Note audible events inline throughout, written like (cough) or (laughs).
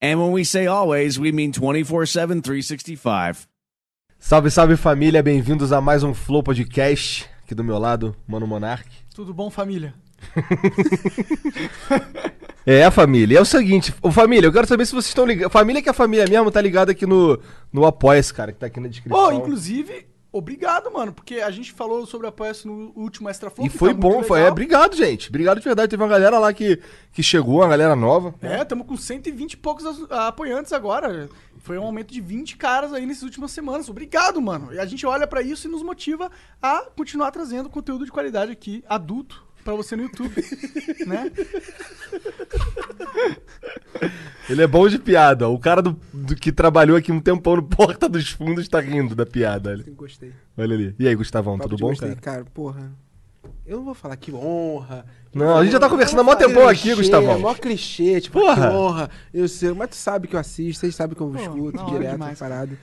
And when we say always, we mean 24 7, 365. Salve, salve família, bem-vindos a mais um Flow Podcast. Aqui do meu lado, Mano Monark. Tudo bom, família? (laughs) É, família. É o seguinte, ô, família, eu quero saber se vocês estão ligados. Família que é família mesmo, tá ligado aqui no, no Apoia-se, cara, que tá aqui na descrição. Pô, inclusive, obrigado, mano, porque a gente falou sobre apoio no último Extra Flow. E foi tá bom, foi. É, obrigado, gente. Obrigado de verdade. Teve uma galera lá que, que chegou, uma galera nova. É, estamos com 120 e poucos as- apoiantes agora. Foi um aumento de 20 caras aí nessas últimas semanas. Obrigado, mano. E a gente olha pra isso e nos motiva a continuar trazendo conteúdo de qualidade aqui, adulto, pra você no YouTube, (laughs) né? Ele é bom de piada. O cara do, do que trabalhou aqui um tempão no Porta dos Fundos tá rindo da piada. Olha, Gostei. olha ali. E aí, Gustavão, Papo tudo bom, gostei, cara? cara? Porra. Eu não vou falar que honra. Não, a gente já tá conversando há mó tempão aqui, Gustavão. É mó clichê, tipo, Porra. que honra. Eu sei, mas tu sabe que eu assisto, vocês sabem que eu escuto da hora direto, demais, parado.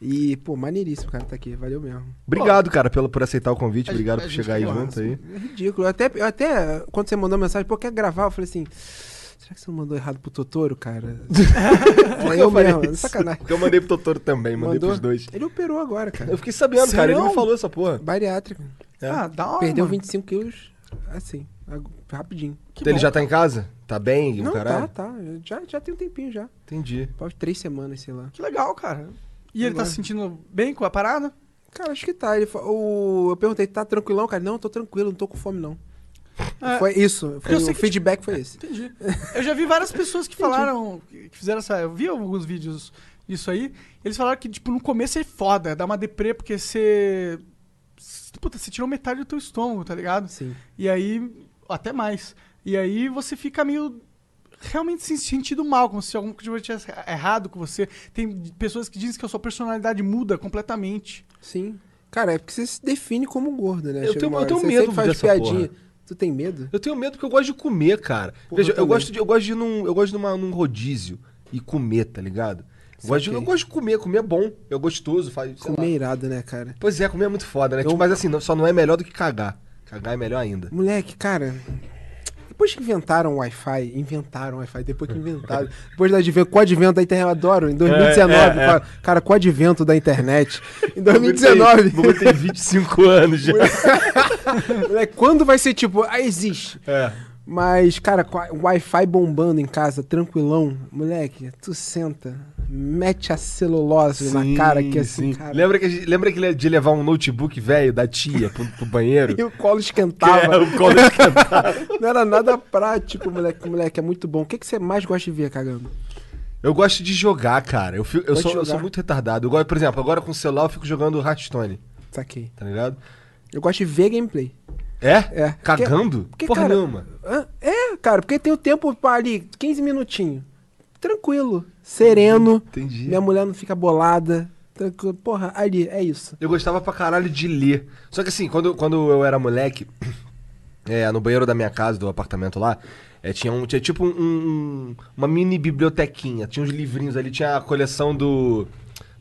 E, pô, maneiríssimo, cara, tá aqui. Valeu mesmo. Obrigado, cara, pelo, por aceitar o convite. A Obrigado por chegar aí junto aí. É ridículo. Eu até, eu até, quando você mandou mensagem, pô, quer gravar? Eu falei assim, será que você não mandou errado pro Totoro, cara? (laughs) Aí eu Eu falei mesmo, isso. sacanagem. Porque eu mandei pro Totoro também, mandei Mandou? pros dois. Ele operou agora, cara. Eu fiquei sabendo, cara. Ele me falou essa porra. Bariátrica. É. Ah, da hora, Perdeu mano. 25 quilos, assim, rapidinho. Que Então ele bom. já tá em casa? Tá bem? Não, o caralho? tá, tá. Já, já tem um tempinho já. Entendi. Pode três semanas, sei lá. Que legal, cara. E ele tá se sentindo bem com a parada? Cara, acho que tá. Ele, o, eu perguntei, tá tranquilão, cara? Não, tô tranquilo, não tô com fome, não. É. Foi isso. Foi, o que- feedback foi esse. Entendi. Eu já vi várias pessoas que (laughs) falaram, que fizeram essa. Eu vi alguns vídeos disso aí. Eles falaram que, tipo, no começo é foda, dá uma deprê, porque você. Puta, você tirou metade do teu estômago, tá ligado? Sim. E aí. Até mais. E aí você fica meio. Realmente se sentindo mal, como se alguma coisa tivesse errado com você. Tem pessoas que dizem que a sua personalidade muda completamente. Sim. Cara, é porque você se define como gordo, né? Eu Chega tenho- eu tenho você medo faz dessa piadinha. porra. Tu tem medo? Eu tenho medo porque eu gosto de comer, cara. Porra, Veja, eu eu gosto de, eu gosto de ir num, eu gosto de numa, num rodízio e comer, tá ligado? Eu gosto, de, eu gosto de comer, comer é bom, é gostoso, faz, Comer lá. irado, né, cara? Pois é, comer é muito foda, né? Eu- Tipo, mas assim, não- só não é melhor do que cagar. Cagar é melhor ainda. Moleque, cara. Depois que inventaram o Wi-Fi, inventaram o Wi-Fi, depois que (laughs) inventaram. depois advento, com o advento da internet, eu adoro. Em 2019, É, é, é. cara, com o advento da internet. Em 2019. O bagulho tem 25 anos já. (laughs) Quando vai ser tipo, ah, existe. É. Mas, cara, com a- o Wi-Fi bombando em casa, tranquilão, moleque, tu senta, mete a celulose na cara que assim, sim. cara. Lembra, que, gente- lembra que de levar um notebook velho da tia pro, pro banheiro? (laughs) E o colo É, esquentava. o colo esquentava. (laughs) Não era nada prático, moleque. Moleque, é muito bom. O que, que você mais gosta de ver, cagando? Eu gosto de jogar, cara. Eu, fico- eu, sou, eu sou muito retardado. Eu gosto, por exemplo, agora com o celular eu fico jogando Hearthstone, Saquei. tá ligado? Eu gosto de ver gameplay. É? É. Cagando? Porque, Porra cara, nenhuma. É, cara, porque tem o tempo pra ali, 15 minutinhos. Tranquilo, sereno. Entendi. Minha mulher não fica bolada. Tranquilo. Porra, ali, é isso. Eu gostava pra caralho de ler. Só que assim, quando, quando eu era moleque, (clears throat) é, no banheiro da minha casa, do apartamento lá, é, tinha, um, tinha tipo um, um- uma mini bibliotequinha. Tinha uns livrinhos ali, tinha a coleção do,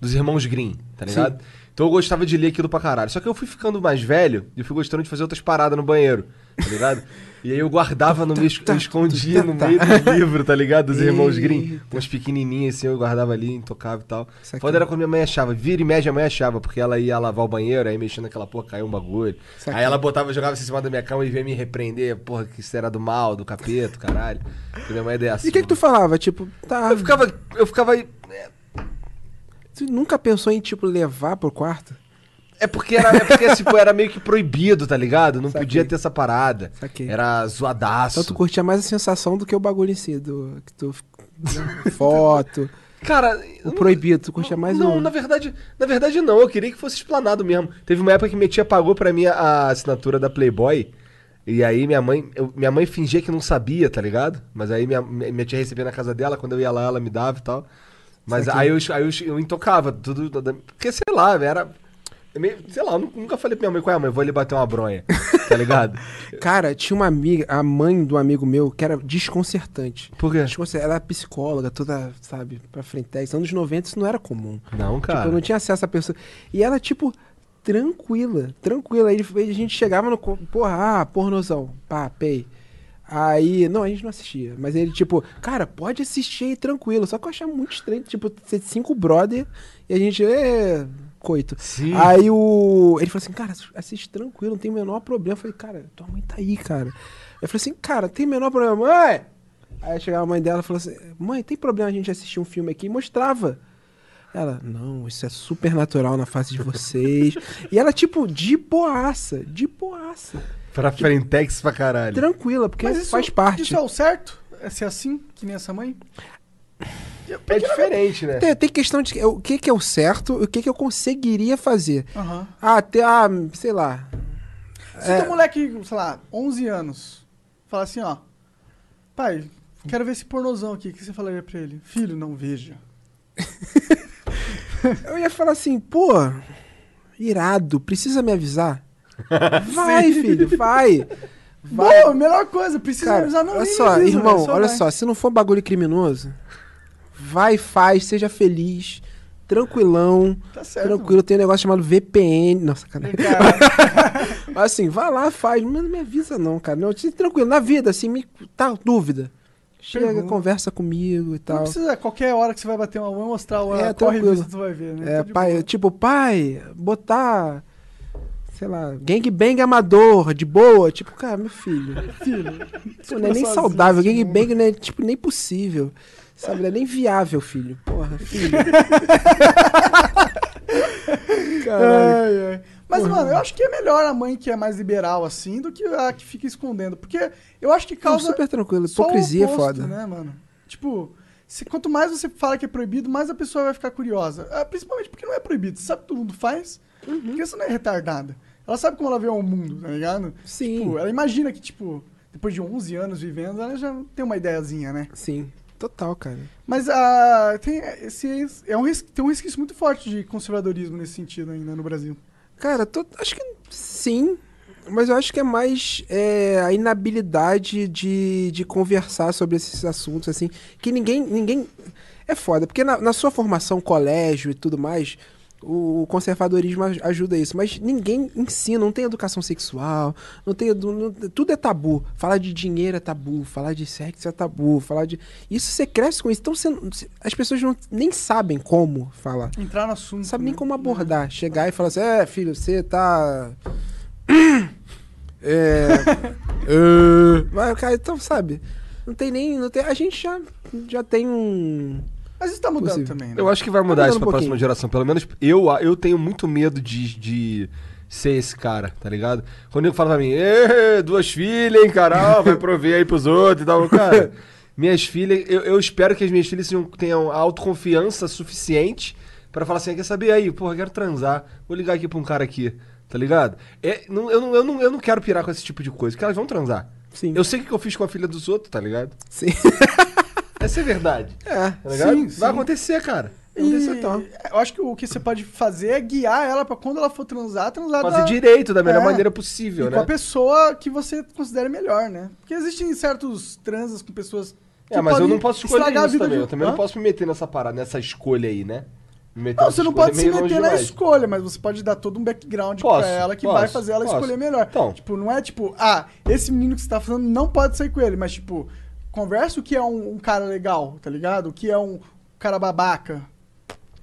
dos irmãos Grimm, tá ligado? Então eu gostava de ler aquilo pra caralho. Só que eu fui ficando mais velho e eu fui gostando de fazer outras paradas no banheiro, tá ligado? (laughs) E aí eu guardava no meio, eu escondia no meio do (laughs) livro, tá ligado? Dos irmãos Grimm. Umas pequenininhas assim, eu guardava ali, intocava e tal. Foda era quando minha mãe achava. Vira e mexe, a mãe achava, porque ela ia lavar o banheiro, aí mexendo naquela porra, caiu um bagulho. Aí ela botava, jogava em cima da minha cama e vinha me repreender, porra, que isso era do mal, do capeta, caralho. Porque minha mãe é dessa. E o que, que tu falava? Tipo, tá. Eu ficava. Eu ficava. é, Tu nunca pensou em, tipo, levar pro quarto? É porque era, é porque, tipo, era meio que proibido, tá ligado? Não Saquei. podia ter essa parada. Saquei. Era zoadaço. Então tu curtia mais a sensação do que o bagulho em si, do que tu (laughs) foto, Cara, o proibido, tu curtia mais não, o na verdade, na verdade não. Eu queria que fosse explanado mesmo. Teve uma época que minha tia pagou pra mim a, a assinatura da Playboy. E aí minha mãe, eu- minha mãe fingia que não sabia, tá ligado? Mas aí minha, minha tia recebia na casa dela, quando eu ia lá ela me dava e tal. Mas aí eu, aí eu, eu intocava tudo. Porque sei lá, era. é meio- sei lá, eu nu- nunca falei pra minha mãe, qual é, mãe? Vou ali bater uma bronha. Tá ligado? (laughs) Cara, tinha uma amiga, a mãe do amigo meu, que era desconcertante. Por quê? Desconcer- Ela era psicóloga, toda, sabe, pra frente. Anos 90 isso não era comum. Não, cara. Tipo, eu não tinha acesso a pessoa. E ela, tipo, tranquila, tranquila. Aí a gente chegava no. Porra, ah, pornozão. Pá, pei. Aí, não, a gente não assistia. Mas ele, tipo, cara, pode assistir aí tranquilo. Só que eu achava muito estranho, tipo, ser cinco brother e a gente, é. Coito. Sim. Aí o. Ele falou assim, cara, assiste tranquilo, não tem o menor problema. Eu falei, cara, tua mãe tá aí, cara. Eu falei assim, cara, tem o menor problema, mãe! Aí chegava a mãe dela e falou assim, mãe, tem problema a gente assistir um filme aqui? E mostrava. Ela, não, isso é super natural na face de vocês. e ela, tipo, de boaça, de boaça. Pra frentex pra caralho. Tranquila, porque Mas isso faz parte. Isso é o certo? É ser assim, que nem essa mãe? É diferente, né? Tem, tem questão de o que, que é o certo e o que, que eu conseguiria fazer. Aham. Ah, até, ah, sei lá. Se teu moleque, sei lá, 11 anos, fala assim, ó, pai, quero ver esse pornozão aqui, o que você falaria pra ele? Filho, não veja. (laughs) Eu ia falar assim, pô, irado, precisa me avisar? (laughs) Vai, filho, vai. Vai. Boa, melhor coisa, precisa Cara, avisar, não olha só, irmão, velho, olha vai. só, se não for bagulho criminoso, vai, faz, seja feliz, tranquilão, Tá certo. tranquilo, tem um negócio chamado VPN, nossa, cara. (laughs) Mas assim, vai lá, faz, mas não me avisa não, cara, não, tranquilo, na vida, assim, me, tá, dúvida, chega, Pergunta. conversa comigo e não tal. precisa, qualquer hora que você vai bater uma mão, mostrar o É, revista tu vai ver, né? É, Tá pai, boa. tipo, pai, botar, sei lá, gangbang amador, de boa, tipo, cara, meu filho, Filho, Pô, não é nem saudável, assim, gangbang não é tipo nem possível. Sabe, não é nem viável, filho. Porra, filho. (laughs) Caralho. Ai, ai. Mas, mano, eu acho que é melhor a mãe que é mais liberal, assim, do que a que fica escondendo. Porque eu acho que Não, causa. super tranquilo. Hipocrisia é oposto, foda. né, mano? Tipo, se, quanto mais você fala que é proibido, mais a pessoa vai ficar curiosa. Ah, principalmente porque não é proibido. Você sabe que todo mundo faz. Uhum. Porque você não é retardada. Ela sabe como ela vê o mundo, tá ligado? Sim. Tipo, ela imagina que, tipo, depois de 11 anos vivendo, ela já tem uma ideiazinha, né? Sim, total, cara. Mas ah, tem, esse, é um, tem um resquício muito forte de conservadorismo nesse sentido ainda no Brasil. Cara, tô- acho que sim. Mas eu acho que é mais é, a inabilidade de, de conversar sobre esses assuntos, assim. Que ninguém. ninguém É foda, porque na, na sua formação, colégio e tudo mais, o, conservadorismo aj- ajuda isso. Mas ninguém ensina, não tem educação sexual, não tem. não- tudo é tabu. Falar de dinheiro é tabu, falar de sexo é tabu, falar de. Isso você cresce com isso. Então você as pessoas não, nem sabem como falar. Entrar no assunto. Não sabe nem né? como abordar. Chegar e falar assim, é, filho, você tá. (coughs) É. (laughs) é, Vai, cara, então, sabe? Não tem nem. Não tem, a gente já, já tem um. Mas isso tá mudando Possível. também, né? Eu acho que vai mudar mudando isso um pra pouquinho. próxima geração. Pelo menos eu, eu tenho muito medo de, de ser esse cara, tá ligado? Quando eu falo pra mim, "Ê, duas filhas, hein, cara, Ó, vai prover aí pros outros e tal. Cara, (laughs) minhas filhas, eu, eu espero que as minhas filhas tenham autoconfiança suficiente pra falar assim, quer saber aí, porra, quero transar, vou ligar aqui pra um cara aqui, tá ligado? É, não, eu, não, eu, não, eu não quero pirar com esse tipo de coisa, porque elas vão transar. Sim. Eu sei o que eu fiz com a filha dos outros, tá ligado? Sim. (laughs) Essa é verdade. É. Tá ligado? Sim, Vai sim. acontecer, cara. E tal. eu acho que o que você pode fazer é guiar ela pra quando ela for transar, transar Fazer da- direito da melhor É. maneira e possível, com né? a pessoa que você considere melhor, né? Porque existem certos transas com pessoas que É, mas eu não posso escolher isso vida também. de- Eu também Hã? não posso me meter nessa parada, nessa escolha aí, né? Me meter Não, você não pode se meter na escolha, mas você pode dar todo um background Posso, pra ela que posso, vai fazer ela posso. escolher melhor. Então. Tipo, não é tipo, ah, esse menino que você tá falando não pode sair com ele, mas tipo, conversa o que é um, um cara legal, tá ligado? O que é um cara babaca.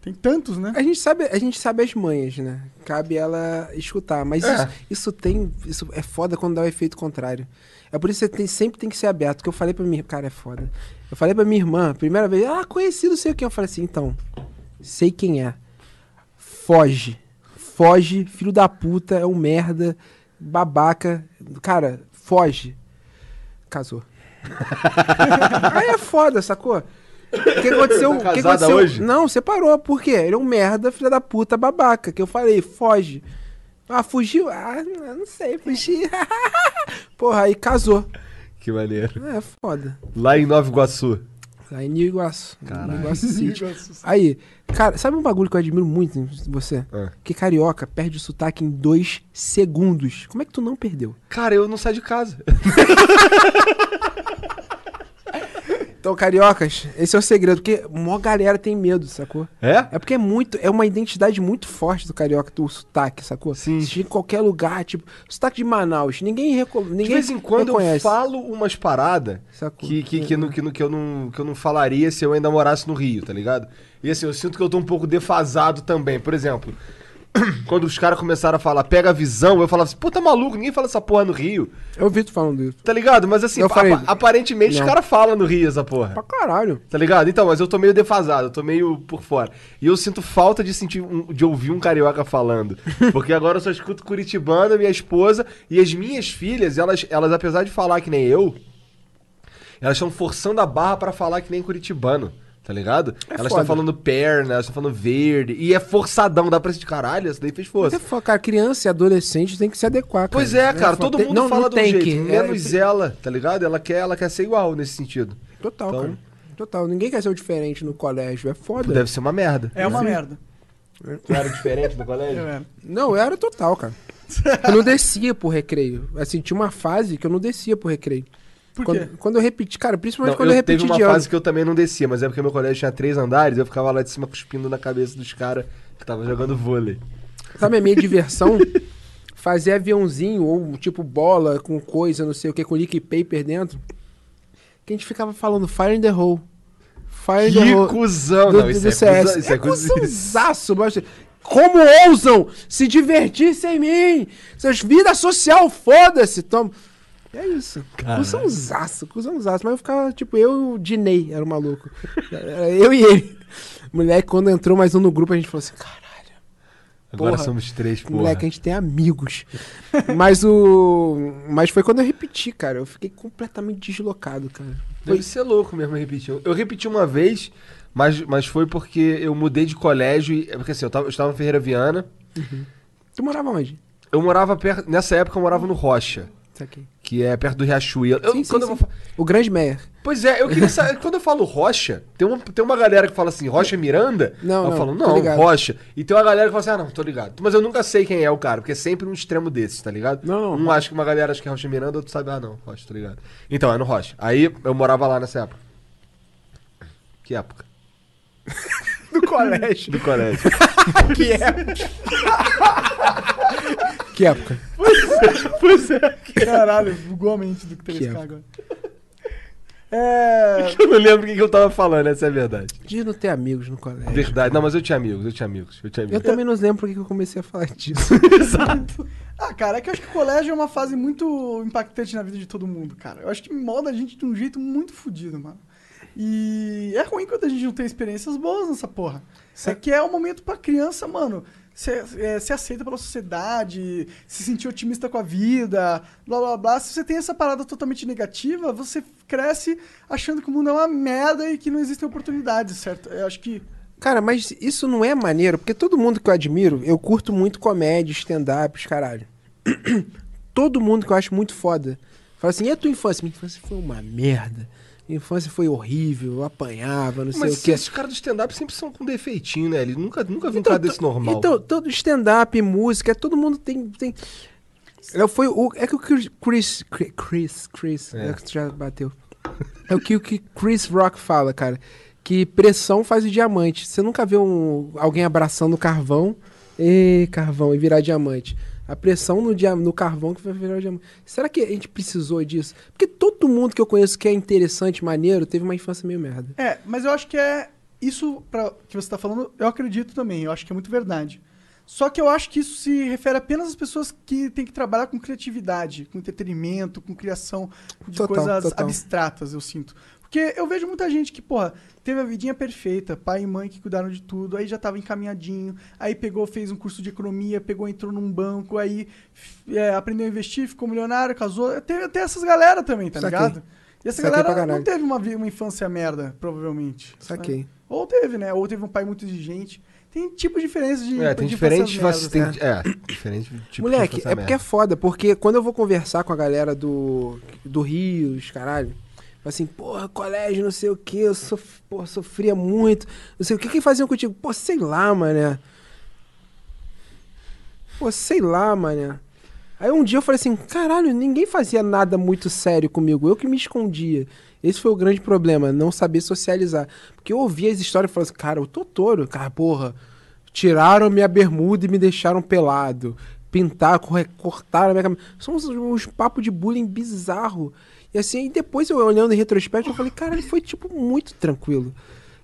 Tem tantos, né? A gente sabe, a gente sabe as manhas, né? Cabe ela escutar. Mas É. isso, isso tem. Isso é foda quando dá o efeito contrário. É por isso que você tem- sempre tem que ser aberto. Que eu falei pra minha. Cara, é foda. Eu falei pra minha irmã, primeira vez, ah, conheci não sei o que. Eu falei assim, então, sei quem é. foge. Foge, filho da puta, é um merda, babaca. Cara, foge. Casou. (laughs) Aí é foda, sacou? O que aconteceu? Tá o que casada aconteceu? hoje? Não, separou. Por quê? Ele é um merda, filho da puta, babaca. Que eu falei, foge. Ah, fugiu? Ah, não sei, fugi. (laughs) Porra, aí casou. Que maneiro. É foda. Lá em Nova Iguaçu. Lá em New Iguaçu. Caralho. New (laughs) Iguaçu City. Aí, cara, sabe um bagulho que eu admiro muito em você? Ah. Que carioca perde o sotaque em dois segundos. Como é que tu não perdeu? Cara, eu não saio de casa. Então, cariocas, esse é o segredo, porque mó galera tem medo, sacou? É? É porque é muito, é uma identidade muito forte do carioca, do sotaque, sacou? Sim. Se em qualquer lugar, tipo, sotaque de Manaus, ninguém, reco ninguém De vez em quando eu reconhece, falo umas paradas que, que, que, não, que, não, que, eu não, que eu não falaria se eu ainda morasse no Rio, tá ligado? E assim, eu sinto que eu tô um pouco defasado também. Por exemplo, (coughs) quando os caras começaram a falar pega a visão, eu falava assim, pô, tá maluco, ninguém fala essa porra no Rio, Eu ouvi tu falando isso. tá ligado? Mas assim, Eu falei- apa- aparentemente os Não. caras falam no Rio essa porra. Pra caralho. Tá ligado? Então, mas eu tô meio defasado, eu tô meio por fora. E eu sinto falta de sentir um- de ouvir um carioca falando. (laughs) Porque agora eu só escuto curitibano, minha esposa e as minhas filhas, elas, elas apesar de falar que nem eu, elas estão forçando a barra pra falar que nem curitibano. Tá ligado? elas estão falando perna, elas estão falando verde. E é forçadão, dá pra sentir caralho, essa daí fez Mas força. é foda, cara, criança e adolescente tem que se adequar, cara. Pois é, cara, foda. todo mundo não, fala não do tem jeito, que- menos é, ela, tá ligado? Ela quer, ela quer ser igual nesse sentido. Total, Então- cara. Total. Ninguém quer ser o diferente no colégio. É foda. Deve ser uma merda. É uma merda. Tu era diferente no colégio? Eu era. Não, eu era total, cara. Eu não descia pro recreio. Assim, tinha uma fase que eu não descia pro recreio. Por quando, quê? quando eu repeti, cara, principalmente Não, quando eu, eu repeti teve uma de ano. fase que eu também não descia, mas é porque meu colégio tinha três andares, eu ficava lá de cima cuspindo na cabeça dos caras que tava jogando vôlei. Sabe a minha (laughs) diversão? Fazer aviãozinho ou tipo bola com coisa, não sei o que, com liquid paper dentro. Que a gente ficava falando Fire in the Hole. Fire in the Que Hole. cuzão! do, não, isso do é, CS. cuzão, isso é, é cuzão. cuzãozaço, mas Como ousam se divertir sem mim? Seus vida social, foda-se. Toma. É isso. Cusãozaço, cuzãozaço. Mas eu ficava, tipo, eu e o Dinei, era o maluco. Era eu e ele. Moleque, quando entrou mais um no grupo, a gente falou assim, caralho. Agora Porra. somos três, porra. Moleque, a gente tem amigos. Mas o. Mas foi quando eu repeti, cara. Eu fiquei completamente deslocado, cara. Deve ser louco mesmo repetir. Eu- repeti uma vez, mas, mas foi porque eu mudei de colégio. E, é porque assim, eu, tava, eu estava em Ferreira Viana. Tu morava onde? Eu morava perto. Nessa época eu morava no Rocha. Que é perto do Riachuelo. Eu, Sim, sim, eu vou O Grande Meyer. Pois é, eu queria saber. (laughs) quando eu falo Rocha, tem uma, tem uma galera que fala assim, Rocha Miranda. Não, eu não, falo, não. Rocha. E tem uma galera que fala assim, ah, não, tô ligado. Mas eu nunca sei quem é o cara, porque é sempre um extremo desses, tá ligado? Não, não. Um acha que uma galera acha que é Rocha Miranda, outro sabe, ah, não, Rocha, tô ligado. Então, é no Rocha. Aí eu morava lá nessa época. Que época? (laughs) Do colégio. Do colégio. (laughs) que época? Que época? pois é. Caralho, bugou a mente do que Que teve é. agora. É. Eu não lembro o que, que eu tava falando, essa é a verdade. De não ter amigos no colégio. Verdade. Não, mas eu tinha amigos, eu tinha amigos. Eu tinha Eu amigos. também não lembro porque que eu comecei a falar disso. (laughs) Exato. Ah, cara, é que eu acho que o colégio é uma fase muito impactante na vida de todo mundo, cara. Eu acho que molda a gente de um jeito muito fodido, mano. E é ruim quando a gente não tem experiências boas nessa porra. É que é o momento pra criança, mano, ser, é, ser aceita pela sociedade, se sentir otimista com a vida, blá blá blá. Se você tem essa parada totalmente negativa, você cresce achando que o mundo é uma merda e que não existem oportunidades, certo? Eu acho que. Cara, mas isso não é maneiro, porque todo mundo que eu admiro, eu curto muito comédia, stand-up, os caralho. (clears throat) todo mundo que eu acho muito foda. Fala assim, e a tua infância? Minha infância foi uma merda. Infância foi horrível, apanhava, não sei Mas o quê. esses caras do stand-up sempre são com defeitinho, né? Ele nunca, nunca viu um Então, cara desse normal. Então, todo stand-up, música, todo mundo tem. tem... É, foi o, é que o Chris. Chris. Chris. É. é. que já bateu. É o que o que Chris Rock fala, cara. Que pressão faz o diamante. Você nunca vê um, alguém abraçando carvão. E carvão, e virar diamante. A pressão no, dia, no carvão que vai virar diamante. Será que a gente precisou disso? Porque todo mundo que eu conheço que é interessante, maneiro, teve uma infância meio merda. É, mas eu acho que é. Isso pra, que você tá falando, eu acredito também. Eu acho que é muito verdade. Só que eu acho que isso se refere apenas às pessoas que têm que trabalhar com criatividade, com entretenimento, com criação de Total, coisas total. abstratas, eu sinto. Porque eu vejo muita gente que, porra, teve a vidinha perfeita, pai e mãe que cuidaram de tudo, aí já tava encaminhadinho, aí pegou, fez um curso de economia, pegou, entrou num banco, aí é, aprendeu a investir, ficou milionário, casou. Tem, tem essas galera também, tá Saquei. ligado? E essa Saquei galera não teve uma, uma infância merda, provavelmente. Saquei. né? Ou teve, né? Ou teve um pai muito exigente. Tem tipo de diferença de. É, tem de diferentes merdas. Tem, é, diferente tipo Moleque, é porque é merda. foda, porque quando eu vou conversar com a galera do, do Rio, os caralho, assim, porra, colégio, não sei o que, eu sof, porra, sofria muito, não sei o que, que faziam contigo? Pô, sei lá, mané. Pô, sei lá, mané. Aí um dia eu falei assim, caralho, ninguém fazia nada muito sério comigo, eu que me escondia. Esse foi o grande problema, não saber socializar. Porque eu ouvia as histórias e falava assim, cara, eu tô touro, cara, porra. Tiraram minha bermuda e me deixaram pelado. Corre- cortaram minha camisa. São uns, uns papos de bullying bizarro. E assim, aí depois eu olhando em retrospecto, eu falei, cara, ele foi, tipo, muito tranquilo.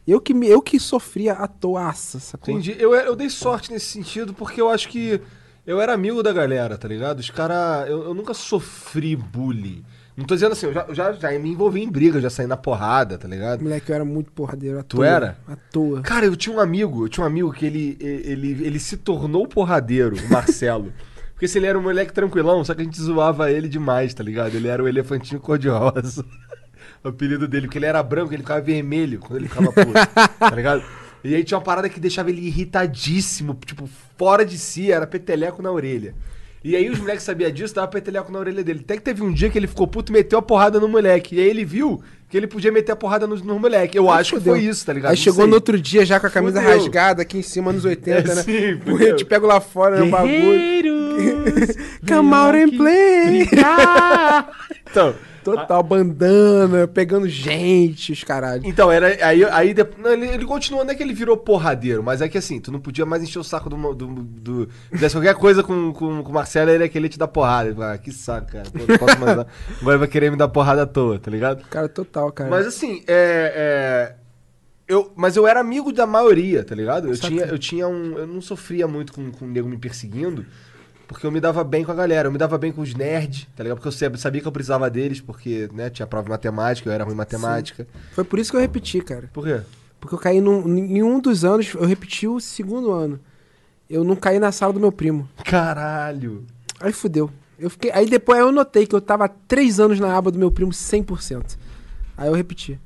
Eu que, me- eu que sofria à toaça, sacou? Entendi. Eu, eu dei sorte nesse sentido porque eu acho que eu era amigo da galera, tá ligado? Os caras. Eu, eu nunca sofri bullying. Não tô dizendo assim, eu já, eu já, já me envolvi em briga, já saí na porrada, tá ligado? Moleque, eu era muito porradeiro. À Tu toa, era? À toa. Cara, eu tinha um amigo, eu tinha um amigo que ele, ele, ele se tornou porradeiro, o Marcelo. (laughs) Porque se ele era um moleque tranquilão, só que a gente zoava ele demais, tá ligado? Ele era o elefantinho cor-de-rosa. (laughs) o apelido dele, porque ele era branco, ele ficava vermelho quando ele ficava puto, tá ligado? E aí tinha uma parada que deixava ele irritadíssimo, tipo, fora de si, era peteleco na orelha. E aí os moleques sabiam disso, dava peteleco na orelha dele. Até que teve um dia que ele ficou puto e meteu a porrada no moleque. E aí ele viu que ele podia meter a porrada no, no moleque. Eu acho que Fudeu. foi isso, tá ligado? Aí Não chegou sei. no outro dia já com a camisa Fudeu. rasgada aqui em cima, nos (laughs) 80, É, né? sim, eu te pego lá fora, no bagulho. (laughs) Come out and play. (laughs) Então, Total, bandana, pegando gente, os caralho. então era. Aí, aí de- não, ele, ele continuou, não é que ele virou porradeiro, mas é que assim, tu não podia mais encher o saco do. do, do fizesse qualquer coisa com, com, com o Marcelo, ele ia querer te dar porrada. Ele fala, ah, que saco, cara. Pô, não posso mais dar. Agora vai querer me dar porrada à toa, tá ligado? Cara, total, cara. Mas assim, é. é, eu, mas eu era amigo da maioria, tá ligado? Eu Saca. tinha, eu tinha um. Eu não sofria muito com, com o nego me perseguindo. Porque eu me dava bem com a galera, eu me dava bem com os nerds, tá ligado? Porque eu sabia, que eu precisava deles, porque, né, tinha prova de matemática, eu era ruim em matemática. Foi por isso que eu repeti, cara. Por quê? Porque eu caí num, em um dos anos, eu repeti o segundo ano. Eu não caí na sala do meu primo. Caralho. Aí fudeu. Eu fiquei, aí depois eu notei que eu tava três anos na aba do meu primo 100%. Aí eu repeti.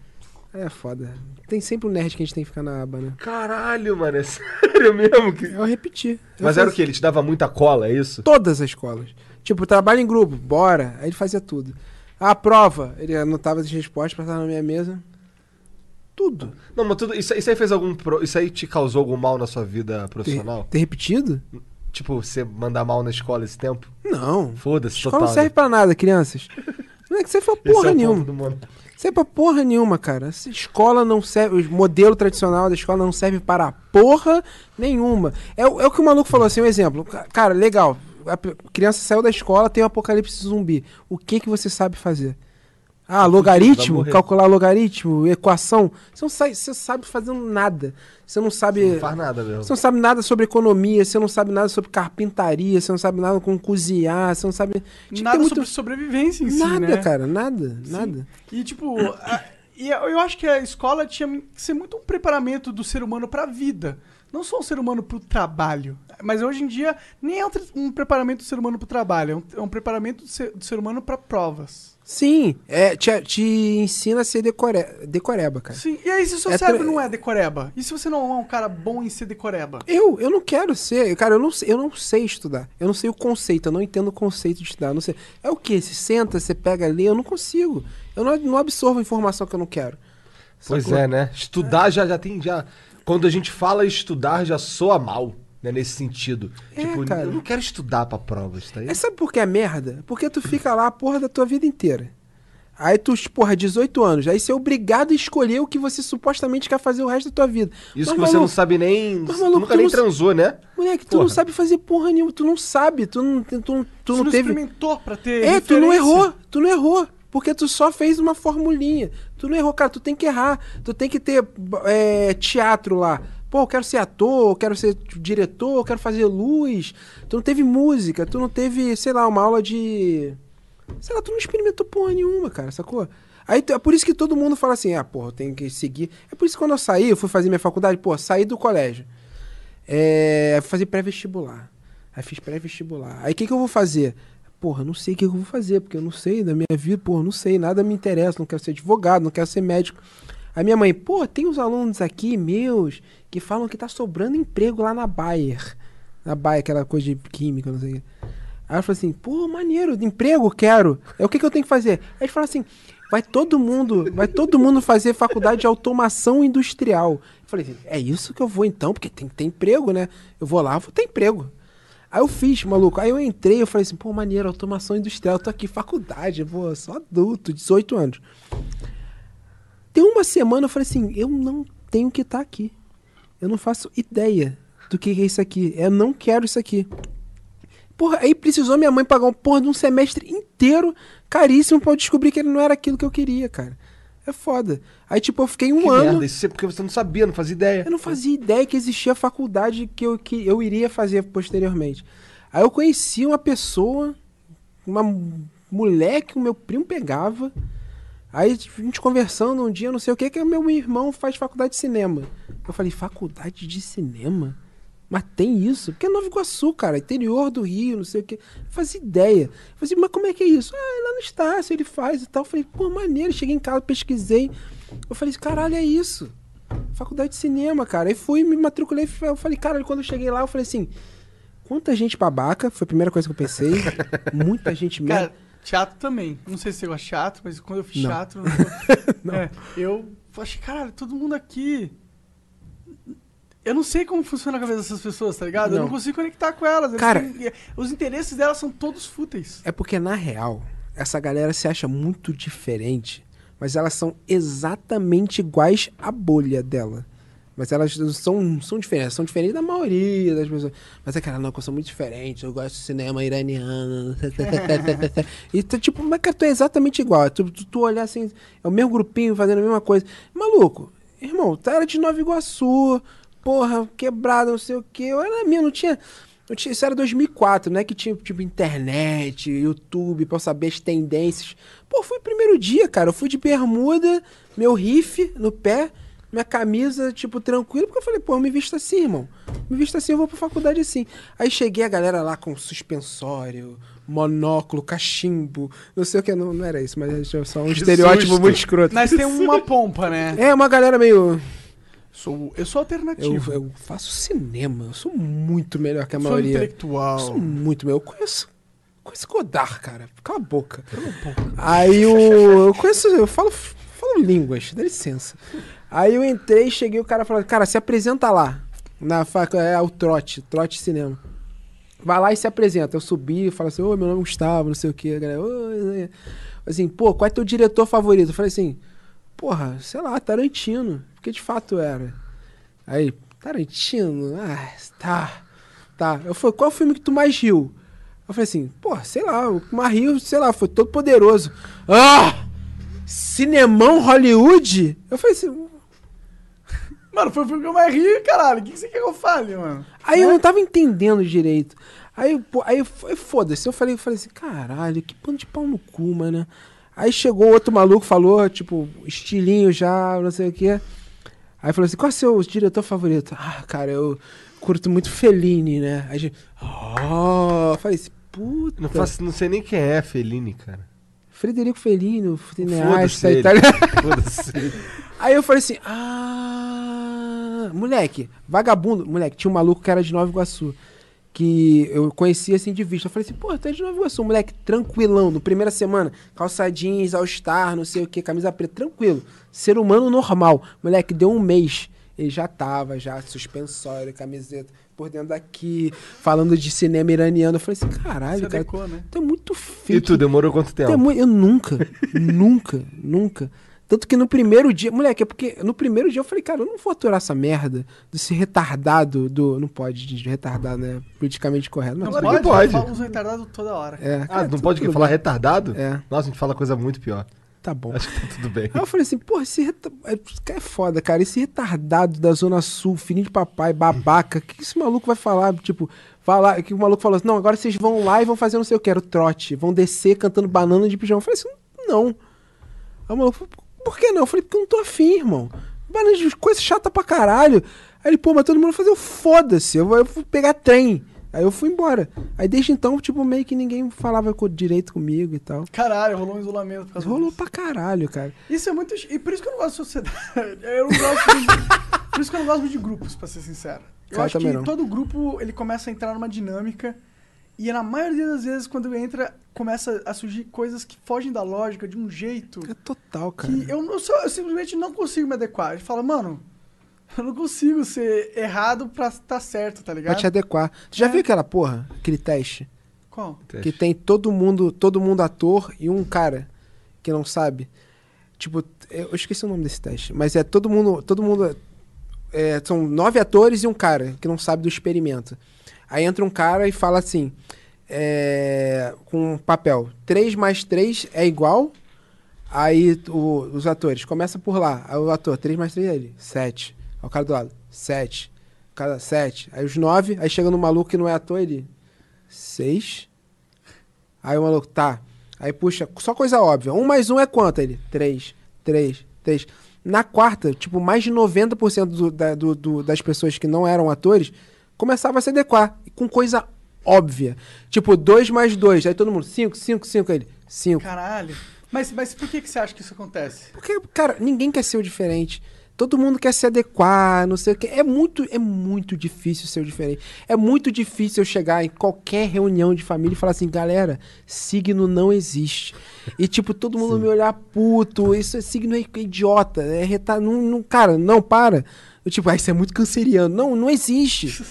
É foda. Tem sempre um nerd que a gente tem que ficar na aba, né? Caralho, mano, é (laughs) sério mesmo? Que... Eu repeti. Eu Mas era o fazia que? Ele te dava muita cola, é isso? Todas as escolas. Tipo, trabalho em grupo, bora. Aí ele fazia tudo. A prova, ele anotava as respostas, passava na minha mesa. Tudo. Não, mas tudo, isso, isso aí fez algum. pro- Isso aí te causou algum mal na sua vida Ter, profissional? ter repetido? Tipo, você mandar mal na escola esse tempo? Não. Foda-se, Escola total. não serve pra nada, crianças. Não é que você foi (laughs) porra é nenhuma. Serve pra porra nenhuma, cara. Essa escola não serve. O modelo tradicional da escola não serve para porra nenhuma. É, é o que o maluco falou assim, um exemplo. Ca- Cara, legal. A criança saiu da escola, tem um apocalipse zumbi. O que que você sabe fazer? Ah, logaritmo? Calcular logaritmo? Equação? Você não sabe, você sabe fazer nada. Você não sabe. Não faz nada mesmo. Você não sabe nada sobre economia, você não sabe nada sobre carpintaria, você não sabe nada com cozinhar, você não sabe. Tinha Nada muito- sobre sobrevivência em si, Nada, né? cara, nada, nada. E tipo, a- e eu eu acho que a escola tinha que ser muito um preparamento do ser humano pra vida. Não só um ser humano pro trabalho. Mas hoje em dia nem é um, um preparamento do ser humano pro trabalho, é um, é um preparamento do ser, do ser humano pra provas. Sim, é, te, te ensina a ser decore, decoreba, cara. Sim, e aí se o seu É cérebro tra- não é decoreba? E se você não é um cara bom em ser decoreba? Eu, eu não quero ser, cara, eu não, sei- eu não sei estudar. Eu não sei o conceito, eu não entendo o conceito de estudar. Não sei. É o que? Você senta, você pega ali, eu não consigo. Eu não, não absorvo informação que eu não quero. Pois Sacou? é, né? Estudar já, já tem. já Quando a gente fala estudar, já soa mal, né? Nesse sentido. É, tipo, cara. eu não quero estudar pra provas, tá aí? É, sabe por que é merda? Porque tu fica lá a porra da tua vida inteira. Aí tu, porra, 18 anos. Aí você é obrigado a escolher o que você supostamente quer fazer o resto da tua vida. Isso Mas, que você não sabe nem. Mas, tu maluco, nunca tu nem não- transou, né? Moleque, tu Porra. não sabe fazer porra nenhuma. Tu não sabe. Tu não, tu, tu, tu você não não teve. experimentou pra ter É, tu não referência? errou, tu não errou. Porque tu só fez uma formulinha. Tu não errou, cara. Tu tem que errar. Tu tem que ter é, teatro lá. Pô, eu quero ser ator, eu quero ser diretor, eu quero fazer luz. Tu não teve música, tu não teve, sei lá, uma aula de. Sei lá, tu não experimentou porra nenhuma, cara, sacou? Aí é por isso que todo mundo fala assim, ah, porra, eu tenho que seguir. É por isso que quando eu saí, eu fui fazer minha faculdade, pô, saí do colégio. É, fazer pré-vestibular. Aí fiz pré-vestibular. Aí o que, que eu vou fazer? Porra, não sei o que eu vou fazer, porque eu não sei da minha vida, porra, não sei, nada me interessa, não quero ser advogado, não quero ser médico. Aí minha mãe, pô, tem uns alunos aqui meus que falam que tá sobrando emprego lá na Bayer. Na Bayer, aquela coisa de química, não sei o quê. Aí eu falei assim, pô, maneiro, emprego, quero. É o que, que eu tenho que fazer? Aí ele falou assim, vai todo mundo, vai todo mundo fazer faculdade de automação industrial. Eu falei assim, é isso que eu vou então, porque tem que ter emprego, né? Eu vou lá, vou ter emprego. Aí eu fiz, maluco. Aí eu entrei, eu falei assim, pô, maneiro, automação industrial, eu tô aqui, faculdade, pô, sou adulto, 18 anos. Tem uma semana eu falei assim, eu não tenho que estar aqui. Eu não faço ideia do que é isso aqui. Eu não quero isso aqui. Porra, aí precisou minha mãe pagar um porra de um semestre inteiro, caríssimo, pra eu descobrir que ele não era aquilo que eu queria, cara. É foda. Aí, tipo, eu fiquei um Que ano. merda, isso é porque você não sabia, não fazia ideia. Eu não fazia ideia que existia faculdade que eu, que eu iria fazer posteriormente. Aí eu conheci uma pessoa, uma mulher que o meu primo pegava. Aí a gente conversando um dia, não sei o que, que meu irmão faz faculdade de cinema. Eu falei, faculdade de cinema? Mas tem isso? Porque é Nova Iguaçu, cara, interior do Rio, não sei o que. Fazia ideia. Eu falei, assim, mas como é que é isso? Ah, lá no Estácio ele faz e tal. Eu falei, pô, maneiro. Cheguei em casa, pesquisei. Eu falei, caralho, é isso. Faculdade de cinema, cara. Aí fui, me matriculei. Eu falei, cara, quando eu cheguei lá, eu falei assim: quanta gente babaca. Foi a primeira coisa que eu pensei. Muita gente merda. Cara, teatro também. Não sei se você gosta de teatro, mas quando eu fiz Não. teatro. eu- (laughs) é, eu achei, caralho, todo mundo aqui. Eu não sei como funciona a cabeça dessas pessoas, tá ligado? Eu Não. não consigo conectar com elas. Cara- têm- os interesses delas são todos fúteis. É porque, na real, essa galera se acha muito diferente, mas elas são exatamente iguais à bolha dela. Mas elas são, são diferentes, são diferentes da maioria das pessoas. Mas é cara, não, eu sou muito diferente, eu gosto de cinema iraniano. (laughs) e tu, tipo, mas tu é exatamente igual. Tu, tu, tu olhar assim, é o mesmo grupinho fazendo a mesma coisa. Maluco, irmão, tu era de Nova Iguaçu, porra, quebrado, não sei o quê. Eu era minha, não tinha. Eu tinha, isso era 2004, né? Que tinha, tipo, internet, YouTube, pra eu saber as tendências. Pô, foi o primeiro dia, cara. Eu fui de bermuda, meu riff no pé, minha camisa, tipo, tranquilo. Porque eu falei, pô, eu me visto assim, irmão. Me visto assim, eu vou pra faculdade assim. Aí cheguei a galera lá com suspensório, monóculo, cachimbo, não sei o que. Não, não era isso, mas é só um (laughs) estereótipo susto. muito escroto. Mas tem (laughs) uma pompa, né? É, uma galera meio... Sou, eu sou Eu, alternativo. eu faço cinema, eu sou muito melhor que a sou maioria. intelectual. Eu sou muito meu. Eu conheço. Conheço Godard, cara. Cala a boca. Aí o. Eu conheço. Eu falo, falo línguas, dá licença. Aí eu entrei, cheguei, o cara falou, cara, se apresenta lá. Na faca, é o trote, trote cinema. Vai lá e se apresenta. Eu subi, falo assim, ô, meu nome é Gustavo, não sei o que. A galera, assim, pô, qual é teu diretor favorito? Eu falei assim, porra, sei lá, Tarantino. Porque de fato era. Aí, Tarantino, ah, tá. Tá. Eu falei, qual filme que tu mais riu? Eu falei assim, pô, sei lá, o que mais riu, sei lá, foi todo poderoso. Ah! Cinemão Hollywood? Eu falei assim. Mano, foi o filme que eu mais ri, caralho. O que que você quer que eu fale, mano? Aí eu não tava entendendo direito. Aí, pô, aí foi foda-se. Eu falei, eu falei assim, caralho, que pano de pau no cu, mano. Aí chegou outro maluco, falou, tipo, estilinho já, não sei o quê. Aí falou assim, qual é o seu diretor favorito? Ah, cara, eu curto muito Fellini, né? Aí a gente, oh, eu falei assim, puta. Não, faço, não sei nem quem é Fellini, cara. Frederico Fellini, o cineasta italiano. (laughs) Foda-se. Aí eu falei assim, ah, moleque, vagabundo, moleque, tinha um maluco que era de Nova Iguaçu, que eu conhecia assim de vista. Eu falei assim, pô, tu é de Nova Iguaçu, moleque, tranquilão, no primeira semana, calça jeans, all-star, não sei o que, camisa preta, tranquilo, ser humano normal. Moleque, deu um mês, ele já tava, já, suspensório, camiseta, por dentro daqui, falando de cinema iraniano. Eu falei assim, caralho, Você cara, adequou, né? tu é muito feio. E tu, demorou quanto tempo? Tem mu- Eu nunca, nunca, nunca. Tanto que no primeiro dia, moleque, é porque no primeiro dia eu falei, cara, eu não vou aturar essa merda desse retardado do. Não pode, de retardado, né? Politicamente correto. Mas Não pode? que pode. Eu falo uns retardados toda hora. É, Ah, cara, não tudo- pode tudo falar bem. retardado? É, Nossa, a gente fala coisa muito pior. tá bom. Acho que tá tudo bem. Aí eu falei assim, porra, esse reta... é é foda, cara. Esse retardado da Zona Sul, filhinho de papai, babaca, o que esse maluco vai falar? Tipo, falar que o maluco falou assim: não, agora vocês vão lá e vão fazer não sei o que, era o trote. Vão descer cantando banana de pijama. Eu falei assim, não. Aí o maluco falou, por que não? Eu falei, porque eu não tô afim, irmão. De coisa chata pra caralho. Aí ele, pô, mas todo mundo fazer foda-se. Eu vou, pegar trem. Aí eu fui embora. Aí desde então, tipo, meio que ninguém falava direito comigo e tal. Caralho, rolou um isolamento por Mas causa rolou disso. pra caralho, cara. Isso é muito. E por isso que eu não gosto de sociedade. (laughs) Eu não gosto de... Por isso que eu não gosto de grupos, pra ser sincero. Eu Cara, acho que não. todo grupo ele começa a entrar numa dinâmica. E na maioria das vezes, quando entra, começa a surgir coisas que fogem da lógica de um jeito É total, cara. que eu, não sou, eu simplesmente não consigo me adequar. Ele fala, mano, eu não consigo ser errado pra estar certo, tá Pra ligado? te adequar. Tu já É. viu aquela porra? Aquele teste? Qual? Que tem todo mundo, todo mundo ator e um cara que não sabe. Tipo, eu esqueci o nome desse teste, mas é todo mundo, todo mundo é, são nove atores e um cara que não sabe do experimento. Aí entra um cara e fala assim, é, com um papel, 3 mais 3 é igual. Aí o- os atores, começa por lá. Aí o ator, 3 mais 3 é ele, 7. Aí o cara do lado, 7. O cara, 7. Aí os 9, aí chega no maluco que não é ator, ele, 6. Aí o maluco, tá. Aí puxa, só coisa óbvia. Um mais um é quanto? Ele, três, três, três. Na quarta, tipo, mais de 90% do, da, do, do- das pessoas que não eram atores começava a se adequar. e Com coisa óbvia. Tipo, dois mais dois. Aí todo mundo, cinco, cinco, cinco. Aí ele, cinco. Caralho. Mas, mas por que, que você acha que isso acontece? Porque, cara, ninguém quer ser o diferente. Todo mundo quer se adequar, não sei o que. É muito, é muito difícil ser o diferente. É muito difícil eu chegar em qualquer reunião de família e falar assim, galera, signo não existe. E, tipo, todo mundo me olhar puto, isso é signo é idiota, é reta... não, não, cara, não, para. Eu, tipo, ah, isso é muito canceriano. Não, não existe.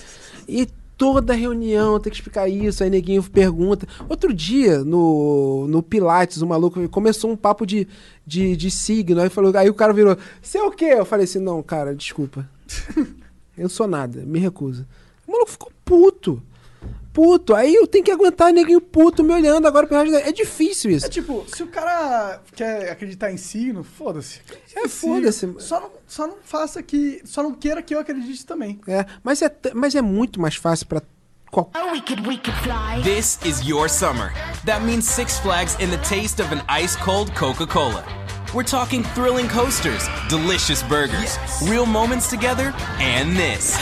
E toda reunião tem que explicar isso, aí neguinho pergunta. Outro dia, no, no Pilates, o maluco começou um papo de, de, de signo, aí, falou, aí o cara virou, você é o quê? Eu falei assim, não, cara, desculpa. (laughs) Eu não sou nada, me recusa. O maluco ficou puto. Puto. Aí eu tenho que aguentar neguinho puto me olhando agora pro resto da... É difícil isso. É tipo, se o cara quer acreditar em signo, foda-se. É, foda-se. Só não, só não faça que. Só não queira que eu acredite também. É, mas é, mas é muito mais fácil pra qualquer Oh, we could, we could fly. This is your summer. That means Six Flags and the taste of an ice cold Coca Cola. We're talking thrilling coasters, delicious burgers, real moments together, and this.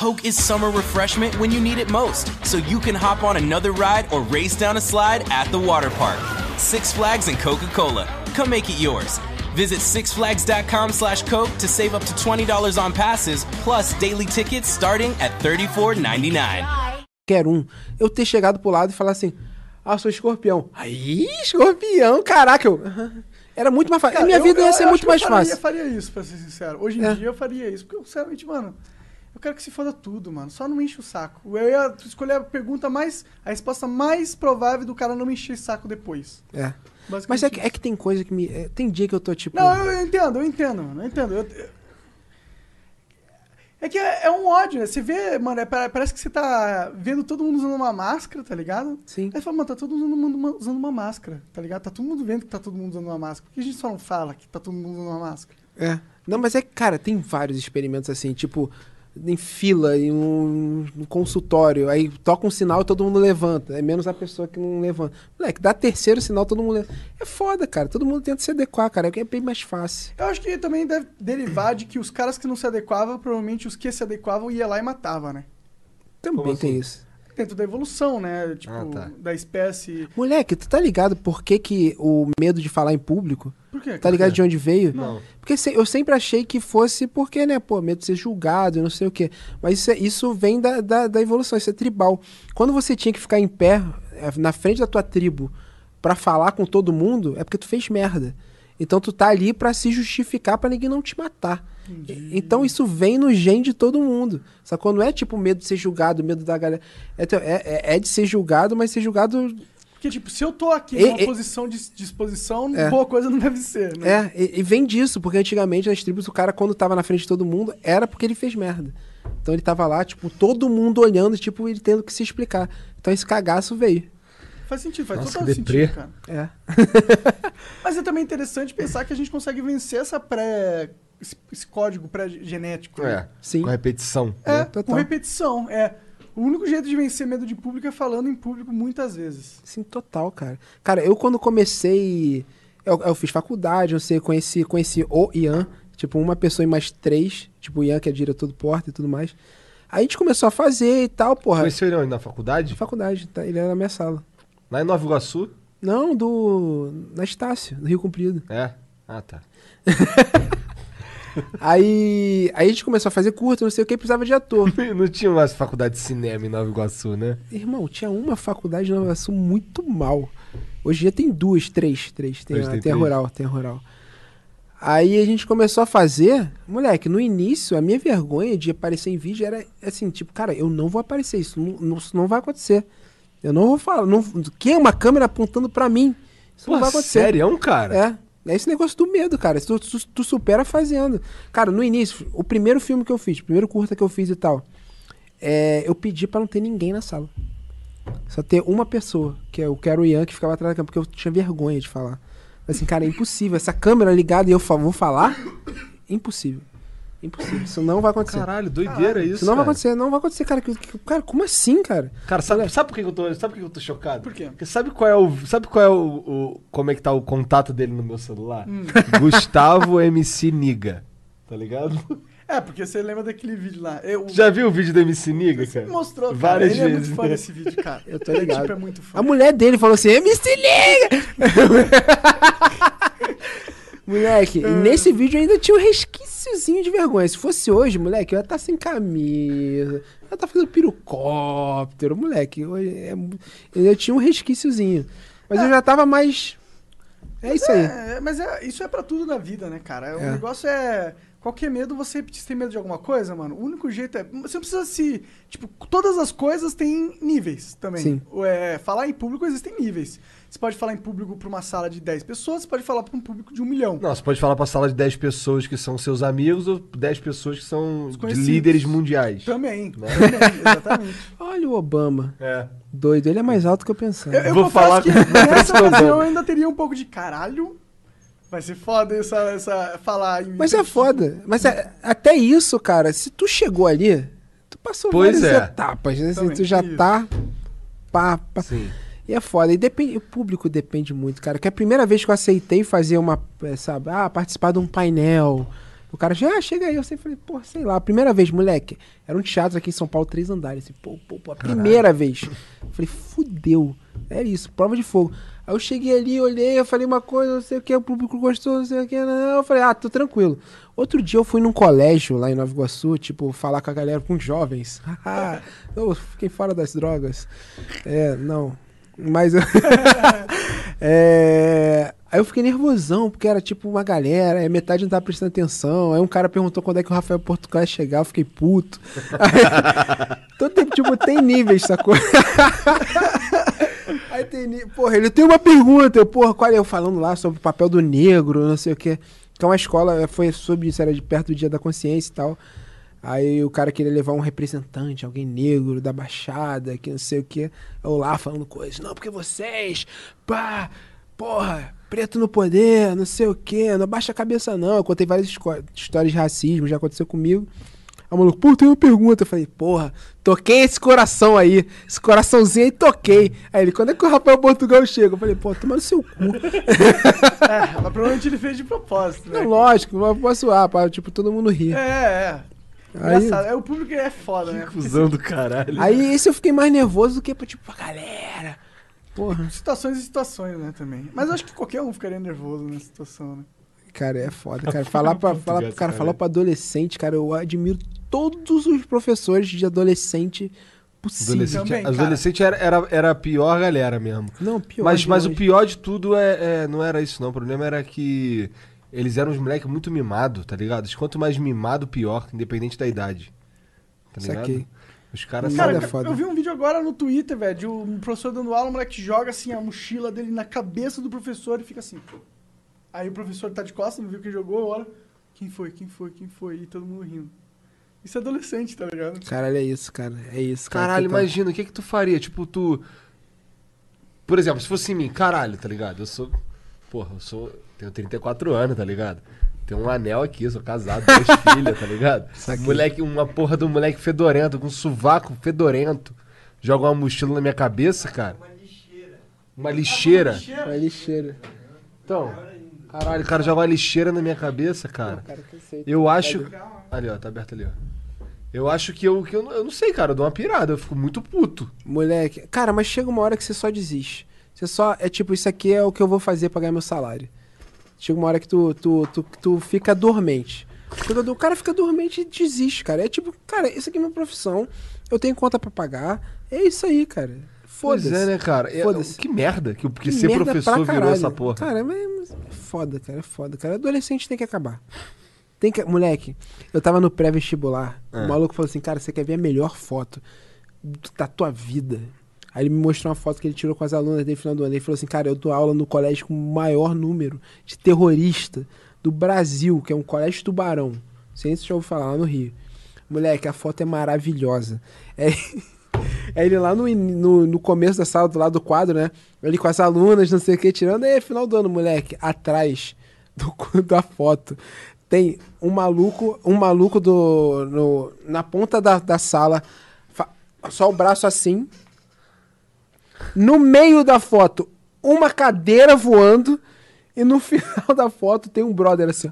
Coke is summer refreshment when you need it most, so you can hop on another ride or race down a slide at the water park. Six Flags and Coca Cola. Come make it yours. Visit sixflags.com slash Coke to save up to $20 on passes, plus daily tickets starting at $34.99. um, eu ter chegado pro lado e falar assim, ah, sou escorpião. Aí, escorpião, caraca, eu... (laughs) Era muito mais fácil. A minha eu- vida eu- ia ser eu muito acho mais que eu faria, fácil. faria isso, pra ser sincero. Hoje em É. dia eu faria isso. Porque, eu, sinceramente, mano, eu quero que se foda tudo, mano. Só não me enche o saco. Eu ia escolher a pergunta mais. A resposta mais provável do cara não me encher o saco depois. É. Mas é que, é que tem coisa que me... é, tem dia que eu tô tipo... Não, eu, eu entendo, eu entendo, mano. Eu entendo. Eu- eu- É que é, é um ódio, né? Você vê, mano, é pa- parece que você tá vendo todo mundo usando uma máscara, tá ligado? Sim. Aí você fala, mano, tá todo mundo uma- usando uma máscara, tá ligado? Tá todo mundo vendo que tá todo mundo usando uma máscara. Por que a gente só não fala que tá todo mundo usando uma máscara? É. Não, mas é que, cara, tem vários experimentos assim, tipo, em fila, em um, um consultório, aí toca um sinal e todo mundo levanta. É menos a pessoa que não levanta. Moleque, dá terceiro sinal, todo mundo levanta. É foda, cara. Todo mundo tenta se adequar, cara. É bem mais fácil. Eu acho que também deve derivar de que os caras que não se adequavam, provavelmente os que se adequavam ia lá e matava, né? Também Como tem assim? isso. Dentro da evolução, né? Tipo, Ah, tá. da espécie. Moleque, tu tá ligado por que, que o medo de falar em público? Por quê? Tá ligado de onde veio? Não. Porque se- eu sempre achei que fosse porque, né, pô, medo de ser julgado e não sei o quê. Mas isso, é- isso vem da, da, da evolução, isso é tribal. Quando você tinha que ficar em pé, é, na frente da tua tribo, pra falar com todo mundo, é porque tu fez merda. Então tu tá ali pra se justificar pra ninguém não te matar. E- Então isso vem no gen de todo mundo. Sacou? Não é tipo medo de ser julgado, medo da galera. É, teu- é, é- é de ser julgado, mas ser julgado Porque, tipo, se eu tô aqui E- numa e- posição de disposição, É. boa coisa não deve ser, né? É, e, e vem disso, porque antigamente nas tribos o cara, quando tava na frente de todo mundo, era porque ele fez merda. Então ele tava lá, tipo, todo mundo olhando, tipo, ele tendo que se explicar. Então esse cagaço veio. Faz sentido, faz Nossa, total que sentido, cara. É. Mas é também interessante pensar que a gente consegue vencer essa pré. Esse, esse código pré-genético. né? É, Sim. com repetição. É, né? com Total. repetição. É. O único jeito de vencer medo de público é falando em público muitas vezes. Sim, total, cara. Cara, eu quando comecei. Eu, eu fiz faculdade, eu sei, conheci, conheci o Ian, tipo, uma pessoa e mais três, tipo, o Ian, que é diretor do Porta e tudo mais. Aí a gente começou a fazer e tal, porra. Conheceu ele onde? Na faculdade? Faculdade, tá? ele era na minha sala. Lá em Nova Iguaçu? Não, do. Na Estácio, no Rio Comprido. É. Ah, tá. (laughs) Aí, aí a gente começou a fazer curta, não sei o que, precisava de ator. (laughs) Não tinha mais faculdade de cinema em Nova Iguaçu, né? Irmão, tinha uma faculdade de Nova Iguaçu muito mal. Hoje em dia tem duas, três, três. Tem, a, tem tem a rural, tem a rural. Aí a gente começou a fazer. Moleque, no início, a minha vergonha de aparecer em vídeo era assim, tipo, cara, eu não vou aparecer, isso não, não- isso não vai acontecer. Eu não vou falar. Não, que é uma câmera apontando pra mim? Isso não vai acontecer. sério? É um cara? É. É esse negócio do medo, cara. Tu, tu, tu supera fazendo. Cara, no início, o primeiro filme que eu fiz, o primeiro curta que eu fiz e tal, é, eu pedi pra não ter ninguém na sala. Só ter uma pessoa, que eu quero o Ian, que ficava atrás da câmera, porque eu tinha vergonha de falar. Assim, cara, é impossível. Essa câmera ligada e eu vou falar? Impossível. Impossível. Isso não vai acontecer. Caralho, doideira isso. Isso não vai cara. acontecer, não vai acontecer, cara. Que- que- Cara, como assim, cara? Cara, sabe, sabe por que eu tô, sabe por que eu tô chocado? Por quê? Porque sabe qual é o, sabe qual é o, o- como é que tá o contato dele no meu celular? Hum. (laughs) Gustavo MC Niga. Tá ligado? É, porque você lembra daquele vídeo lá. Eu, Já viu o vídeo do MC Niga, Você cara? mostrou, cara. Várias Ele é muito vezes, fã né? desse vídeo, cara. Eu tô Ele, ligado. tipo, é muito fã. A mulher dele falou assim: me se liga! Moleque, e nesse vídeo ainda tinha um resquíciozinho de vergonha. Se fosse hoje, moleque, eu ia estar sem camisa, eu ia estar fazendo pirocóptero, moleque. Eu, é, eu tinha um resquíciozinho. Mas eu já tava mais. É isso aí. É, mas é, isso é pra tudo na vida, né, cara? O É. negócio é. Qualquer medo, você você tem medo de alguma coisa, mano? O único jeito é. Você não precisa se. Tipo, todas as coisas têm níveis também. Sim. É, falar em público existem níveis. Você pode falar em público pra uma sala de 10 pessoas, você pode falar pra um público de um milhão. Não, você pode falar pra sala de 10 pessoas que são seus amigos ou 10 pessoas que são líderes mundiais. Também. Né? Também, exatamente. (laughs) Olha o Obama. É. Doido, ele é mais alto que eu pensava. Eu, eu Vou falar que nessa (laughs) ocasião eu ainda teria um pouco de caralho. Vai ser foda essa, essa falar em. Mas é foda. Mas é- até isso, cara, se tu chegou ali, tu passou Pois várias é. etapas, né? Assim, tu já isso. tá. Pá, pá. Sim. E é foda. E depende, o público depende muito, cara. Que a primeira vez que eu aceitei fazer uma, eh, sabe, ah, participar de um painel. O cara já, ah, chega aí. Eu sempre falei, pô, sei lá, a primeira vez, moleque. Era um teatro aqui em São Paulo, três andares. Assim, pô, pô, pô, a primeira vez. Eu falei, fudeu. É isso, prova de fogo. Aí eu cheguei ali, olhei, eu falei uma coisa, não sei o que, o público gostou, não sei o que, não. Eu falei, ah, tô tranquilo. Outro dia eu fui num colégio lá em Nova Iguaçu, tipo, falar com a galera, com jovens. (laughs) Eu fiquei fora das drogas. É, não. Mas. (laughs) É, Aí eu fiquei nervosão, porque era tipo uma galera, aí metade não tava prestando atenção. Aí um cara perguntou quando é que o Rafael Portugal ia chegar, eu fiquei puto. Aí, (laughs) todo tempo, tipo, tem níveis, sacou? (laughs) Aí tem. Porra, ele tem uma pergunta, eu, porra, qual é? Eu falando lá sobre o papel do negro, não sei o quê. Então a escola foi sobre isso, era de perto do dia da consciência e tal. Aí o cara queria levar um representante, alguém negro da Baixada, que não sei o quê. Eu lá falando coisas. Não, porque vocês, pá, porra, preto no poder, não sei o quê, não baixa a cabeça não. Eu contei várias histórias de racismo, já aconteceu comigo. Aí o maluco, pô, tem uma pergunta. Eu falei, porra, toquei esse coração aí, esse coraçãozinho aí, toquei. Aí ele, quando é que o Rafael Portugal chega? Eu falei, pô, toma no seu cu. (laughs) É, mas provavelmente ele fez de propósito, né? Não, lógico, não posso zoar, pra, tipo, todo mundo rir. É, é. Aí- Engraçado. É, o público é foda, né? Porque Cusão do caralho. Aí esse eu fiquei mais nervoso do que pra, tipo, pra galera. Porra. Situações e situações, né, também. Mas eu acho que qualquer um ficaria nervoso nessa situação, né? Cara, é foda, cara. Falar pra, falar, cara, cara. falar pra adolescente, cara, eu admiro todos os professores de adolescente possível. Adolescente, Também, adolescente era, era, era a pior galera mesmo. Não, pior. mas mas o pior de tudo é, é- não era isso, não. O problema era que eles eram uns moleques muito mimados, tá ligado? Quanto mais mimado, pior, independente da idade. Tá ligado? Saquei. Os caras Cara, são. é foda. eu vi um vídeo agora no Twitter, velho, de um professor dando aula, o moleque joga assim a mochila dele na cabeça do professor e fica assim. Aí o professor tá de costas, não viu quem jogou, olha. Quem foi, quem foi, quem foi? E todo mundo rindo. Isso é adolescente, tá ligado? Caralho, é isso, cara. É isso, cara. Caralho, imagina, o que que tu faria? Tipo, tu. Por exemplo, se fosse em mim, caralho, tá ligado? Eu sou. Porra, eu sou. Tenho 34 anos, tá ligado? Tenho um anel aqui, sou casado, duas (laughs) filhas, tá ligado? Moleque, uma porra do moleque fedorento, com um sovaco fedorento. Joga uma mochila na minha cabeça, cara. Uma lixeira. Uma lixeira. Uma lixeira. Então, Caralho, o cara joga uma lixeira na minha cabeça, cara. Eu acho. Ali, ó, tá aberto ali, ó. Eu acho que eu, que eu, eu não sei, cara, eu dou uma pirada, eu fico muito puto. Moleque, cara, mas chega uma hora que você só desiste. Você só. É tipo, isso aqui é o que eu vou fazer pra ganhar meu salário. Chega uma hora que tu, tu, tu, tu fica dormente. O cara fica dormente e desiste, cara. É tipo, cara, isso aqui é minha profissão. Eu tenho conta pra pagar. É isso aí, cara. Pois Foda-se. é, né, cara? É- Foda-se. que merda que, que Que ser professor virou essa porra. Cara, mas é foda, cara. É foda, cara. Adolescente tem que acabar. Tem que. Moleque, eu tava no pré-vestibular. Ah. O maluco falou assim, cara, você quer ver a melhor foto da tua vida? Aí ele me mostrou uma foto que ele tirou com as alunas no final do ano. Ele falou assim, cara, eu dou aula no colégio com o maior número de terrorista do Brasil, que é um colégio tubarão. Não sei se já ouviu falar lá no Rio. Moleque, a foto é maravilhosa. (laughs) É, é ele lá no, no, no começo da sala, do lado do quadro, né? Ele com as alunas, não sei o que, tirando. Aí, final do ano, moleque, atrás do, da foto, tem um maluco, um maluco do, no, na ponta da, da sala, só o braço assim. No meio da foto, uma cadeira voando. E no (laughs) final da foto tem um brother assim, ó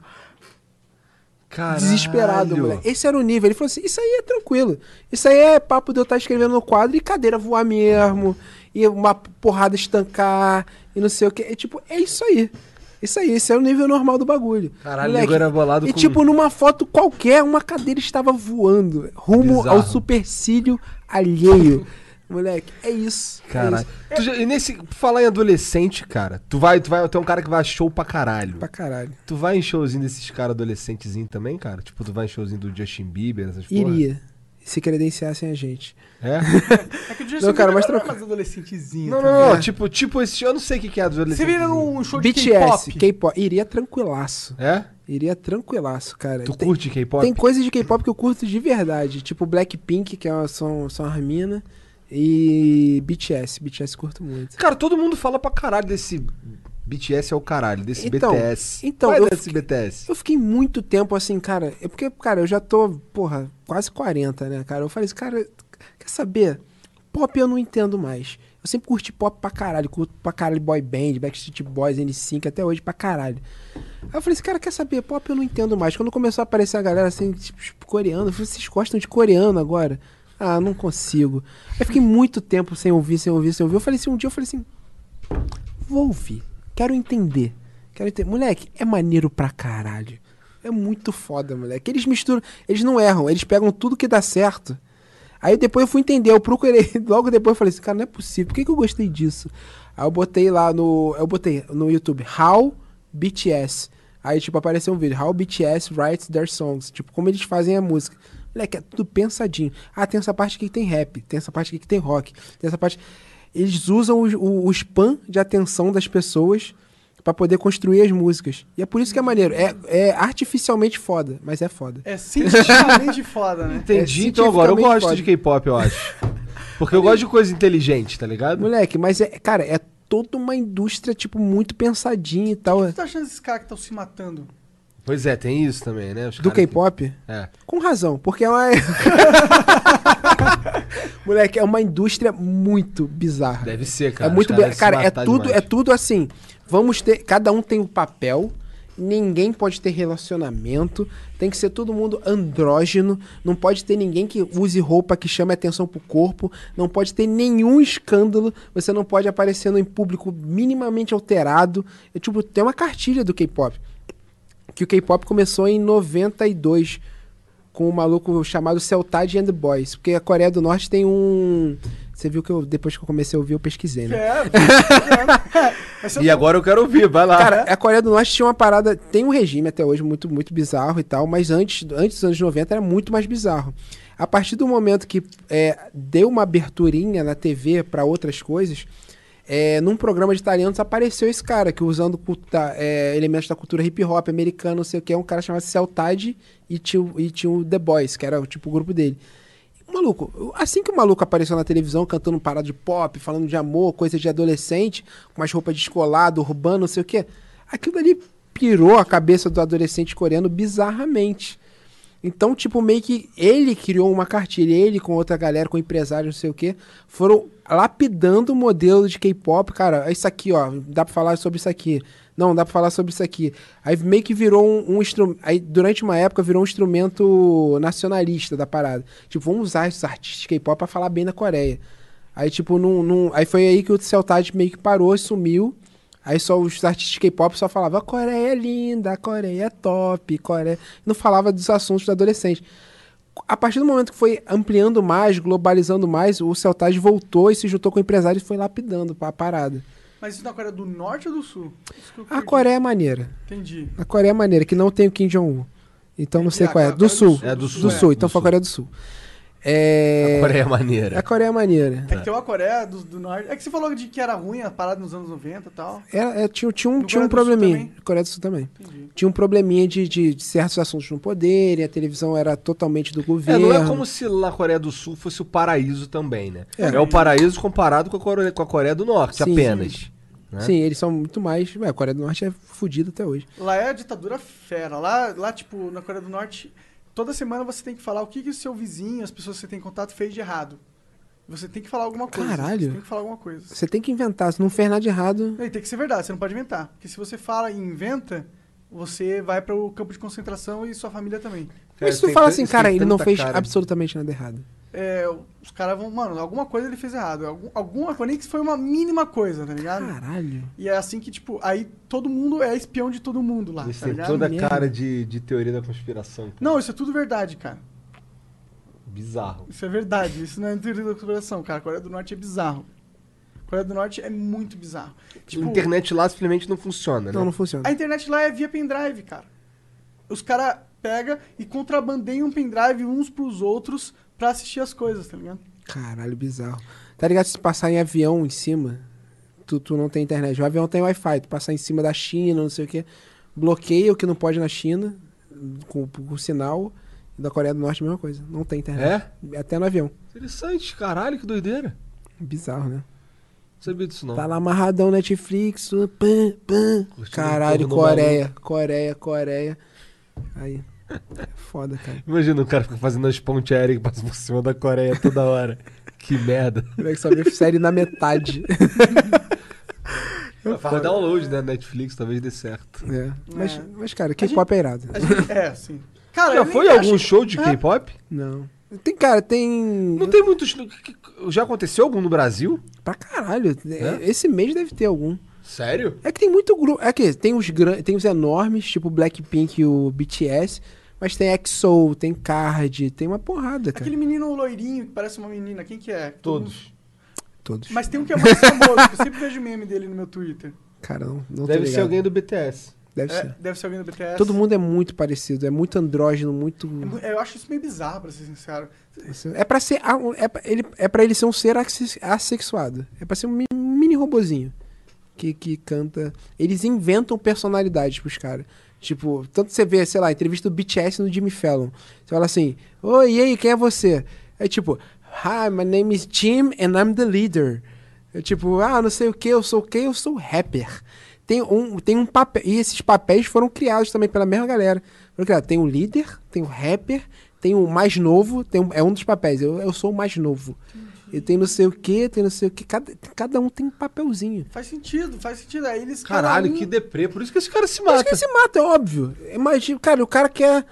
Caralho. desesperado, moleque. Esse era o nível. Ele falou assim: Isso aí é tranquilo. Isso aí é papo de eu estar escrevendo no quadro e cadeira voar mesmo. E uma porrada estancar. E não sei o que. É tipo, é isso aí. Isso aí, esse é o nível normal do bagulho. Caralho, nego era bolado E com- tipo, numa foto qualquer, uma cadeira estava voando. Rumo Bizarro. ao supercílio alheio. Moleque, é isso. é Caralho. isso. Tu já- e nesse. por Falar em adolescente, cara. Tu vai, tu vai. Tem um cara que vai a show pra caralho. Pra caralho. Tu vai em showzinho desses caras adolescentezinhos também, cara? Tipo, tu vai em showzinho do Justin Bieber, essas porra? Iria. Se credenciassem a gente. É? (laughs) É que o Justin Não, cara, Bieber mas não é troca- mais adolescentezinho. Não, não, não. ligado? Tipo, tipo esse. Eu não sei o que, que é Você adolescente. vira num show de BTS, K-pop. K-pop. Iria tranquilaço. É? Iria tranquilaço, cara. Tu Tem- curte K-pop? Tem coisas de K-pop que eu curto de verdade. Tipo Blackpink, que é uma, são, são as minas. E BTS. BTS curto muito. Cara, todo mundo fala pra caralho desse. BTS é o caralho, desse Então, BTS. então, é eu desse fiquei- BTS? Eu fiquei muito tempo assim, cara. É porque, cara, eu já tô, porra, quase 40, né, cara? Eu falei assim, cara, quer saber? Pop eu não entendo mais. Eu sempre curti pop pra caralho. Curto pra caralho boy band, Backstreet Boys, N5, até hoje pra caralho. Aí eu falei assim, cara, quer saber? Pop eu não entendo mais. Quando começou a aparecer a galera assim, tipo, coreano, eu falei, vocês gostam de coreano agora? Ah, não consigo. Aí fiquei muito tempo sem ouvir, sem ouvir, sem ouvir. Eu falei assim, um dia eu falei assim, vou ouvir. Quero entender. Quero entender. Moleque, é maneiro pra caralho. É muito foda, moleque. Eles misturam. Eles não erram, eles pegam tudo que dá certo. Aí depois eu fui entender, eu procurei. (laughs) Logo depois eu falei assim, cara, não é possível. Por que, que eu gostei disso? Aí eu botei lá no. Eu botei no YouTube How BTS. Aí, tipo, apareceu um vídeo. How BTS writes their songs. Tipo, como eles fazem a música. Moleque, é tudo pensadinho. Ah, tem essa parte aqui que tem rap. Tem essa parte aqui que tem rock. Tem essa parte. Eles usam o, o, o span de atenção das pessoas pra poder construir as músicas. E é por isso que é maneiro. É, é artificialmente foda, mas é foda. É cientificamente (laughs) foda, né? Entendi, É então agora eu gosto de K-pop, eu acho. Porque eu gosto de coisa inteligente, tá ligado? Moleque, mas é, cara, é toda uma indústria, tipo, muito pensadinha e tal. O que você tá achando desses caras que estão se matando? Pois é, tem isso também, né? Os Do caras que- K-pop? É. Com razão, porque é uma. (laughs) Moleque, é uma indústria muito bizarra. Deve ser, cara. é muito se Cara, é tudo, demais. é tudo assim. Vamos ter. Cada um tem um papel. Ninguém pode ter relacionamento. Tem que ser todo mundo andrógeno. Não pode ter ninguém que use roupa que chame atenção pro corpo. Não pode ter nenhum escândalo. Você não pode aparecer em público minimamente alterado. É, tipo, tem uma cartilha do K-pop. Que o K-pop começou em 92 com um maluco chamado Celtade and the Boys. Porque a Coreia do Norte tem um. Você viu que eu, depois que eu comecei a ouvir, eu pesquisei, né? É, ser (laughs) E agora eu quero ouvir, vai lá. Cara, a Coreia do Norte tinha uma parada. Tem um regime até hoje muito, muito bizarro e tal, mas antes, antes dos anos 90 era muito mais bizarro. A partir do momento que é, deu uma aberturinha na TV para outras coisas, é, num programa de italianos apareceu esse cara que usando culta- é, elementos da cultura hip hop americana, não sei o que, um cara chamado Celtade e tinha, e tinha o The Boys, que era tipo o grupo dele. Maluco, assim que o maluco apareceu na televisão cantando parada de pop, falando de amor, coisa de adolescente, com umas roupas descoladas, urbano, não sei o quê, aquilo ali pirou a cabeça do adolescente coreano bizarramente. Então, tipo, meio que ele criou uma cartilha, ele com outra galera, com empresários, não sei o quê, foram lapidando o modelo de K-pop. Cara, isso aqui, ó, dá pra falar sobre isso aqui. Não, dá pra falar sobre isso aqui. Aí meio que virou um, um instrumento. Aí, durante uma época, virou um instrumento nacionalista da parada. Tipo, vamos usar esses artistas de K-pop pra falar bem da Coreia. Aí, tipo, num, num- aí foi aí que o Celtade meio que parou e sumiu. Aí só os artistas de K-pop só falavam a Coreia é linda, a Coreia é top, Coreia. Não falava dos assuntos do adolescente. A partir do momento que foi ampliando mais, globalizando mais, o Celtage voltou e se juntou com o empresário e foi lapidando a parada. Mas isso na Coreia do Norte ou do Sul? A. Coreia é maneira. Entendi. A Coreia é maneira, que não tem o Kim Jong-un. Então não sei Ah, qual é. a Do Sul. Sul. É, do Sul, Do é. Sul. Do Então foi a Sul. Coreia do Sul. É... A Coreia é maneira. A Coreia é maneira. É que tem uma Coreia do, do Norte. É que você falou de que era ruim a parada nos anos 90 e tal. É, é, tinha, tinha um, No tinha um probleminha. também? Coreia do Sul também. Entendi. Tinha um probleminha de, de, de certos assuntos não poderem, a televisão era totalmente do É, governo. não é como se na Coreia do Sul fosse o paraíso também, né? É. É, o paraíso comparado com a Coreia, com a Coreia do Norte, Sim, apenas. né? Sim, eles são muito mais. Ué, a Coreia do Norte é fodida até hoje. Lá é a ditadura fera. Lá, lá, tipo, na Coreia do Norte, toda semana você tem que falar o que, que o seu vizinho, as pessoas que você tem contato, fez de errado. Você tem que falar alguma coisa. Caralho. Você tem que falar alguma coisa. Você tem que inventar, se não fez nada de errado. E tem que ser verdade, você não pode inventar. Porque se você fala e inventa, você vai para o campo de concentração e sua família também. Cara, Mas se tu fala assim, cara, ele não fez cara. absolutamente nada errado. É, os caras vão, mano, alguma coisa ele fez errado. Algum, alguma coisa, nem que foi uma mínima coisa, tá ligado? Caralho. E é assim que, tipo, aí todo mundo é espião de todo mundo lá, Isso tá tem ligado? toda a cara de, de teoria da conspiração. cara. Não, isso é tudo verdade, cara. Bizarro. Isso é verdade. Isso não é teoria da conspiração, cara. A Coreia do Norte é bizarro. A Coreia do Norte é muito bizarro. Tipo, a internet lá simplesmente não funciona, né? Não, não funciona. a internet lá é via pendrive, cara. Os caras pegam e contrabandeiam pendrive uns pros outros pra assistir as coisas, tá ligado? Caralho, bizarro. Tá ligado? Se passar em avião em cima, tu, tu não tem internet. O avião tem Wi-Fi, tu passar em cima da China, não sei o que. Bloqueia o que não pode na China, com, com sinal. E da Coreia do Norte, a mesma coisa. Não tem internet. É? Até no avião. Interessante, caralho, que doideira. Bizarro, né? Não sabia disso não. Tá lá amarradão Netflix, pã, pã. Caralho, Coreia, Coreia, Coreia. Aí. É foda, cara. Imagina o cara ficar fazendo as pontes aéreas que passam por cima da Coreia toda hora. que merda. Como é que só vê série na metade? (laughs) Faz download, né? Netflix, talvez dê certo. É. Mas, É. mas, cara, K-pop é irado. A gente- é, sim. Cara, Já eu foi nem algum acho- show de É. K-pop? Não. Tem, cara, tem. Não tem muitos. Já aconteceu algum no Brasil? Pra caralho. É? Esse mês deve ter algum. Sério? É que tem muito grupo. É que tem os, gran... tem os enormes, tipo Blackpink e o BTS. Mas tem EXO, tem Card, tem uma porrada, cara. Aquele menino loirinho que parece uma menina, quem que é? Todos. Todos. Mas tem um que é mais famoso, que eu sempre vejo meme dele no meu Twitter. Cara, não, não tô Deve ser alguém do BTS. Deve É, ser. deve ser alguém do BTS. Todo mundo é muito parecido, é muito andrógeno, muito. É Eu acho isso meio bizarro, pra ser sincero. É pra ser. É pra ele, é pra ele ser um ser asse- assexuado. É pra ser um mi- mini robozinho. Que, que canta. Eles inventam personalidades pros caras. Tipo, tanto você vê, sei lá, entrevista do BTS no Jimmy Fallon. Você fala assim: Oi, e aí, quem é você? É tipo, Hi, my name is Jim and I'm the leader. É tipo, ah, não sei o que, eu sou o que, eu sou rapper. Tem um, tem um papel. E esses papéis foram criados também pela mesma galera. Tem o líder, tem o rapper, tem o mais novo, tem um- é um dos papéis. Eu, eu sou o mais novo. E tem não sei o que, tem não sei o que. Cada, cada um tem um papelzinho. Faz sentido, faz sentido. Aí eles. cada Caralho, um que deprê. Por isso que esse cara se mata. que se mata, é óbvio. Imagina, cara, o cara quer.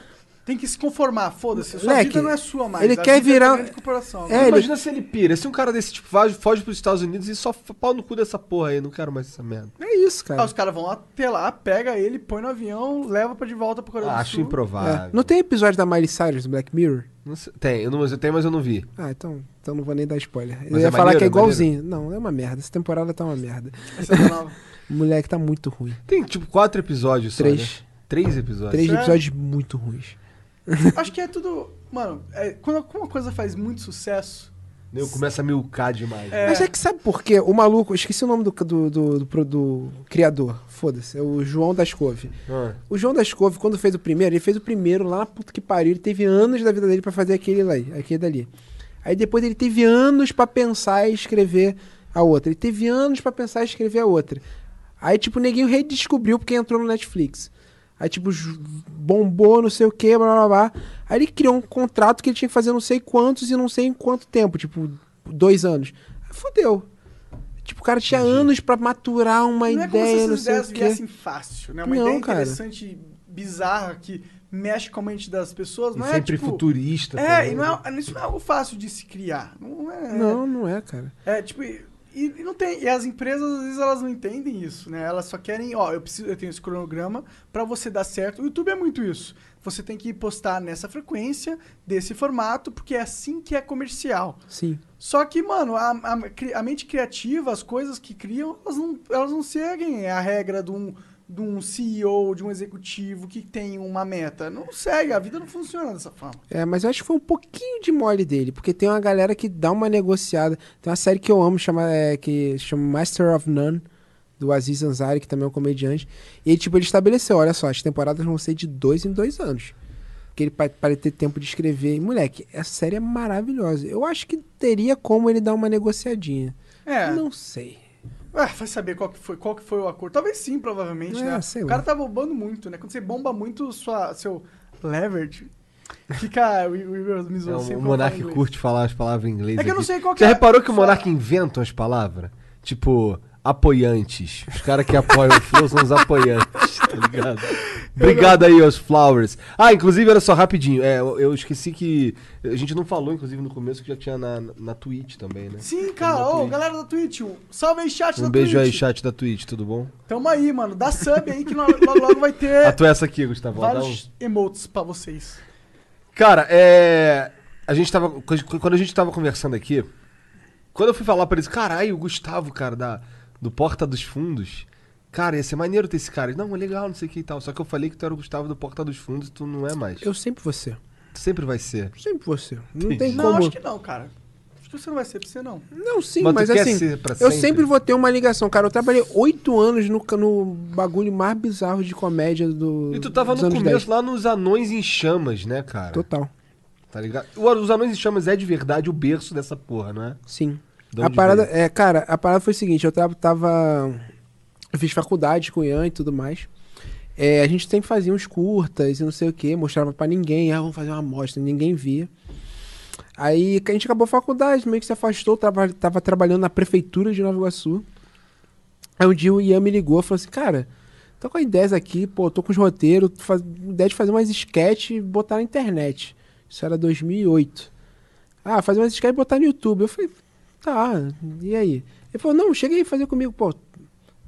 Tem que se conformar, foda-se. Sua Moleque, vida não é sua mais. ele a quer vida virar- É da grande corporação. É, ele- Imagina se ele pira. Se um cara desse tipo foge, foge pros Estados Unidos e só pau no cu dessa porra aí. Não quero mais essa merda. É isso, Ah, cara. os caras vão até lá, pega ele, põe no avião, leva pra de volta pro Coreia do Acho improvável. É. Não tem episódio da Miley Cyrus do Black Mirror? Não sei- Tem, eu, não, eu tenho, mas eu não vi. Ah, então, então não vou nem dar spoiler. Eu Mas ia é falar maneiro, que é é igualzinho. Não, é uma merda. Essa temporada tá uma merda. Essa é. O (laughs) moleque tá muito ruim. Tem tipo quatro episódios só, Três. né? Três episódios. Três episódios muito ruins. (laughs) Acho que é tudo. Mano, é, quando uma coisa faz muito sucesso. Eu começo a milcar demais. É. Mas é que sabe por quê? O maluco, esqueci o nome do, do, do, do, do criador. Foda-se, é o João das Couve. Ah, O João das Couve, quando fez o primeiro, ele fez o primeiro lá na puta que pariu. Ele teve anos da vida dele pra fazer aquele lá, aquele dali. Aí depois ele teve anos pra pensar e escrever a outra. Ele teve anos pra pensar e escrever a outra. Aí, tipo, o neguinho redescobriu porque entrou no Netflix. Aí, tipo, bombou, não sei o que, blá blá blá. Aí ele criou um contrato que ele tinha que fazer não sei quantos e não sei em quanto tempo, tipo, dois anos. Aí fodeu. Tipo, o cara tinha anos pra maturar uma não é como se ideia, não sei o ideias quê. viessem fácil, né? Uma Não, ideia cara. interessante, bizarra, que mexe com a mente das pessoas, E não é sempre tipo... futurista. É, também. e não é, isso não é algo fácil de se criar. Não é. Não, não é, cara. É, tipo, e, e não tem. E as empresas, às vezes, elas não entendem isso, né? Elas só querem, ó, eu preciso, eu tenho esse cronograma pra você dar certo. O YouTube é muito isso. Você tem que postar nessa frequência, desse formato, porque é assim que é comercial. Sim. Só que, mano, a, a, a mente criativa, as coisas que criam, elas não, elas não seguem a regra de um, de um CEO, de um executivo que tem uma meta. Não segue, a vida não funciona dessa forma. É, mas eu acho que foi um pouquinho de mole dele, porque tem uma galera que dá uma negociada. Tem uma série que eu amo, chama, é, que chama Master of None, do Aziz Ansari, que também é um comediante. E ele, tipo, ele estabeleceu, olha só, as temporadas vão ser de dois em dois anos. Que ele pa- para ter tempo de escrever. E, moleque, essa série é maravilhosa. Eu acho que teria como ele dar uma negociadinha. É. Não sei. Ah, vai saber qual que foi, qual que foi o acordo. Talvez sim, provavelmente, É, né? sei o lá. cara tá bombando muito, né? Quando você bomba muito sua, seu leverage, fica... (laughs) O, o, o, me É, zoa o Monark curte falar as palavras em inglês. É que eu não sei qual que Já é- reparou que o. Monark inventa as palavras? Tipo, apoiantes. Os caras que apoiam o Flow são os apoiantes, (laughs) tá ligado? Obrigado aí, os Flowers. Ah, inclusive, olha só, rapidinho. É, eu, eu esqueci que. A gente não falou, inclusive, no começo, que já tinha na, na Twitch também, né? Sim, cara. Ô, Twitch. galera da Twitch, um salve aí, chat da Um beijo aí, Twitch. chat da Twitch, tudo bom? Tamo aí, mano. Dá sub aí que logo, logo, vai ter A tua é essa aqui, Gustavo. dá um- vários emotes pra vocês. Cara, é. A gente tava. Quando a gente tava conversando aqui, quando eu fui falar pra eles, caralho, o Gustavo, cara, da, do Porta dos Fundos. Cara, ia ser maneiro ter esse cara. Não, é legal, não sei o que e tal. Só que eu falei que tu era o Gustavo do Porta dos Fundos e tu não é mais. Eu sempre vou ser. Tu sempre vai ser. Sempre vou ser. Não Entendi. tem Não, como. acho que não, cara. Acho que você não vai ser pra você, não. Não, sim, Mas tu mas, quer assim, ser pra eu sempre? sempre vou ter uma ligação, cara. Eu trabalhei oito anos no, no bagulho mais bizarro de comédia do. E tu tava dos no anos começo 10. lá nos Anões em Chamas, né, cara? Total. Tá ligado? O- Os Anões em Chamas é de verdade o berço dessa porra, não é? Sim. A parada, veio? é, cara, a parada foi o seguinte, eu tava. Eu fiz faculdade com o Ian e tudo mais. É, a gente sempre fazia uns curtas e não sei o que, mostrava pra ninguém, ah, vamos fazer uma amostra, ninguém via. Aí a gente acabou a faculdade, meio que se afastou, tava, tava trabalhando na prefeitura de Nova Iguaçu. Aí um dia o Ian me ligou e falou assim, cara, tô com ideias aqui, pô, tô com os roteiros, faz... ideia de fazer umas sketch e botar na internet. Isso era 2008. Ah, fazer umas sketch e botar no YouTube. Eu falei, tá, e aí? Ele falou, não, chega aí fazer comigo. Pô,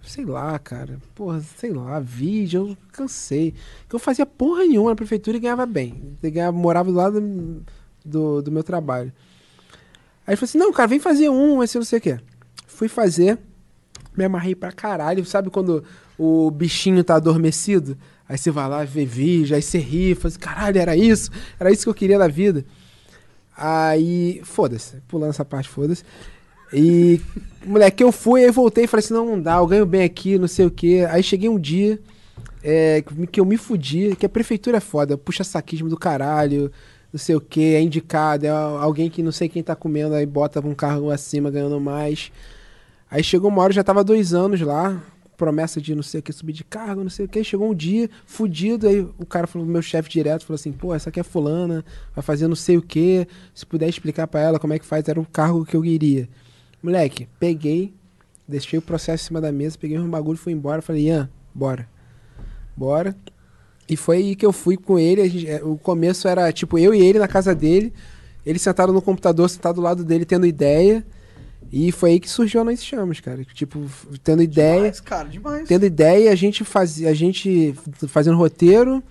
sei lá, cara. Porra, sei lá, vídeo, eu cansei. Que eu fazia porra nenhuma na prefeitura e ganhava bem. Eu ganhava, morava do lado do, do meu trabalho. Aí ele falou assim, não, cara, vem fazer um, esse não sei o quê. Fui fazer, me amarrei pra caralho. Sabe quando o bichinho tá adormecido? Aí você vai lá ver vídeo, aí você ri, fala assim, caralho, era isso? Era isso que eu queria na vida. Aí, foda-se, pulando essa parte, foda-se. E, (laughs) moleque, eu fui, aí voltei e falei assim, não, não dá, eu ganho bem aqui, não sei o quê. Aí cheguei um dia é, que eu me fudi, que a prefeitura é foda, puxa saquismo do caralho, não sei o quê, é indicado, é alguém que não sei quem tá comendo, aí bota um cargo acima ganhando mais. Aí chegou uma hora, eu já tava dois anos lá, promessa de não sei o que, subir de cargo, não sei o que. Chegou um dia, fudido, aí o cara falou, meu chefe direto, falou assim, pô, essa aqui é fulana, vai fazer não sei o que, se puder explicar pra ela como é que faz, era o cargo que eu queria. Moleque, peguei, deixei o processo em cima da mesa, peguei um bagulho, fui embora, falei, Ian, bora. Bora. E foi aí que eu fui com ele, gente- é, o começo era, tipo, eu e ele na casa dele, ele sentado no computador, sentado do lado dele, tendo ideia, e foi aí que surgiu a Nós Chamas, cara. Tipo, tendo ideia, Demais, cara, demais. tendo ideia, a gente fazia, a gente fazendo roteiro,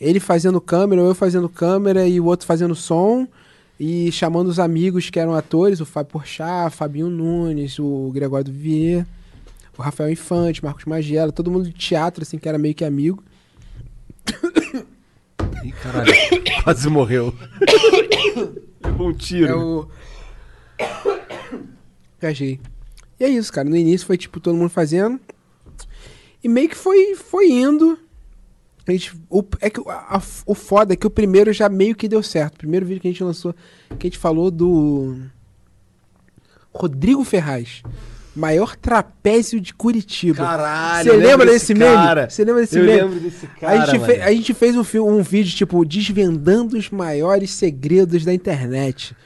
ele fazendo câmera, eu fazendo câmera e o outro fazendo som e chamando os amigos que eram atores, o Fábio Porchat, Fabinho Nunes, o Gregório do Vier, o Rafael Infante, Marcos Magela, todo mundo de teatro assim que era meio que amigo. (coughs) Ih, caralho, (coughs) quase morreu. (coughs) Levou um tiro. É o Gajei. E é isso, cara. No início foi tipo todo mundo fazendo. E meio que foi, foi indo. A gente, o, é que o- a- a- o foda é que o primeiro já meio que deu certo. O primeiro vídeo que a gente lançou, que a gente falou do Rodrigo Ferraz. Maior trapézio de Curitiba. Caralho, Você eu lembra desse desse meme? cara. Você lembra desse Eu meme? lembro desse a, cara, gente fe- mano. a gente fez um, um vídeo, tipo, desvendando os maiores segredos da internet.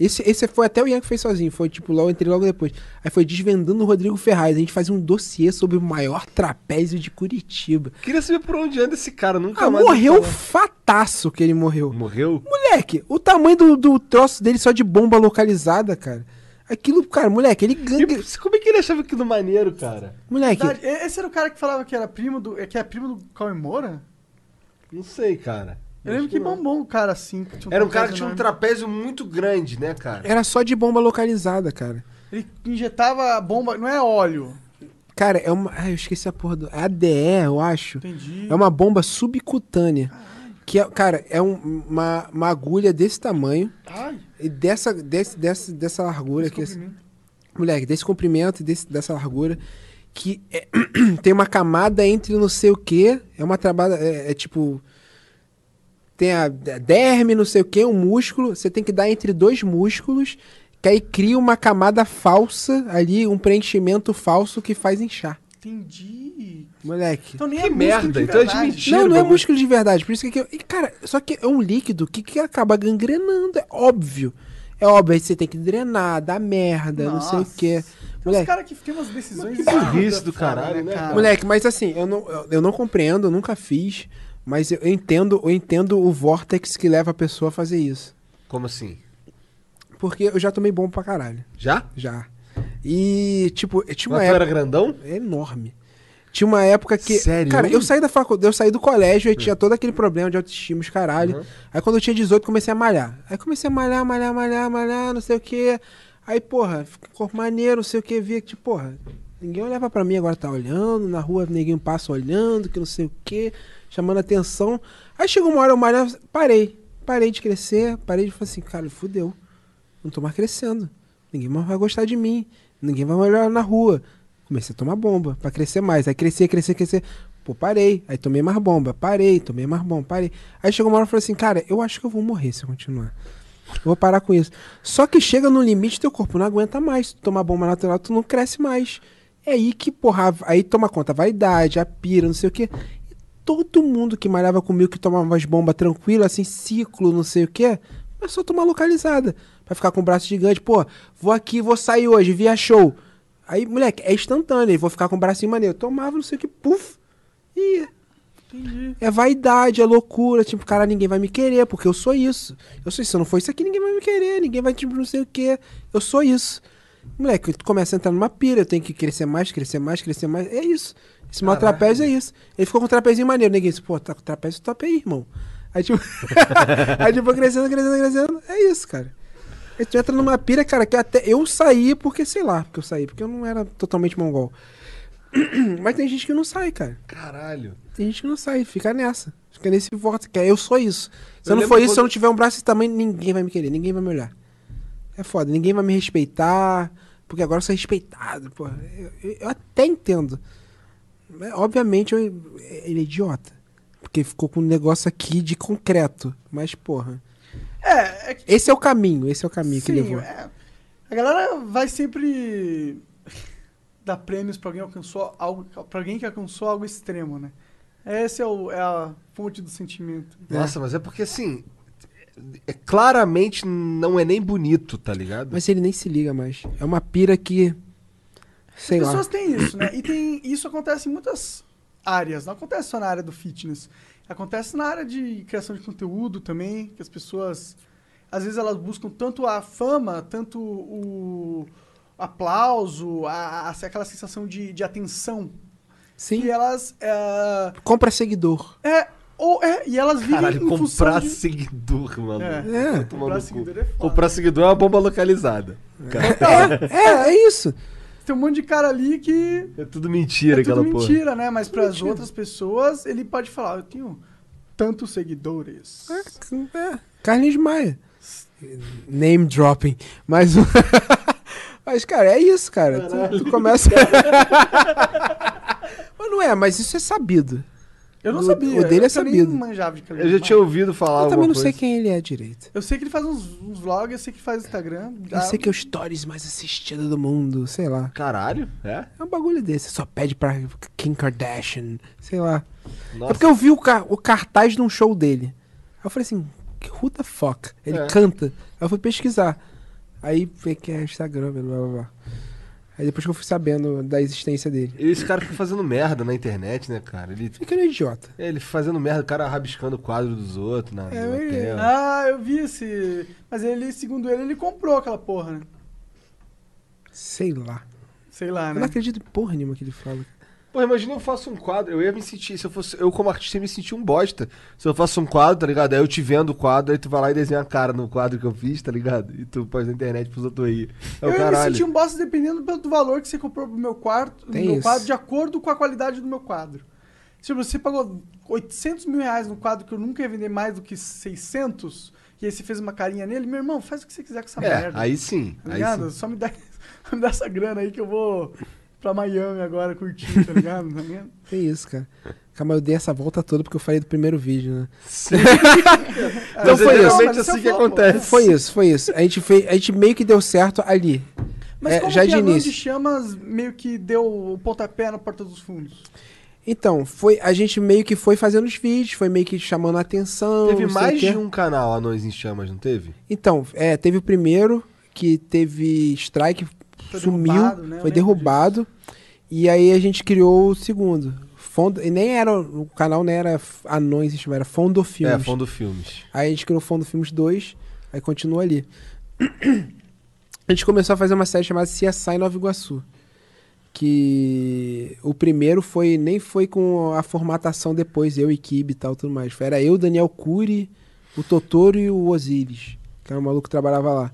Esse, esse foi até o Ian que fez sozinho. Foi tipo, logo, eu entrei logo depois. Aí foi desvendando o Rodrigo Ferraz. A gente fazia um dossiê sobre o maior trapézio de Curitiba. Queria saber por onde anda esse cara, nunca Ah, mais morreu fataço que ele morreu. Morreu? Moleque, o tamanho do, do troço dele só de bomba localizada, cara. Aquilo, cara, moleque, ele gangue. E como é que ele achava aquilo maneiro, cara? Moleque, Verdade, Esse era o cara que falava que era primo do. Que é primo do Cauê Moura? Não sei, cara. Eu lembro que bombou um cara assim. que tinha Era um cara que tinha um enorme. trapézio muito grande, né, cara? era só de bomba localizada, cara. Ele injetava bomba. Não é óleo. Cara, é uma. Ai, eu esqueci a porra do. É ADE, eu acho. Entendi. É uma bomba subcutânea. Que é, cara, é um- uma, uma agulha desse tamanho Ai, e dessa, desse, dessa, dessa largura aqui. assim. descobrimento. Moleque, desse comprimento e desse, dessa largura. Que é- (clears throat) tem uma camada entre não sei o que. É uma trabalha. É, é tipo. Tem a derme, não sei o que, um músculo. Você tem que dar entre dois músculos. Que aí cria uma camada falsa ali, um preenchimento falso que faz inchar. Entendi. Moleque. Então nem Que é merda, então é de mentira. Não, não é músculo de verdade. Por isso que. e, cara, só que é um líquido que, que acaba gangrenando. É óbvio. É óbvio. Aí você tem que drenar, dar merda, não sei o Nossa. uns Moleque, caras que tem umas decisões. Que burrice do caralho, né, cara? moleque, mas assim, eu não, eu, eu não compreendo, eu nunca fiz. Mas eu, entendo, eu entendo o vortex que leva a pessoa a fazer isso. Como assim? Porque eu já tomei bomba pra caralho. Já? Já. E, tipo, tinha uma Mas tu era época. grandão? É enorme. Tinha uma época que. Sério? Cara, eu saí da faculdade, eu saí do colégio e tinha todo aquele problema de autoestima, os caralho. Uhum. Aí quando eu tinha 18, comecei a malhar. Aí comecei a malhar, malhar, malhar, malhar, não sei o quê. Aí, porra, ficou corpo maneiro, não sei o que, via que, tipo, porra, ninguém olhava pra mim, agora tá olhando, na rua ninguém passa olhando, que não sei o que, chamando atenção. Aí chegou uma hora eu malhava, parei. Parei de crescer, parei de falar assim, cara, fudeu. Não tô mais crescendo. Ninguém mais vai gostar de mim. Ninguém vai me olhar na rua. Comecei a tomar bomba pra crescer mais. Aí crescer, crescer, crescer. Pô, parei. Aí tomei mais bomba. Parei, tomei mais bomba, parei. Aí chegou uma hora e falei assim, cara, eu acho que eu vou morrer se eu continuar. Eu vou parar com isso. Só que chega no limite, teu corpo não aguenta mais. Tu tomar bomba natural, tu não cresce mais. É aí que, porra, aí toma conta a vaidade, a pira, não sei o quê. Todo mundo que malhava comigo, que tomava as bombas tranquilo, assim, ciclo, não sei o quê, começou a tomar localizada. Pra ficar com o braço gigante. Pô, vou aqui, vou sair hoje, via show. Aí, moleque, é instantâneo. Vou ficar com o bracinho maneiro. Tomava, não sei o que, puf. E Entendi. é vaidade, é loucura. Tipo, cara, ninguém vai me querer, porque eu sou isso. Eu sou isso. Se eu não for isso aqui, ninguém vai me querer. Ninguém vai, tipo, não sei o que. Eu sou isso. Moleque, tu começa a entrar numa pira. Eu tenho que crescer mais, crescer mais, crescer mais. É isso. Esse meu Caralho. trapézio é isso. Ele ficou com o trapézinho maneiro. Ninguém disse, pô, tá com o trapézio top aí, irmão. Aí, tipo, (laughs) aí, tipo, crescendo, crescendo, crescendo. É isso, cara. Aí tu entra numa pira, cara, que até eu saí porque, sei lá, porque eu saí, porque eu não era totalmente mongol. (clears throat) Mas tem gente que não sai, cara. Caralho. Tem gente que não sai, fica nessa. Fica nesse voto, que é eu sou isso. Se Eu eu não for isso, se eu não tiver um braço desse tamanho, ninguém vai me querer, ninguém vai me olhar. É foda, ninguém vai me respeitar, porque agora eu sou respeitado, porra. Eu, eu- eu até entendo. Mas, obviamente, eu- ele é idiota. Porque ficou com um negócio aqui de concreto. Mas, porra. É, é que. Esse é o caminho, esse é o caminho que Sim, levou. é. A galera vai sempre (laughs) dar prêmios pra alguém que alcançou algo, para alguém que alcançou algo extremo, né? Essa é, o- é a fonte do sentimento. Nossa, mas é porque assim. É, claramente não é nem bonito, tá ligado? Mas ele nem se liga mais. É uma pira que. Sei As lá. pessoas têm isso, né? E tem, (laughs) isso acontece em muitas áreas. Não acontece só na área do fitness. Acontece na área de criação de conteúdo também, que as pessoas, às vezes, elas buscam tanto a fama, tanto o aplauso, a, a- aquela sensação de, de atenção, Sim. que elas... É, Compra seguidor. é, ou, é, e elas vivem Caralho, comprar de... seguidor, mano. É. É. Comprar seguidor é foda. Comprar seguidor é uma bomba localizada. É, é, é isso. Tem um monte de cara ali que É tudo mentira é tudo aquela porra. mentira, né? Mas para as outras pessoas, ele pode falar, eu tenho tantos seguidores. É, Carlinhos Maia. Name dropping. Mas, (laughs) mas cara, é isso, cara. Tu, tu começa. (laughs) mas não é, mas isso é sabido. Eu não O- sabia. o dele é eu também sabido. manjava de Eu já tinha ouvido falar Eu também não sei coisa. quem ele é direito. Eu sei que ele faz uns, uns vlogs, eu sei que faz Instagram. Eu Ah, sei que é o stories mais assistido do mundo, sei lá. Caralho, é? É um bagulho desse, só pede pra Kim Kardashian, sei lá. É Nossa. porque eu vi o, o cartaz de um show dele. Aí eu falei assim, who the fuck? Ele É. canta. Aí eu fui pesquisar. Aí que é Instagram, blá blá blá. Aí depois que eu fui sabendo da existência dele. E esse cara fica fazendo merda na internet, né, cara? Ele, Fica no idiota. ele fazendo merda, o cara rabiscando o quadro dos outros na, É, eu-. Ah, eu vi esse. Mas ele, segundo ele, ele comprou aquela porra, né? Sei lá. Sei lá, Eu né? não acredito em porra nenhuma que ele fala. Pô, imagina eu faço um quadro, eu ia me sentir, se eu fosse, eu como artista ia me sentir um bosta. Se eu faço um quadro, tá ligado? Aí eu te vendo o quadro, aí tu vai lá e desenha a cara no quadro que eu fiz, tá ligado? E tu põe na internet pros outros aí. É eu ia me sentir um bosta dependendo do valor que você comprou pro meu quarto, Tem meu isso. quadro, de acordo com a qualidade do meu quadro. Se você pagou 800 mil reais no quadro que eu nunca ia vender mais do que 600, e aí você fez uma carinha nele, meu irmão, faz o que você quiser com essa É, merda. aí sim. Tá Aí ligado? sim. Só me dá, (laughs) me dá essa grana aí que eu vou pra Miami agora curtir, tá ligado? Tá ligado? (laughs) Tem isso, cara. Calma, eu dei essa volta toda porque eu falei do primeiro vídeo, né? Então (laughs) foi foi isso. realmente Mas isso assim é que acontece. Foi isso, foi isso. A gente, fez, a gente meio que deu certo ali. Mas É, como já que de a início. Chamas meio que deu o pontapé na Porta dos Fundos? Então, foi, a gente meio que foi fazendo os vídeos, foi meio que chamando a atenção. Teve mais de um canal Anões em Chamas, não teve? Então, é, teve o primeiro, que teve strike, Foi sumiu, derrubado, né? Foi derrubado. E aí a gente criou o segundo. Fundo, e nem era, o canal não era Anões, era Fundo Filmes. É, Fundo Filmes. Aí a gente criou o Fundo Filmes 2, aí continua ali. (clears throat) A gente começou a fazer uma série chamada CSI Nova Iguaçu. Que o primeiro foi nem foi com a formatação depois, eu e e tal, tudo mais. Era eu, Daniel Cury, o Totoro e o Osiris, que era o maluco que trabalhava lá.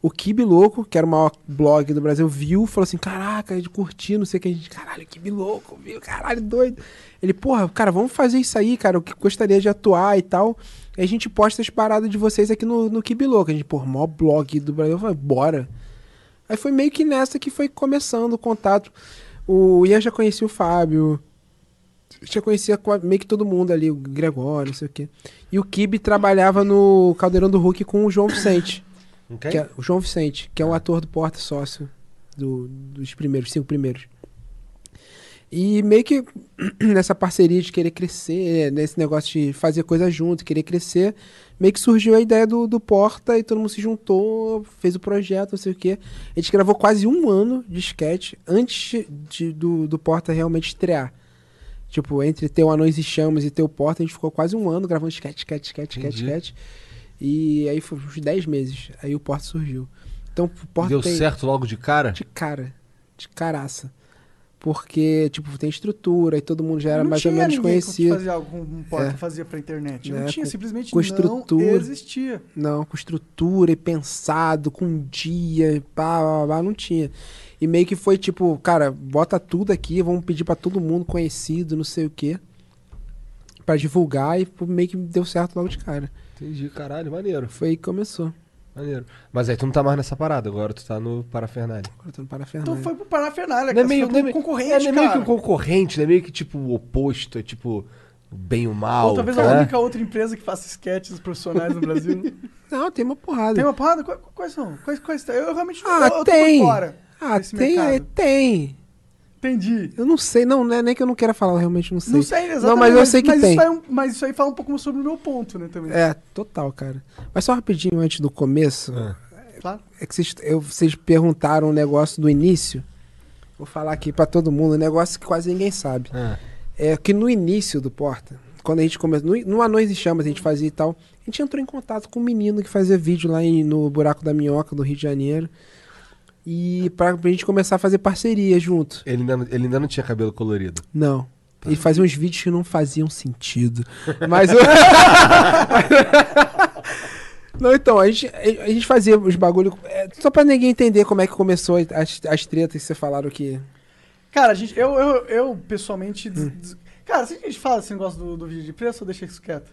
O Kibe Louco, que era o maior blog do Brasil, viu, falou assim: Caraca, a gente não sei o que. A gente, caralho, Kibe Louco, viu, caralho, doido. Ele, porra, cara, vamos fazer isso aí, cara, eu que gostaria de atuar e tal. E a gente posta as paradas de vocês aqui no, no Kibe Louco. A gente, porra, maior blog do Brasil, falei, bora. Aí foi meio que nessa que foi começando o contato. O Ian já conhecia o Fábio, já conhecia meio que todo mundo ali, o Gregório, não sei o quê. E o Kibe trabalhava no Caldeirão do Hulk com o João Vicente. Ok? Que é, o João Vicente, que é o ator do Porta Sócio do- dos primeiros, cinco primeiros. E meio que (clears throat) nessa parceria de querer crescer, nesse negócio de fazer coisa junto, querer crescer, meio que surgiu a ideia do, do Porta e todo mundo se juntou, fez o projeto, não sei o quê. A gente gravou quase um ano de sketch antes de- do, do Porta realmente estrear. Tipo, entre ter o Anões e Chamas e ter o Porta, a gente ficou quase um ano gravando sketch, sketch, sketch, sketch, sketch. E aí foi uns 10 meses. Aí o Porta surgiu. Então o Porta Deu tem certo logo de cara? de cara. De caraça. Porque, tipo, tem estrutura e todo mundo já era não mais ou menos conhecido. fazia algo como um porta É. fazia pra internet. É, Não tinha, com- simplesmente com não estrutura. existia. Não, com estrutura e pensado, com dia, e pá, pá, pá, não tinha. E meio que foi tipo, cara, bota tudo aqui, vamos pedir pra todo mundo conhecido, não sei o quê. Pra divulgar e meio que deu certo logo de cara. Entendi, caralho, maneiro, Foi aí que começou. maneiro. Mas aí tu não tá mais nessa parada, agora tu tá no Parafernália. Agora eu tô no Então Parafernália. foi pro Parafernália, Não é cara. meio, Foi não é pro meio- concorrente, é, não é meio que um concorrente, não é meio que tipo o oposto, é tipo o bem e o mal. Ou talvez tá? a única outra empresa que faça sketches profissionais no Brasil. (laughs) Não, tem uma porrada. Tem uma porrada? Quais, quais são? Quais, quais, eu realmente não Ah, eu, eu tô tem. Ah, tem, mercado. é, tem. Entendi. Eu não sei, não, não é nem que eu não queira falar, eu realmente não sei. Não sei exatamente. Não, mas eu sei que mas tem. Isso aí, é um- mas isso aí fala um pouco sobre o meu ponto, né, também. É, total, cara. Mas só rapidinho antes do começo, Ah. Claro. é que vocês, eu- vocês perguntaram o negócio do início. Vou falar aqui pra todo mundo, um negócio que quase ninguém sabe. Ah, É que no início do Porta, quando a gente começou, no, no Anões e Chamas a gente fazia e tal, a gente entrou em contato com um menino que fazia vídeo lá em- no Buraco da Minhoca, do Rio de Janeiro. E pra, pra gente começar a fazer parceria junto. ele, ainda, não- ele ainda não tinha cabelo colorido. Não. Ele fazia uns vídeos que não faziam sentido. (laughs) Mas o... (laughs) Não, então, a gente, a gente fazia os bagulho. é, só pra ninguém entender como é que começou as, as tretas que vocês falaram que. Cara, a gente, eu, eu, eu pessoalmente. Hum. Cara, se a gente fala esse negócio do, do vídeo de preço, ou deixa isso quieto?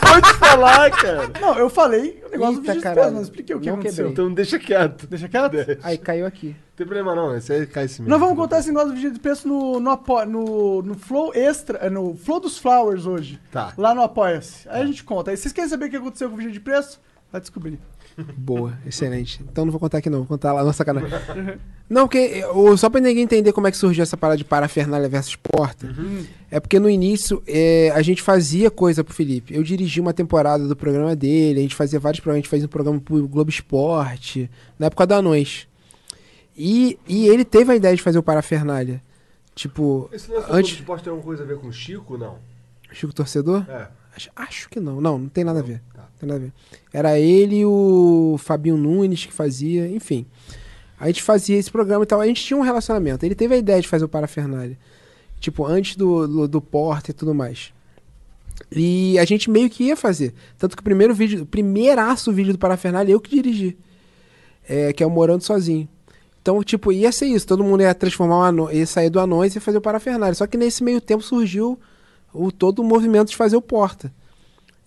Pode falar, cara. Não, eu falei o negócio do Eita, vídeo de mas expliquei o que Não aconteceu. quebrei. Então deixa quieto. Deixa quieto. Deixa. Aí caiu aqui. Não tem problema não, esse aí cai esse mesmo. Nós vamos contar esse negócio do vídeo de preço no, no, no, no Flow Extra, no Flow dos Flowers hoje. Tá. Lá no Apoia-se. Aí a gente conta. Aí vocês querem saber o que aconteceu com o vídeo de preço? Vai descobrir. Boa, excelente. Então não vou contar aqui não, vou contar lá, nossa sacanagem. Não, porque só pra ninguém entender como é que surgiu essa parada de parafernália versus porta, é porque no início é, a gente fazia coisa pro Felipe. Eu dirigi uma temporada do programa dele, a gente fazia vários programas, a gente fazia um programa pro Globo Esporte, na época da Anões. E, e ele teve a ideia de fazer o parafernália. Tipo, Esse lance do antes. Globo Esporte tem alguma coisa a ver com o Chico, não? Chico Torcedor? É. Acho, acho que não. Não, não tem nada a ver. Nada a ver. Era ele e o Fabinho Nunes que fazia, enfim. A gente fazia esse programa e tal. A gente tinha um relacionamento. Ele teve a ideia de fazer o Parafernália. Tipo, antes do, do, do Porta e tudo mais. E a gente meio que ia fazer. Tanto que o primeiro vídeo, o primeiraço vídeo do Parafernália, eu que dirigi. É, que é o Morando Sozinho. Então, tipo, ia ser isso. Todo mundo ia transformar o ano, ia sair do Anões e fazer o Parafernália. Só que nesse meio tempo surgiu o, todo o movimento de fazer o Porta.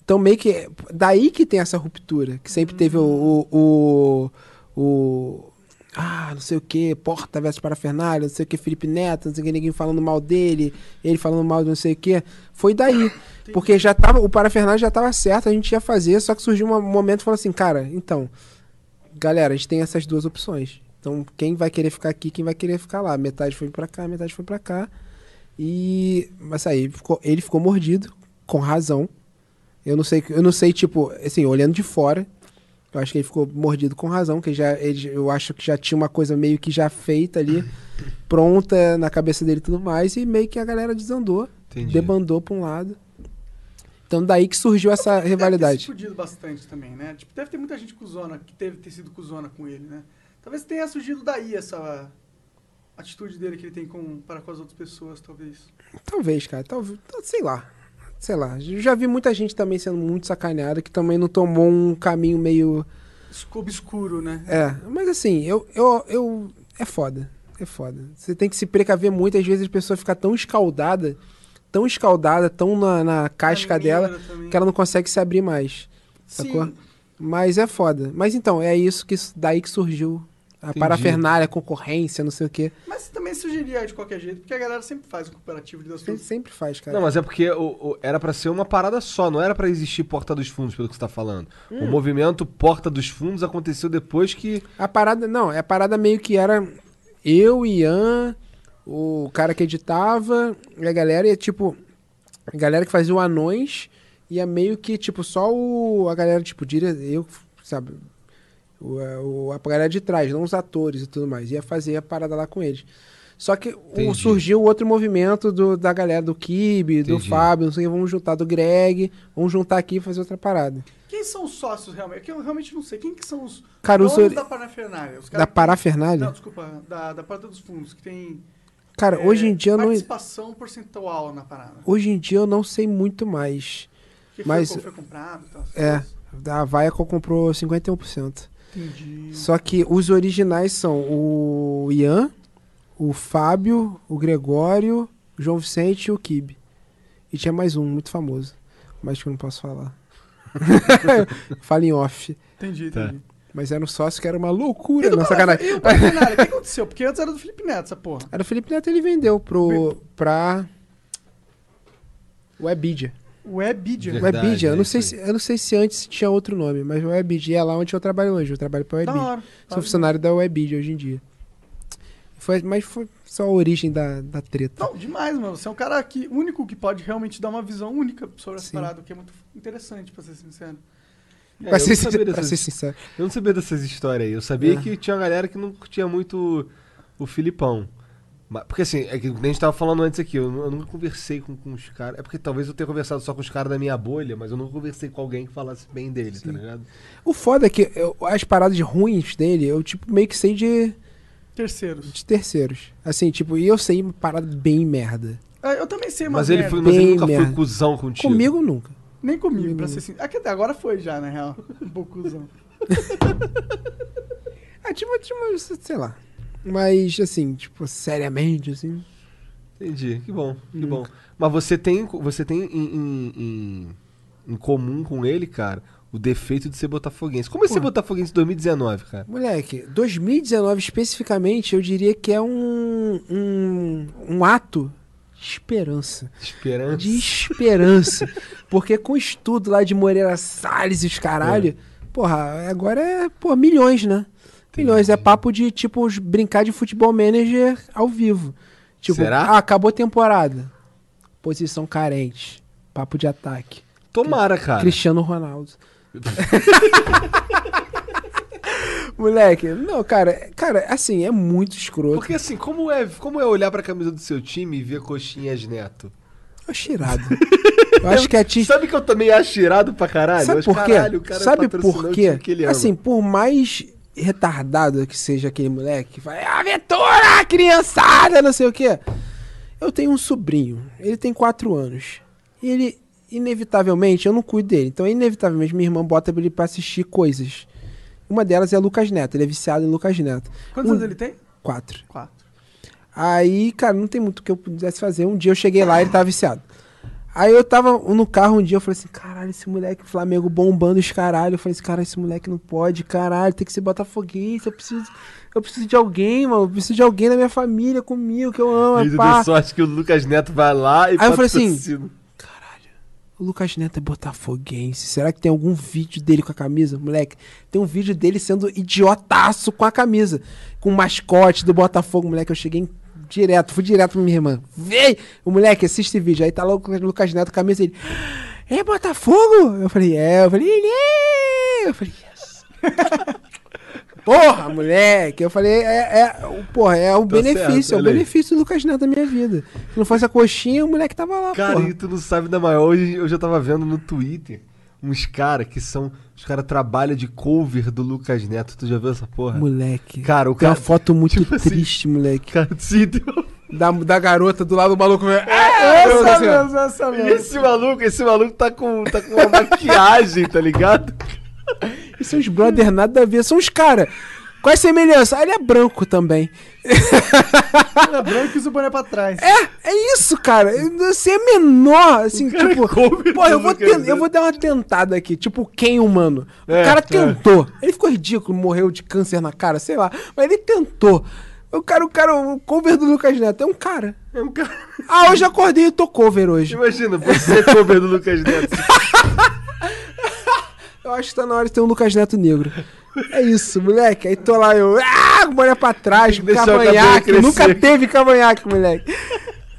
Então, meio que. Daí que tem essa ruptura. Que sempre teve o. o, o, o- ah, não sei o que, Porta versus Parafernália, não sei o que, Felipe Neto, não sei o que, ninguém falando mal dele, ele falando mal de não sei o que. Foi daí. Porque já tava. O Parafernália já tava certo, a gente ia fazer, só que surgiu um momento e falou assim, cara, então. Galera, a gente tem essas duas opções. Então, quem vai querer ficar aqui, quem vai querer ficar lá. Metade foi pra cá, metade foi pra cá. E. Mas aí, ficou- ele ficou mordido, com razão. Eu não sei, eu não sei, tipo, assim, olhando de fora, eu acho que ele ficou mordido com razão, que já, ele, eu acho que já tinha uma coisa meio que já feita ali, (laughs) pronta na cabeça dele e tudo mais, e meio que a galera desandou, Entendi. debandou pra um lado. Então daí que surgiu essa Deve ter se rivalidade. fudido bastante também, né? Tipo, deve ter muita gente cuzona, que teve ter sido cuzona com ele, né? Talvez tenha surgido daí essa atitude dele que ele tem com, para com as outras pessoas, talvez. Talvez, cara, talvez, sei lá. Sei lá, já vi muita gente também sendo muito sacaneada que também não tomou um caminho meio obscuro, né? É, mas assim, eu, eu, eu. É foda. É foda. Você tem que se precaver muito. Às vezes a pessoa fica tão escaldada, tão escaldada, tão na, na casca Caminheira dela, também. que ela não consegue se abrir mais. Sacou? Sim. Mas é foda. Mas então, é isso que daí que surgiu. A Entendi. parafernália, a concorrência, não sei o quê. Mas também sugeria de qualquer jeito, porque a galera sempre faz o comparativo de Sempre, coisas. sempre faz, cara. Não, mas é porque o- o- era pra ser uma parada só, não era pra existir Porta dos Fundos, pelo que você tá falando. O movimento Porta dos Fundos aconteceu depois que. A parada, não, é a parada meio que era eu, Ian, o cara que editava, e a galera ia tipo. A galera que fazia o Anões ia meio que, tipo, só o. A galera, tipo, diria, eu, sabe? O, a- o, a galera de trás, não os atores e tudo mais. Ia fazer a parada lá com eles. Só que o, surgiu outro movimento do, da galera do Kibe, do. Fábio, não sei o que, vamos juntar do Greg, vamos juntar aqui e fazer outra parada. Quem são os sócios realmente? É que eu realmente não sei. Quem que são os Cara, os donos da parafernália? Os Da parafernália? Não, desculpa. Da, da Porta dos Fundos, que tem Cara, é, hoje em dia eu não. participação percentual na parada. Hoje em dia eu não sei muito mais. Que Mas- foi, foi comprado e tal. essas É, coisas. da Havaiaco comprou 51%. Entendi. Só que os originais são o Ian, o Fábio, o Gregório, o João Vicente e o Kibe. E tinha mais um, muito famoso. Mas que eu não posso falar. (laughs) Fala em off. Entendi, Tá. entendi. Mas era um sócio que era uma loucura, do não sacanagem. E o que aconteceu? Porque antes era do Felipe Neto, essa porra. Era o Felipe Neto, ele vendeu pro, pra Webidia. Webidia. Verdade, Webidia, eu não, sei se, eu não sei se antes tinha outro nome, mas o Webidia é lá onde eu trabalho hoje. Eu trabalho pra Da Webidia. hora. Sou funcionário da Webidia hoje em dia. Foi, mas foi só a origem da, da treta. Não, demais, mano. Você é um cara que, único que pode realmente dar uma visão única sobre essa Sim. parada, o que é muito interessante, pra ser sincero. É, pra, eu, ser, não sabia pra dessas, ser sincero. eu não sabia dessas histórias aí. Eu sabia É. que tinha uma galera que não curtia muito o Filipão. Mas- Porque assim, é que a gente tava falando antes aqui, eu, eu nunca conversei com, com os caras. É porque talvez eu tenha conversado só com os caras da minha bolha, mas eu nunca conversei com alguém que falasse bem dele, tá ligado? O foda é que eu- as paradas ruins dele, eu tipo meio que sei de, Terceiros. de terceiros. Assim, tipo, e eu sei uma parada bem merda. Ah, Eu também sei, mas, Mas ele, foi, mas ele Bem nunca merda. foi cuzão contigo. Comigo nunca. Nem comigo, Comigo pra ser sincero. Aqui até agora foi já, na real. Um pouco cuzão. Ah, (laughs) tipo, tipo, sei lá. Mas, assim, tipo, seriamente, assim. Entendi, que bom, que bom. Mas você tem, você tem em, em- em- em comum com ele, cara, o defeito de ser botafoguense. Como é ser botafoguense em 2019, cara? Moleque, 2019 especificamente, eu diria que é um, um, um ato de esperança. Esperança. De esperança. Porque com o estudo lá de Moreira Salles e os caralho, porra, agora é, pô, milhões, né? Milhões. É papo de, tipo, brincar de futebol manager ao vivo. Tipo, Será? ah, acabou a temporada. Posição carente. Papo de ataque. Tomara, cara. Cristiano Ronaldo. (laughs) Moleque, não, cara, cara, assim, é muito escroto. Porque assim, como é, como é olhar pra camisa do seu time e ver coxinhas neto? É cheirado. (laughs) Eu acho que a ti... Sabe que eu também acho irado pra caralho? Sabe por quê? caralho, o cara Sabe por quê? Assim, por mais retardado que seja aquele moleque, que vai, aventura, criançada, não sei o quê. Eu tenho um sobrinho, ele tem quatro anos. E ele, inevitavelmente, eu não cuido dele. Então, inevitavelmente, minha irmã bota ele pra assistir coisas. Uma delas é Lucas Neto, ele é viciado em Lucas Neto. Quantos Um- anos ele tem? Quatro. Quatro. Aí, cara, não tem muito o que eu pudesse fazer. Um dia eu cheguei lá e ele tava viciado. Aí eu tava no carro um dia, eu falei assim, caralho, esse moleque Flamengo bombando os caralho. Eu falei assim, cara, esse moleque não pode, caralho, tem que ser botafoguense, eu preciso, eu preciso de alguém, mano, eu preciso de alguém na minha família, comigo, que eu amo, E tu pá. deu sorte que o Lucas Neto vai lá e Aí eu falei assim, patrocina. O Lucas Neto é botafoguense. Será que tem algum vídeo dele com a camisa? Moleque, tem um vídeo dele sendo idiotaço com a camisa. Com o mascote do Botafogo. Moleque, eu cheguei em- direto, fui direto pra minha irmã. Vem! O moleque, assiste esse vídeo. Aí tá lá o Lucas Neto camisa dele. É Botafogo? Eu falei, é. Eu falei, ele é. Eu falei, yes. (laughs) Porra, moleque. Eu falei, é, é, o- porra, é o Tá benefício, certo, é o benefício do Lucas Neto da minha vida. Se não fosse a coxinha, o moleque tava lá, Cara, porra. e tu não sabe da maior. Hoje eu já tava vendo no Twitter uns caras que são. Os caras trabalham de cover do Lucas Neto. Tu já viu essa porra? Moleque. Cara, o Tem uma cara- foto muito tipo assim- triste, moleque. Cara, sim, deu- Da, da garota do lado do maluco. É, Essa assim, mesmo, essa E mesmo. esse maluco, esse maluco tá com, tá com uma maquiagem, tá ligado? E os brother nada a ver. São os caras. Qual é a semelhança? Ah, ele é branco também. Ele é branco e usa o boné pra trás. É, é isso, cara. Você é menor, assim, tipo. é Pô, eu vou, ten- eu vou dar uma tentada aqui. Tipo, quem humano? O É, cara é. tentou. Ele ficou ridículo, morreu de câncer na cara, sei lá. Mas ele tentou. O cara, o cara, o cover do Lucas Neto é um cara. É um cara. Ah, hoje eu acordei e tô cover hoje. Imagina, você é cover do Lucas Neto. (laughs) Eu acho que tá na hora de ter um Lucas Neto negro. É isso, moleque. Aí tô lá, eu. Ah, boné pra trás, cavanhaque. Nunca teve cavanhaque, moleque.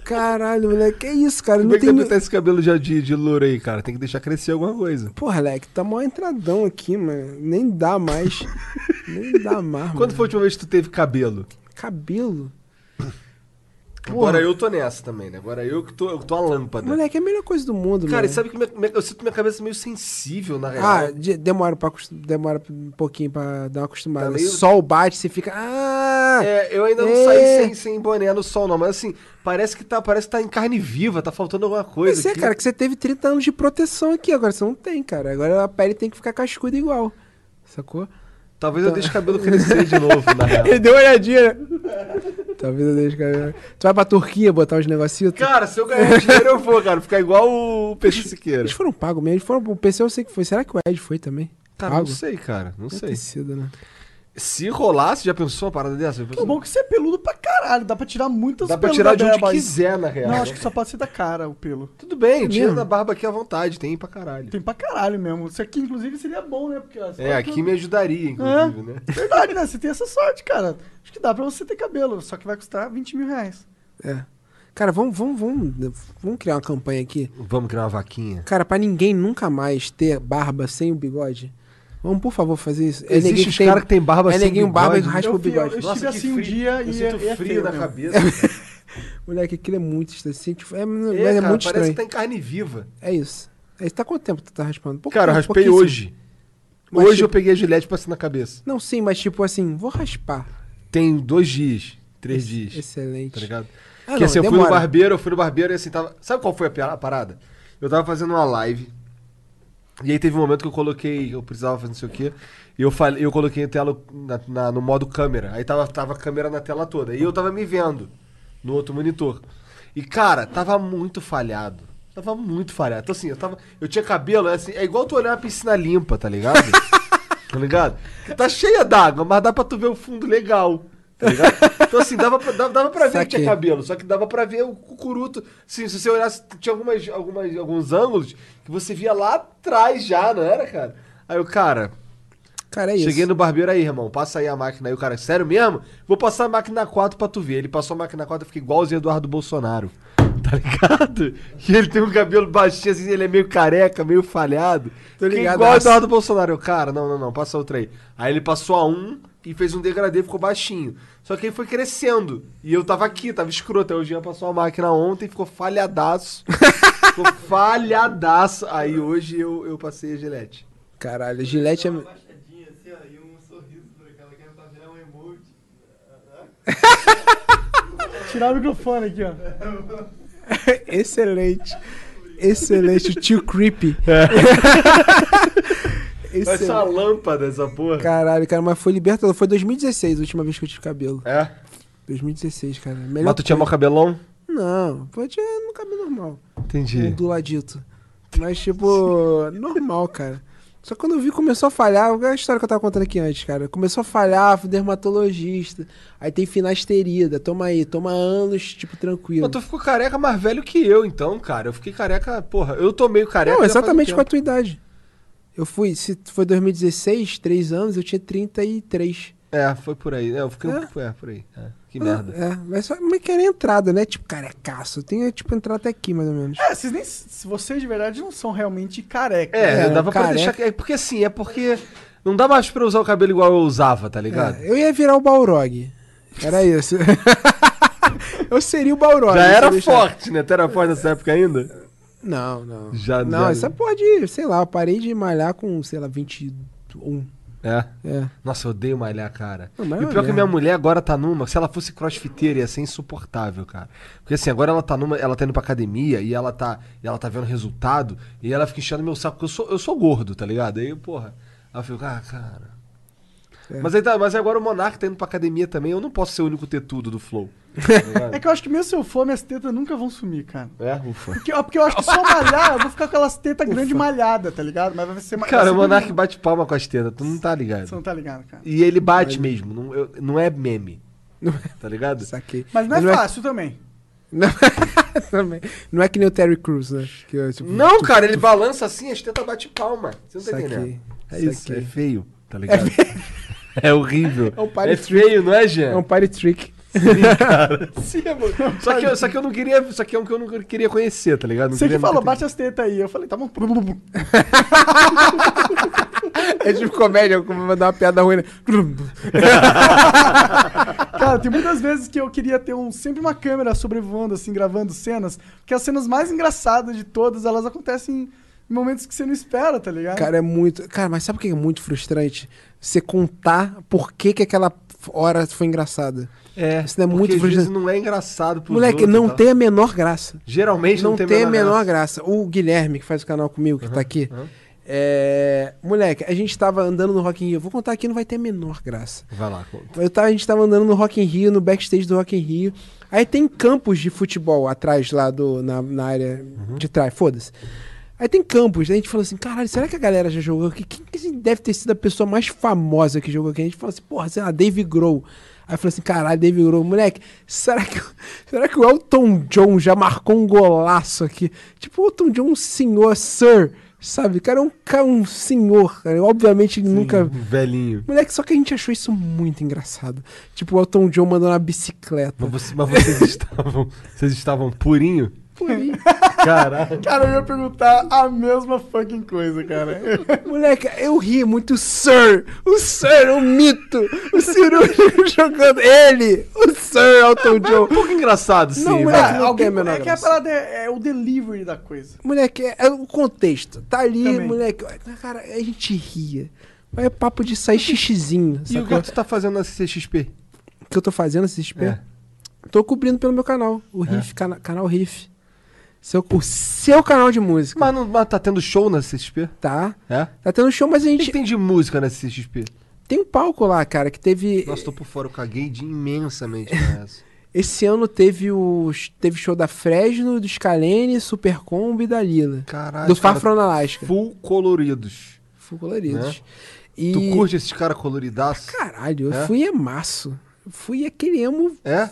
Caralho, moleque. É isso, cara. Como Não é que tem. botar esse cabelo já de, de louro aí, cara? Tem que deixar crescer alguma coisa. Porra, moleque, tá mó entradão aqui, mano. Nem dá mais. Nem dá mais. Quando mano. foi a última vez que tu teve cabelo? Cabelo? Agora eu tô nessa também, né? Agora eu que tô, eu tô a lâmpada. Moleque, é a melhor coisa do mundo, Cara, e mano. sabe que minha- minha- eu sinto minha cabeça meio sensível, na real. Ah, de- demora, pra, demora um pouquinho pra dar uma acostumada. Tá meio- Sol bate, você fica. Ah! É, eu ainda não É. saí sem, sem boné no sol, não. Mas assim, parece que tá, parece que tá em carne viva, tá faltando alguma coisa. Pois é, aqui. cara, que você teve 30 anos de proteção aqui, agora você não tem, cara. Agora a pele tem que ficar cascuda igual. Sacou? Talvez eu deixe o cabelo crescer de novo, na (laughs) real. Ele deu uma olhadinha, né? Talvez eu deixe cabelo. Tu vai pra Turquia botar os negocinhos? Cara, se eu ganhar dinheiro, eu vou, cara. Ficar igual o Peixe Siqueira. Eles foram pagos mesmo. Eles foram, o PC eu sei que foi. Será que o Ed foi também? Cara, Pago? não sei, cara. Não Deve sei. sido, né? Se rolasse, já pensou uma parada dessa? O pensou? bom que você é peludo pra caralho. Dá pra tirar muitas Dá pra pelos tirar da de onde barba aí. quiser, na real. Não, acho que só pode ser da cara o pelo. Tudo bem, tira mesmo? da barba aqui à vontade, tem pra caralho. Tem pra caralho mesmo. Isso aqui, inclusive, seria bom, né? Porque, ó, você É, fala aqui que- me ajudaria, inclusive, né? (laughs) Verdade, né? Você tem essa sorte, cara. Acho que dá pra você ter cabelo, só que vai custar 20 mil reais. É. Cara, vamos, vamos, vamos, vamos criar uma campanha aqui. Vamos criar uma vaquinha. Cara, pra ninguém nunca mais ter barba sem o bigode. Vamos, por favor, fazer isso. É Existe os caras que tem barba é sem neguinho barba e raspa Eu o bigode. eu- estive que assim um dia eu e sinto é- é frio feio na mesmo. cabeça. (laughs) Moleque, aquilo é muito estranho. É, É, mas é cara, muito parece estranho. que tá em carne viva. É isso. É, tá quanto tempo tu tá raspando? Pouco Cara, eu raspei hoje. Mas, hoje tipo- eu peguei a gilete e passei na cabeça. Não, sim, mas tipo assim, vou raspar. Tem dois dias, três dias, Excelente. tá ligado? Ah, Porque não, assim, eu fui demora. no barbeiro, eu fui no barbeiro e assim, tava... Sabe qual foi a parada? Eu tava fazendo uma live, e aí teve um momento que eu coloquei, eu precisava fazer não sei o quê, e eu, falei, eu coloquei a tela na- na- no modo câmera, aí tava, tava a câmera na tela toda, e eu tava me vendo no outro monitor. E cara, tava muito falhado. Tava muito falhado. Então assim, eu tava. Eu tinha cabelo, é assim, é igual tu olhar uma piscina limpa, tá ligado? (laughs) tá ligado? Que tá cheia d'água, mas dá pra tu ver o fundo legal. Tá ligado? Então assim, dava pra, dava, dava pra ver que tinha cabelo, só que dava pra ver o cucuruto. Assim, se você olhasse, tinha algumas, algumas, alguns ângulos que você via lá atrás já, não era, cara? Aí eu, cara, Cara, é isso. Cheguei no barbeiro aí, irmão. Passa aí a máquina aí. O cara, sério mesmo? Vou passar a máquina 4 pra tu ver. Ele passou a máquina 4 e fiquei igualzinho Eduardo Bolsonaro. (laughs) Tá ligado? E ele tem um cabelo baixinho, assim, ele é meio careca, meio falhado. Tô Fiquei ligadaço. igual Eduardo Bolsonaro. Eu, cara, não, não, não, passa outra aí. Aí ele passou a 1 e fez um degradê, ficou baixinho. Só que ele foi crescendo. E eu tava aqui, tava escroto. Aí o Jean passou a máquina ontem, ficou falhadaço. (laughs) ficou falhadaço. Aí hoje eu, eu passei a gilete. Caralho, Gillette é. Baixadinha assim, ó, e um sorriso por aquela que é pra virar um emoji. (laughs) Tirar o microfone aqui, ó. (laughs) Excelente. Excelente. O tio Creepy. Vai ser uma Excelente. lâmpada essa porra. Caralho, cara, mas foi libertador. Foi 2016 a última vez que eu tive cabelo. É? 2016, cara. Melhor Mas tu tinha mó coisa. cabelão? Não, foi tinha no cabelo normal. Entendi. Onduladito. Mas, tipo, normal, cara. Só que quando eu vi começou a falhar, é a história que eu tava contando aqui antes, cara. Começou a falhar, fui dermatologista. Aí tem finasterida. Toma aí, toma anos, tipo, tranquilo. Mas tu ficou careca mais velho que eu, então, cara. Eu fiquei careca, porra. Eu tô meio careca. Não, exatamente com a tua idade. Eu fui, se foi 2016, 3 anos, eu tinha 33. É, foi por aí. É, eu fiquei. É? É, por aí. É, que merda. É, mas só mas que era entrada, né? Tipo, carecaço. Eu tenho, tipo, entrar até aqui, mais ou menos. É, vocês nem. se Vocês de verdade não são realmente carecas. É, É, dava pra careca. deixar. É porque assim, é porque. Não dá mais pra usar o cabelo igual eu usava, tá ligado? É, eu ia virar o Balrog. Era isso. (laughs) eu seria o Balrog. Já era forte, né? Tu era forte nessa época ainda? Não, não. Já- Não, já- essa pode, sei lá, eu parei de malhar com, sei lá, 21. É. É. Nossa, eu odeio malhar, cara. Não, e é pior é que merda. minha mulher agora tá numa. Se ela fosse crossfiteira, ia ser insuportável, cara. Porque assim, agora ela tá numa. Ela tá indo pra academia e ela tá. E ela tá vendo resultado. E ela fica enchendo meu saco, porque eu sou, eu sou gordo, tá ligado? Aí, porra. Ela fica, ah, cara. É. Mas, aí tá, mas agora o Monark tá indo pra academia também. Eu não posso ser o único tetudo do Flow. (laughs) Tá? É que eu acho que mesmo se eu for, minhas tetas nunca vão sumir, cara. É, ufa. Porque, porque eu acho que só malhar, eu vou ficar com aquelas tetas grandes malhadas, tá ligado? Mas vai ser mais. Cara, o Monark bonito. bate palma com as tetas, tu não tá ligado. Você não tá ligado, cara. E ele bate mesmo, não, eu- não é meme. Não Tá ligado? Saquei. Mas não é Não é- fácil também. Não, (laughs) também. não é que nem o Terry Crews, né? Que, eu, tipo, Não, cara, ele balança assim, as tetas bate palma. Você não tá Saquei. entendendo? É isso, Saquei. é feio, tá ligado? É, (laughs) horrível. É um party É feio, não é, Jean? É um party trick. Sim, (laughs) amor. Só que, eu, só que eu não queria. Só que é um que eu não queria conhecer, tá ligado? Não Você que falou, bate as tetas aí. Eu falei, tá bom. (laughs) É tipo comédia, como mandar uma piada ruim. né? Cara, tem muitas vezes que eu queria ter um, sempre uma câmera sobrevoando, assim, gravando cenas. Porque as cenas mais engraçadas de todas, elas acontecem em momentos que você não espera, tá ligado? Cara, é muito. Cara, mas sabe o que é muito frustrante? Você contar por que, que aquela hora foi engraçada. É, Isso não é muito às vezes frustrante. não é engraçado pro Moleque, não tem a menor graça. Geralmente Não, não, tem, a menor graça. O Guilherme, que faz o canal comigo, que tá aqui. É... Moleque, a gente tava andando no Rock in Rio. Eu Vou contar aqui, não vai ter a menor graça. Vai lá, conta. Eu tava, a gente tava andando no Rock in Rio, no backstage do Rock in Rio. Aí tem campos de futebol atrás lá do, na, na área de trás, foda-se. Aí tem campos, aí a gente falou assim, caralho, será que a galera já jogou aqui? Quem que deve ter sido a pessoa mais famosa que jogou aqui? A gente falou assim, porra, sei lá, Dave Grohl. Aí falei assim, caralho, Dave Grohl, moleque, será que, (laughs) será que o Elton John já marcou um golaço aqui? Tipo, o Elton John, um senhor, sir, sabe? O cara é um, ca- um senhor, cara. Obviamente nunca... Um velhinho. Moleque, só que a gente achou isso muito engraçado. Tipo, o Elton John mandando uma bicicleta. Mas, você- mas vocês (laughs) estavam. Vocês estavam purinho? Purinho. (laughs) Caralho. Cara, eu ia perguntar a mesma fucking coisa, cara. (laughs) Moleque, eu ri muito. O Sir! O Sir, o mito! O cirúrgico (laughs) jogando. Ele! O Sir Elton É um John. pouco engraçado, sim. Não, não alguém, menor é que a parada é, é o delivery da coisa. Moleque, é, é o contexto. Tá ali, Também. moleque. Cara, a gente ria. Mas é papo de sair xixizinho. E o que tu tá fazendo na CXP? O que eu tô fazendo esse XP? É. Tô cobrindo pelo meu canal. O Riff, cana- canal Riff. Seu, o seu canal de música. Mas, não, mas tá tendo show na CXP? Tá. É? Tá tendo show, mas a O que, gente. que tem de música na CXP? Tem um palco lá, cara, que teve. Nossa, tô por fora, eu caguei de imensamente nessa. (laughs) Esse ano teve o teve show da Fresno, do Scalene, Super Combo e da Lila. Caralho. do Far From Alaska. Full coloridos. Full coloridos. Né? E... Tu curte esses caras coloridaços? Caralho, eu É? fui emaço. Fui aquele emo É?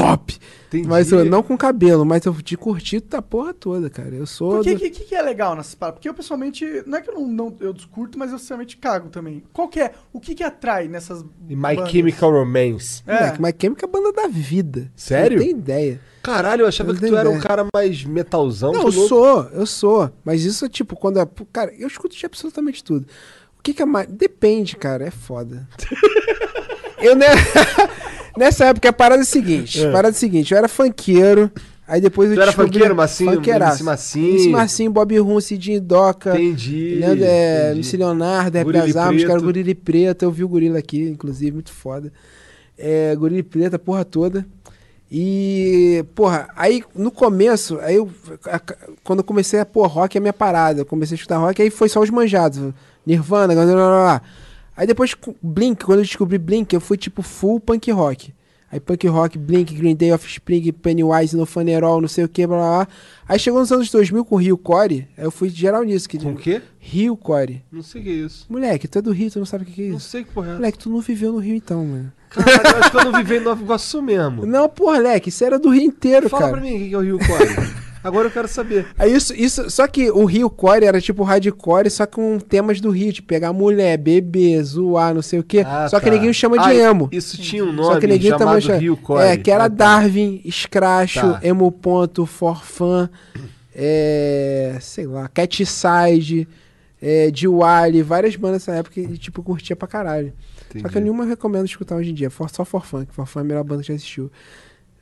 Top. Entendi. Mas eu, não com cabelo, mas eu de curtir da porra toda, cara. Eu sou. Por que, do- que, que é legal nessas paradas? Porque eu pessoalmente, não é que eu não, não eu discurto, mas eu sinceramente cago também. Qual que é? O que que atrai nessas E My bandas? Chemical Romance. É. Moleque, mas Chemical é a banda da vida. Sério? Não tem ideia. Caralho, eu achava Eu que tu tenho era um ideia. cara mais metalzão. Não, eu louco. sou, eu sou. Mas isso é tipo, quando é. Cara, eu escuto de absolutamente tudo. O que, que é mais. Depende, cara, é foda. (laughs) eu, né? Nessa época, a parada é a seguinte: a parada é a seguinte, eu era funkeiro. Aí depois eu Tu era funkeiro, Massinho, funkeiraço. Massinho. MC Massinho, Bob Rum, Cidinho Doca. Entendi. Leandro, é, entendi. MC Leonardo, Armas, Preto. cara, Gorila Preta. Eu vi o Gorila aqui, inclusive, muito foda. É, Gorila Preta, porra toda. E, porra, aí no começo, aí eu, a- quando eu comecei a pôr rock é minha parada. Eu comecei a escutar rock, aí foi só os manjados. Nirvana, blá, blá, blá, blá. Aí depois Blink, quando eu descobri Blink, eu fui tipo full punk rock. Aí punk rock, Blink, Green Day, Offspring, Pennywise, No Funeral, não sei o que, blá, blá, blá. Aí chegou nos anos 2000 com Rio Core, aí eu fui geral nisso. Que, Com o quê? Rio Core. Não sei o que é isso. Moleque, tu é do Rio, tu não sabe o que, é Não isso. sei que porra é. Moleque, tu não viveu no Rio então, mano. Caralho, eu acho que eu não vivi em Nova Iguaçu mesmo. Não, porra, moleque, isso era do Rio inteiro, Fala cara. pra mim o que que é o Rio Core. (laughs) Agora eu quero saber. Aí isso, isso, só que o Rio Core era tipo hardcore, só com temas do Rio, tipo pegar mulher, beber, zoar, não sei o quê. Ah, só que tá. ninguém chama de Ah, emo. Isso tinha um Só nome que ninguém chamado chama. Rio Core. É, que era Ah, tá. Darwin, Scratcho, Tá. Emo Ponto, Forfan, é, sei lá, Catside, é, Diwali, várias bandas nessa época e tipo curtia pra caralho. Só que eu Entendi. nenhuma recomendo escutar hoje em dia, for- só Forfan, que Forfan é a melhor banda que já existiu.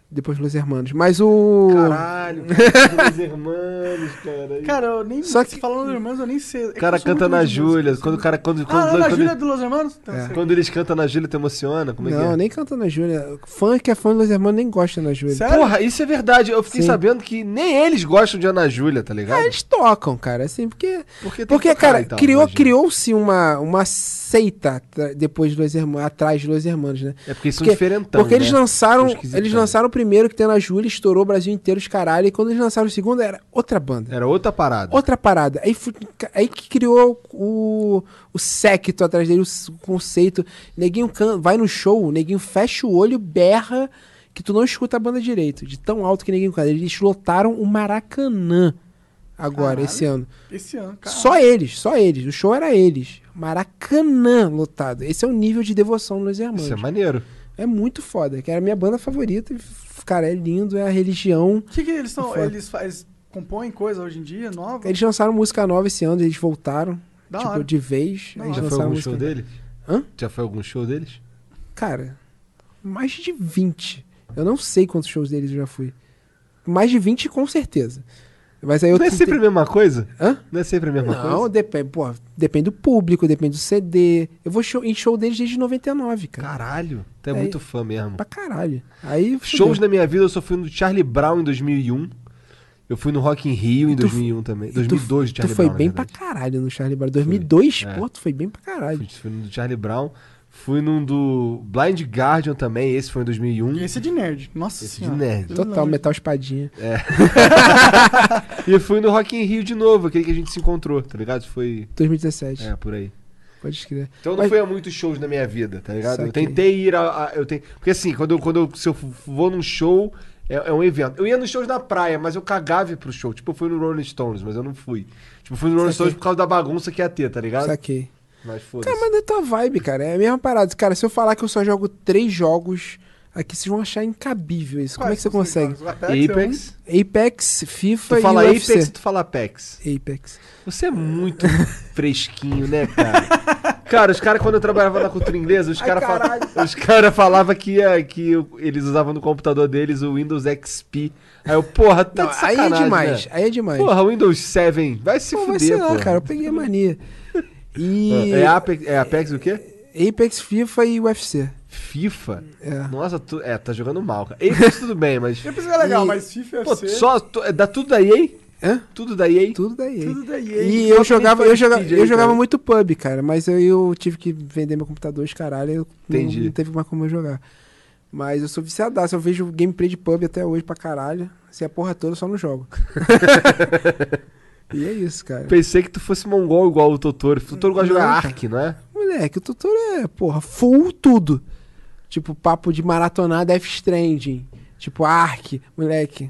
Depois Los Hermanos. Mas o. Caralho, cara, (laughs) os irmãos, cara. Cara, eu nem. Só que- que falando dos irmãos, eu nem sei. É o que cara canta na. Júlia. Quando o cara. Quando, quando, Ah, na quando, Júlia do Los Hermanos? Então, É. quando eles cantam na Júlia, te emociona? Como é que não, é? nem canta na Júlia. Fã que é fã de Los Hermanos nem gosta na Júlia. Sério? Porra, isso é verdade. Eu fiquei Sim. sabendo que nem eles gostam de Ana Júlia, tá ligado? Ah, eles tocam, cara, assim, porque. Porque, tem Porque, que tocar cara, e criou, imagina. criou-se uma, uma seita depois de Los Hermanos, atrás de Los Hermanos, né? É porque eles são diferentão, Porque eles né? lançaram. São esquisitão. Eles lançaram o primeiro que tem na Júlia, estourou o Brasil inteiro, os caralho. E quando eles lançaram o segundo, era outra banda. Era outra parada. Outra parada. Aí, aí que criou o, o séquito atrás dele, o conceito. Neguinho can, vai no show, neguinho fecha o olho, berra, que tu não escuta a banda direito. De tão alto que neguinho canta. Eles lotaram o Maracanã agora, Caralho. esse ano. Esse ano, cara. Só eles, só eles. O show era eles. Maracanã lotado. Esse é o nível de devoção dos irmãos. Isso é maneiro. É muito foda, que era a minha banda favorita. Cara, é lindo, é a religião. O que, que eles são? Foda. Eles, fa- eles compõem coisa hoje em dia, nova? Eles lançaram música nova esse ano, eles voltaram. Da tipo, hora. de vez. Da eles Já foi algum música. show deles? Hã? Já foi algum show deles? Cara, mais de 20. Eu não sei quantos shows deles eu já fui. Mais de 20 com certeza. Mas aí eu Não é sempre a mesma coisa? Hã? Não é sempre a mesma Não, coisa? depende, pô, depende do público, depende do CD. Eu vou show- em show deles desde 99, cara. Caralho, tu é, É. muito fã mesmo. Pra caralho. Aí Shows na minha vida, eu só fui no Charlie Brown em 2001. Eu fui no Rock in Rio em tu- 2001 também. E 2002 tu, Charlie tu foi Brown, bem pra caralho no Charlie Brown. 2002, é. pô, tu foi bem pra caralho. Fui, fui no Charlie Brown. Fui num do Blind Guardian também, esse foi em 2001. E esse é de nerd. Nossa Esse de senhora. nerd. Pelo Total, de- metal espadinha. (laughs) E fui no Rock in Rio de novo, aquele que a gente se encontrou, tá ligado? Foi. 2017. É, por aí. Pode escrever. Então eu não Mas- fui a muitos shows na minha vida, tá ligado? Eu Saquei. tentei ir a. a- eu tenho, porque assim, quando, eu, quando eu, se eu vou num show, é, é um evento. Eu ia nos shows na praia, mas eu cagava ir pro show. Tipo, eu fui no Rolling Stones, mas eu não fui. Tipo, eu fui no Rolling Saquei. Stones por causa da bagunça que ia ter, tá ligado? Saquei. Mas foda-se. Cara, mas é tua vibe, cara. É a mesma parada. Cara, se eu falar que eu só jogo três jogos aqui, vocês vão achar incabível isso. Como é que você Quais consegue? Apex, Apex. Apex, FIFA Tu fala e Apex UFC. e tu fala Apex. Apex. Você é muito fresquinho, né, cara? Cara, os caras, quando eu trabalhava na cultura inglesa, os caras caralho. os cara falavam que, ia- que eles usavam no computador deles o Windows XP. Aí eu, porra, tá Não, de aí é demais. né? Aí é demais. Porra, Windows 7, vai se Pô, vai fuder, ser lá, cara. Eu peguei a mania. E É, Apex, é Apex o quê? Apex, FIFA e UFC. FIFA? É. Nossa, tu, é, tá jogando mal, cara. Apex tudo bem, mas... (laughs) Apex é legal, E- mas FIFA Pô, UFC... só... tu- é, dá tudo da EA? Hã? Tudo da EA? Tudo da EA. Tudo da EA. E eu jogava, eu jogava, eu jogava cara. muito pub, cara, mas eu, eu tive que vender meu computador, os caralho, eu não- Entendi. Não, teve mais como eu jogar. Mas eu sou viciadaço, eu vejo gameplay de pub até hoje pra caralho. Se a porra toda, eu só não jogo. (laughs) e é isso, cara. Pensei que tu fosse mongol igual o Totoro. O Totoro gosta de jogar Ark, não é? Moleque, o tutor é, porra, full tudo. Tipo, papo de maratonar Death Stranding. Tipo, Ark, moleque.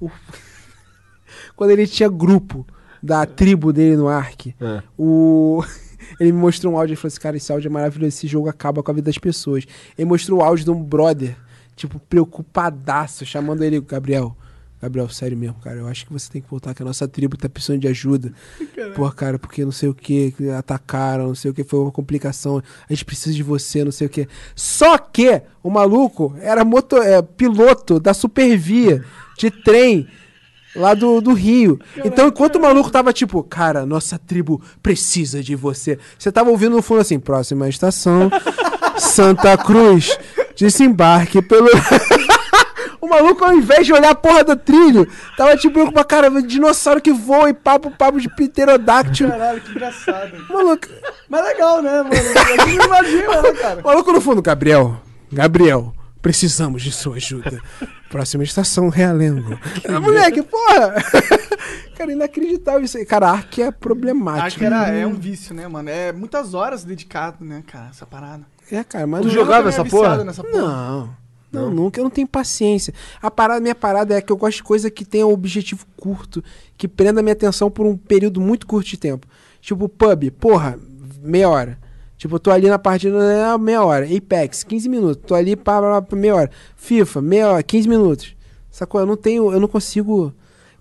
O- (laughs) Quando ele tinha grupo da tribo dele no Ark, É. o... (laughs) ele me mostrou um áudio e falou assim, cara, esse áudio é maravilhoso, esse jogo acaba com a vida das pessoas. Ele mostrou o áudio de um brother, tipo, preocupadaço, chamando ele, Gabriel. Gabriel, sério mesmo, cara, eu acho que você tem que voltar, que a nossa tribo tá precisando de ajuda. Pô, cara, porque não sei o que, atacaram, não sei o que, foi uma complicação. A gente precisa de você, não sei o que. Só que o maluco era moto, é, piloto da Supervia de trem lá do, do Rio. então, enquanto o maluco tava tipo, cara, nossa tribo precisa de você. Você tava ouvindo no fundo assim, próxima estação, Santa Cruz, desembarque pelo. (laughs) O maluco, ao invés de olhar a porra do trilho, tava tipo preocupado, cara, dinossauro que voa e papo, papo de pterodáctilo. Caralho, que engraçado. Maluco, Mas legal, né, mano? Gente não imagina, né, cara? maluco no fundo, Gabriel, Gabriel, precisamos de sua ajuda. Próxima estação, Realengo. Ah, moleque, porra! (laughs) cara, inacreditável isso aí. Cara, Ark é problemático. que era, é um vício, né, mano? É muitas horas dedicado, né, cara, essa parada. É, cara, mas Tu não- jogava Eu essa porra? Nessa porra. Não. Não, nunca. Eu não tenho paciência. A parada, minha parada é que eu gosto de coisa que tenha um objetivo curto, que prenda a minha atenção por um período muito curto de tempo. Tipo, pub, porra, meia hora. Tipo, eu tô ali na partida, é meia hora. Apex, 15 minutos. Tô ali para meia hora. FIFA, meia hora, 15 minutos. Sacou? Eu não tenho, eu não consigo.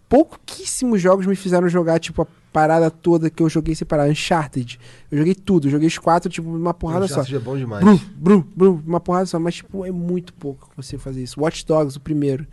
Pouquíssimos jogos me fizeram jogar, tipo, a parada toda que eu joguei sem parar. Uncharted. Eu joguei tudo. Eu joguei os quatro, tipo, numa porrada só. Uncharted é bom demais. Brum, brum, brum, uma porrada só, mas tipo, é muito pouco consigo fazer isso. Watch Dogs, o primeiro.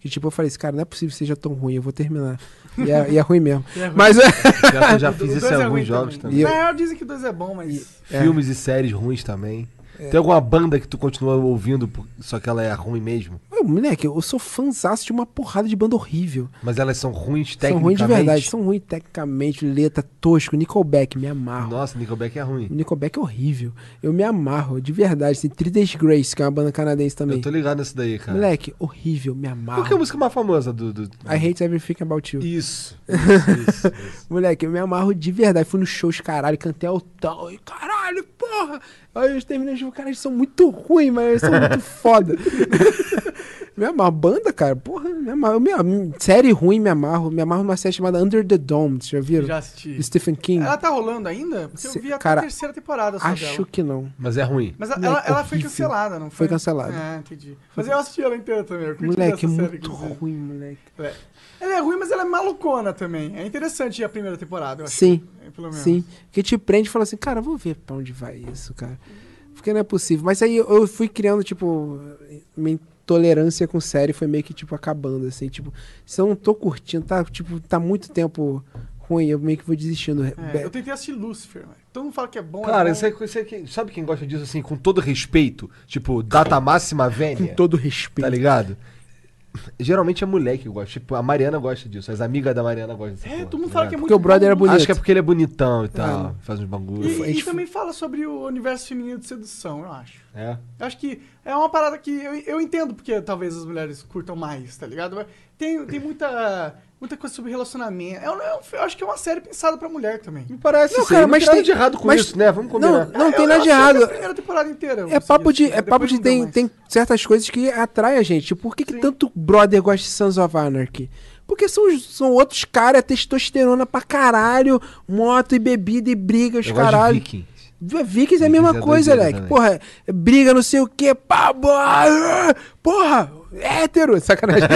Que tipo, eu falei assim, cara, não é possível que seja tão ruim, eu vou terminar. E é, e é ruim mesmo. E é ruim. Mas é. Já, eu já (laughs) fiz dois isso em é alguns jogos também. também. E- Na real, dizem que 2 é bom, mas. É. Filmes e séries ruins também. Tem alguma banda que tu continua ouvindo, só que ela é ruim mesmo? Ô, moleque, eu sou fãzaço de uma porrada de banda horrível. Mas elas são ruins São tecnicamente? ruins de verdade, são ruins tecnicamente, letra tosco, Nickelback, me amarro. Nossa, Nickelback é ruim. O Nickelback é horrível. Eu me amarro, de verdade. Tem Three Grace, que é uma banda canadense também. Eu tô ligado nesse daí, cara. Moleque, horrível, me amarro. Qual que é a música mais famosa do... do... I Hate Everything About You. Isso, (laughs) isso, isso, isso. Moleque, eu me amarro de verdade. Fui no shows, caralho, cantei altão. E caralho, porra! Aí eu terminei o jogo, cara, eles são muito ruins, mas eles são muito (laughs) foda. (laughs) me amarro. Banda, cara, porra, me amarro. Me. Série ruim, me amarro. Me amarro numa série chamada Under the Dome, vocês já viram? Já assisti. Stephen King. Ela tá rolando ainda? Porque Se- eu vi até cara, a terceira temporada só Acho dela. que não. Mas é ruim. Mas a- Moleque, ela, ela foi horrível. cancelada, não foi? Foi cancelada. É, entendi. Mas eu assisti ela inteira também. Eu Moleque, é essa série, muito inclusive. ruim, moleque. É. Ela é ruim, mas ela é malucona também. É interessante a primeira temporada, eu acho. Sim, É, pelo menos. sim. Que te prende e fala assim, cara, vou ver pra onde vai isso, cara. Porque não é possível. Mas aí eu fui criando, tipo, minha intolerância com série foi meio que, tipo, acabando, assim. Tipo, se eu não tô curtindo, tá, tipo, tá muito tempo ruim, eu meio que vou desistindo. É, eu tentei assistir Lucifer, velho. Todo mundo fala que é bom. Cara, é bom. aí que- sabe quem gosta disso, assim, com todo respeito? Tipo, data máxima Com vênia, todo respeito. tá ligado? Geralmente é mulher que gosta. Tipo, a Mariana gosta disso. As amigas da Mariana gostam dessa É, porra, todo mundo tá fala que é muito Porque o brother era bonito. Acho que é porque ele é bonitão e tal. Ah, faz uns bagulho. E, A e gente também fala sobre o universo feminino de sedução, eu acho. É. Eu acho que é uma parada que eu, eu entendo porque talvez as mulheres curtam mais, tá ligado? Mas Tem, tem muita, muita coisa sobre relacionamento. Eu, eu, eu acho que é uma série pensada pra mulher também. Me parece Não, cara, não mas tem nada tem- de errado com mas- isso, né? Vamos Não, combinar. não tem Eu- nada eu de errado. A primeira temporada inteira. É consegui papo de, é papo de não tem, tem certas coisas que atraem a gente. Tipo, Por que, que tanto brother gosta de Sons of Anarchy? Porque são, são outros caras, testosterona pra caralho, moto e bebida e briga, os Eu gosto de caralho. Vikings. Vikings é a mesma é coisa, Leque. também. Porra, é briga não sei o que, pá, boa, porra, hétero, sacanagem. (laughs)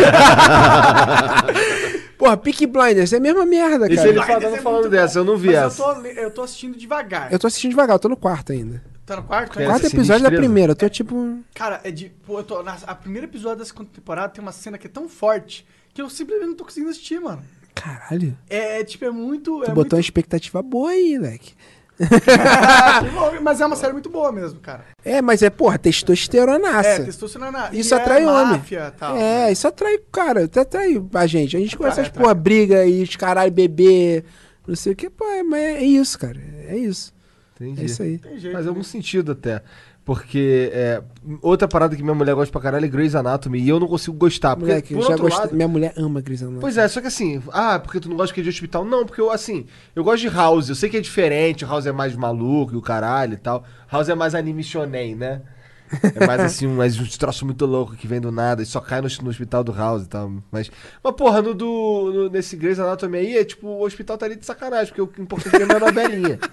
porra, Peaky Blinders é a mesma merda, cara. ele Mas fala- esse é falando dessa, eu não vi Mas essa. Eu tô, eu tô assistindo devagar. Eu tô assistindo devagar, eu tô no quarto ainda. Tá no quarto? É, ainda? quarto episódio da primeira, eu tô tipo... Cara, é de. Pô, eu tô. Na, a primeira episódio da segunda temporada tem uma cena que é tão forte que eu simplesmente não tô conseguindo assistir, mano. Caralho, É, tipo, é muito. tu é botou muito... uma expectativa boa aí, Leque. (laughs) Mas é uma série muito boa mesmo, cara. É, mas é, porra, testosteronaça. É, testosterona. Isso e atrai é homem. máfia, Tal, É, isso atrai, cara, isso atrai a gente. A gente conhece Atrai, essas porra, atrai. briga e os caralho bebê, não sei o que, pô, é, mas é isso, cara. É isso. Entendi. É isso aí. Tem jeito. Faz né? algum sentido até. Porque é, outra parada que minha mulher gosta pra caralho é Grey's Anatomy e eu não consigo gostar. Porque, Moleque, por outro gostei. lado, Minha mulher ama Grey's Anatomy. Pois é, só que assim, ah, porque tu não gosta que é de hospital? Não, porque eu, assim, eu gosto de House, eu sei que é diferente, House é mais maluco e o caralho e tal. House é mais anime shonen, né? É mais assim, um, mais um troço muito louco que vem do nada e só cai no, no hospital do House e tal. Mas, mas porra, no, do, no- nesse Grey's Anatomy aí, é tipo, o hospital tá ali de sacanagem, porque o que importa é a novelinha. (laughs)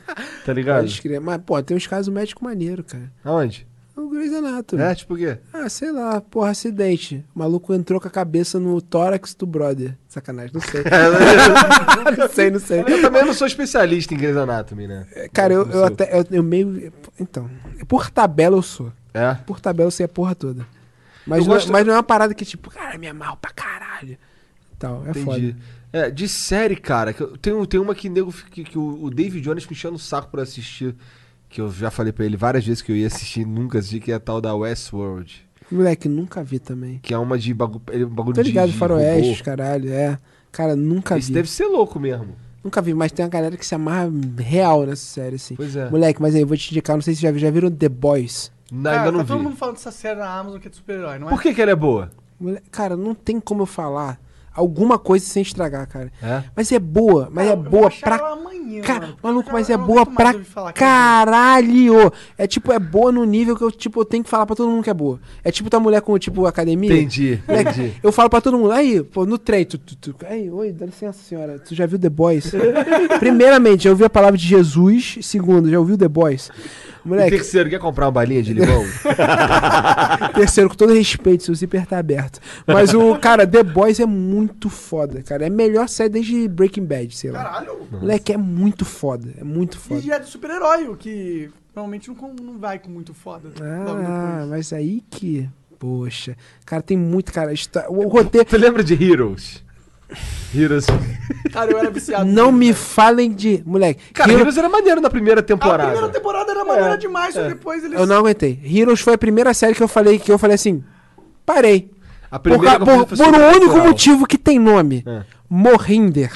Tá ligado? Pode. Mas, pô, tem uns casos médicos maneiro, cara. Aonde? O Grey's Anatomy. É, tipo o quê? Ah, sei lá, porra, acidente. O maluco entrou com a cabeça no tórax do brother. Sacanagem, não sei. (laughs) (laughs) não sei, não sei. Eu também não sou especialista em Grey's Anatomy, né? Cara, eu, eu até. Eu, eu meio. Então, por tabela eu sou. É? Por tabela eu sei a porra toda. Mas, não, gosto- mas não é uma parada que, tipo, cara, me amarro pra caralho. Tal, é Entendi. foda. É, de série, cara, que eu- tem, tem uma que, nego, que, que o, o David Jones me enchendo o saco pra assistir. Que eu já falei pra ele várias vezes que eu ia assistir nunca assisti, que é a tal da Westworld. Moleque, nunca vi também. Que é uma de bagu, é bagulho Tô de, ligado, de faroeste, robô. caralho, é. Cara, nunca Esse vi. deve ser louco mesmo. Nunca vi, mas tem uma galera que se amarra real nessa série, assim. Pois é. Moleque, mas aí eu vou te indicar, não sei se já, vi- já viram The Boys. Na- Cara, ainda não tá todo vi. mundo falando dessa série na Amazon que é de super-herói, não é? Por que, que ela é boa? Cara, não tem como eu falar alguma coisa sem estragar, cara. É? Mas é boa, mas Cara, é eu vou boa pra Ca- mano, maluco, mas é boa pra caralho! É tipo, é boa no nível que eu, tipo, eu tenho que falar pra todo mundo que é boa. É tipo tua mulher com, tipo, academia. Entendi, entendi. Eu falo pra todo mundo, aí, pô, no trem, tu, tu, tu, aí, oi, dá licença, senhora, tu já viu The Boys? (laughs) Primeiramente, já ouviu a palavra de Jesus. Segundo, já ouviu The Boys? E Moleque, terceiro, quer comprar uma balinha de limão? (laughs) terceiro, com todo respeito, seu zíper tá aberto. Mas o, cara, The Boys é muito foda, cara. É a melhor série desde Breaking Bad, sei lá. Caralho. Moleque, é muito foda, é muito foda. E é de super-herói, o que normalmente não, não vai com muito foda. Ah, mas aí que. Poxa. Cara, tem muito, cara. O roteiro. tu lembra de Heroes? Heroes. Cara, eu era viciado. Não me falem de. Moleque. Cara, Hero- Heroes era maneiro na primeira A temporada. primeira temporada era maneira É, demais, só é. depois eles... Eu não aguentei. Heroes foi a primeira série que eu falei que eu falei assim. Parei. A Por, por, por um único motivo que tem nome. É. Morrinder.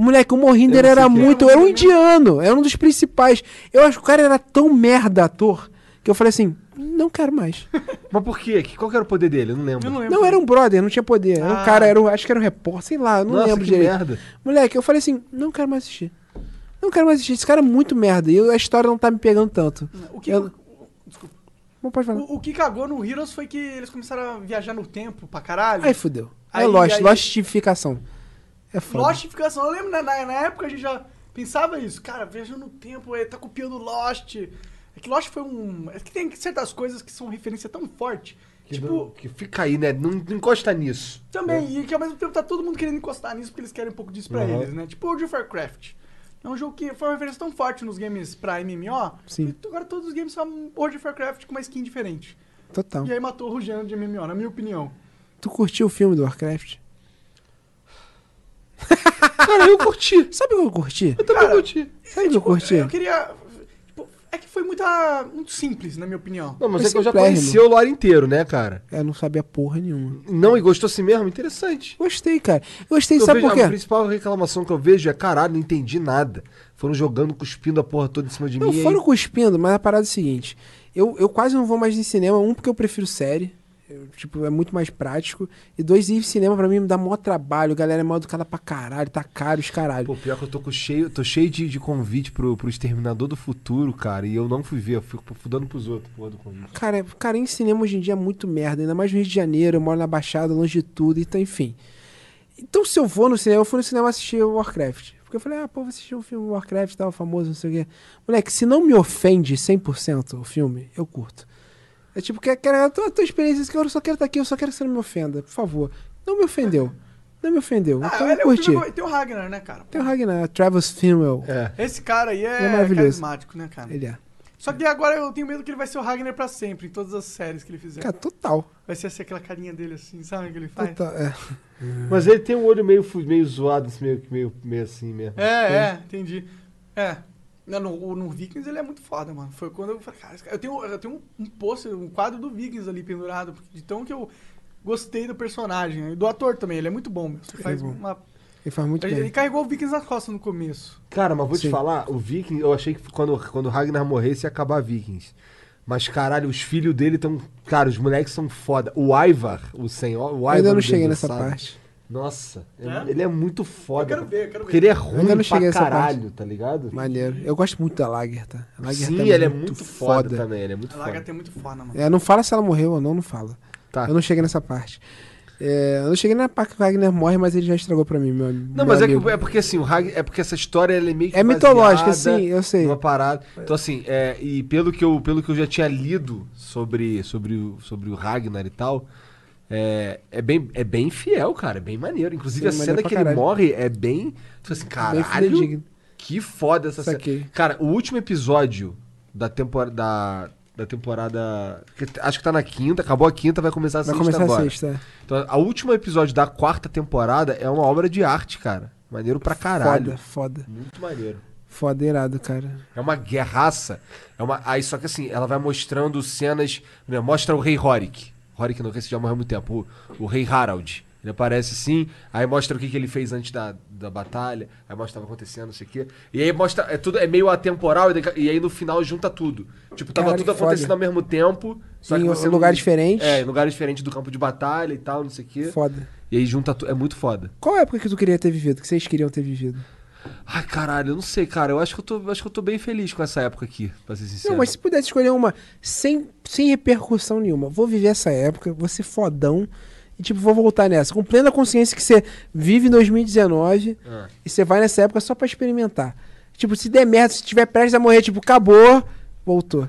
Moleque, o Morrinder era é. muito. Era um indiano. Era um dos principais. Eu acho que o cara era tão merda ator que eu falei assim: não quero mais. (laughs) Mas por quê? Que- Qual que era o poder dele? Eu não lembro. Eu não lembro. Não, era um brother, não tinha poder. Era um Ah. cara, era um, acho que era um repórter, sei lá, não Nossa, lembro que direito. merda. Moleque, eu falei assim: não quero mais assistir. Não quero mais assistir. Esse cara é muito merda. E eu- a história não tá me pegando tanto. O que, Eu- Não pode falar. o, o que cagou no Heroes foi que eles começaram a viajar no tempo pra caralho. Aí fudeu. É Aí- Lost, aí- Lostificação. É foda. Lostificação. Eu lembro, na, na, na época a gente já pensava isso. Cara, viajando no tempo, ele tá copiando Lost. É que Lost foi um... É que tem certas coisas que são referência tão forte. Que, tipo, não- que fica aí, né? Não, não encosta nisso. também. E que ao mesmo tempo tá todo mundo querendo encostar nisso porque eles querem um pouco disso pra Uhum. eles, né? Tipo World of Warcraft. É um jogo que foi uma referência tão forte nos games pra MMO. Sim. E agora todos os games são World of Warcraft com uma skin diferente. Total. E aí matou o gênero de MMO, na minha opinião. Tu curtiu o filme do Warcraft? (laughs) Cara, eu curti. Sabe o que eu curti? Eu também curti. Sabe o que eu curti? Eu queria. tipo, é que foi muita, muito simples, na minha opinião. Não, mas Foi é que eu já simplérrimo. conhecia o lore inteiro, né, cara? Eu não sabia porra nenhuma. Não, e gostou assim mesmo? Interessante. Gostei, cara. Gostei, Eu sabe vejo- por quê? A principal reclamação que eu vejo é, caralho, não entendi nada. Foram jogando, cuspindo a porra toda em cima de Não mim. e aí- foram cuspindo, mas a parada é a seguinte. Eu, eu quase não vou mais em cinema, um, porque eu prefiro série. Eu, tipo, é muito mais prático. E dois, ir em cinema pra mim me dá maior trabalho. A galera é mal educada pra caralho, tá caro os caralho. Pô, pior que eu tô com cheio, tô cheio de, de convite pro, pro Exterminador do Futuro, cara, e eu não fui ver, eu fico dando pros outros, porra do convite. Cara, cara, em cinema hoje em dia é muito merda, ainda mais no Rio de Janeiro, eu moro na Baixada, longe de tudo, então enfim. Então se eu vou no cinema, eu fui no cinema assistir Warcraft. Porque eu falei, ah, pô, vou assistir um filme Warcraft tal, famoso, não sei o quê. Moleque, se não me ofende 100% o filme, eu curto. É tipo, que cara, a tua, a tua experiência, que eu só quero estar aqui, eu só quero que você não me ofenda, por favor. Não me ofendeu. (laughs) Não me ofendeu. Ah, então ele eu é o curti. filme- tem o Ragnar, né, cara? Tem o Ragnar, Travis Fimmel. É. Esse cara aí é é, carismático, né, cara? Ele é. Só que agora eu tenho medo que ele vai ser o Ragnar pra sempre, em todas as séries que ele fizer. Cara, total. Vai ser assim, aquela carinha dele assim, sabe o que ele faz? total é. (laughs) Mas ele tem um olho meio, meio zoado, assim, meio, meio, meio assim mesmo. É, é, entendi. É. Não, No, no Vikings ele é muito foda, mano. Foi quando eu falei, cara, eu tenho, eu tenho um, um pôster, um quadro do Vikings ali pendurado, de tão que eu gostei do personagem. E do ator também, ele é muito bom, meu. Você faz bom. uma. Ele faz muito Ele, ele bem. carregou o Vikings nas costas no começo. Cara, mas vou te Sim. falar, o Viking, eu achei que quando, quando o Ragnar morresse ia acabar Vikings. Mas, caralho, os filhos dele estão. Cara, os moleques são foda. O Ivar, o senhor. O Eu Ivar ainda não cheguei nessa Desgraçado. parte. Nossa, É? ele é muito foda. Eu quero ver, eu quero Porque ver. ele é ainda ruim não pra cheguei nessa caralho, tá ligado? Maneiro. Eu gosto muito da Lagertha. A Lagertha Sim, ele é muito foda, também. Ele é muito A Laga foda. tem muito foda, mano. É, não fala se ela morreu ou não, não fala. Tá. Eu não cheguei nessa parte. É, eu não cheguei na parte que o Wagner morre, mas ele já estragou pra mim, meu Não, meu mas é, amigo. que, é porque assim, o Hag, é porque essa história ela é meio que É mitológica, sim, eu sei. Numa parada. Então assim, é, e pelo que eu pelo que eu já tinha lido sobre sobre o, sobre o Ragnar e tal, é, é bem é bem fiel, cara, é bem maneiro. Inclusive Sim, a cena que ele caralho. morre é bem, tipo assim, caralho. Que foda essa cena. Cara, o último episódio da temporada da, da temporada, acho que tá na quinta, acabou a quinta, vai começar a Vai sexta começar agora. a sexta. é. Então, a último episódio da quarta temporada é uma obra de arte, cara. Maneiro pra caralho. Foda, foda. Muito maneiro. Foda, irado, cara. É uma guerraça. É uma... Aí, só que assim, ela vai mostrando cenas. né, Mostra o rei Horik. Horik não, que esse já morreu há muito tempo. O, o rei Harald. Ele aparece assim, aí mostra o que, que ele fez antes da, da batalha, aí mostra o que tava acontecendo, não sei o quê. E aí mostra. É, tudo, é meio atemporal, e, aí no final junta tudo. Tipo, tava Caralho, tudo que acontecendo foda. ao mesmo tempo. Só Em que você não- lugares diferentes. É, em lugares diferentes do campo de batalha e tal, não sei o quê. Foda. E aí junta tudo. É muito foda. Qual época que tu queria ter vivido? Que vocês queriam ter vivido? Ai, caralho, eu não sei, cara. Eu acho que eu tô, acho que eu tô bem feliz com essa época aqui, pra ser sincero. Não, mas se pudesse escolher uma sem, sem repercussão nenhuma, vou viver essa época, vou ser fodão e, tipo, vou voltar nessa. Com plena consciência que você vive em 2019 Ah. e você vai nessa época só pra experimentar. Tipo, se der merda, se tiver prestes a morrer, tipo, acabou, voltou.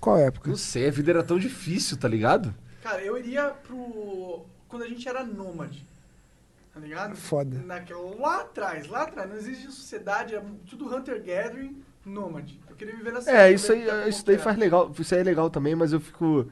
Qual época? Não sei, a vida era tão difícil, tá ligado? Cara, eu iria pro. Quando a gente era nômade. Tá ligado? Foda. Naquela, lá atrás, lá atrás. Não existe sociedade, é tudo Hunter Gathering, nômade. Eu queria viver nessa É, isso aí, isso daí faz legal. Isso aí é legal também, mas eu fico.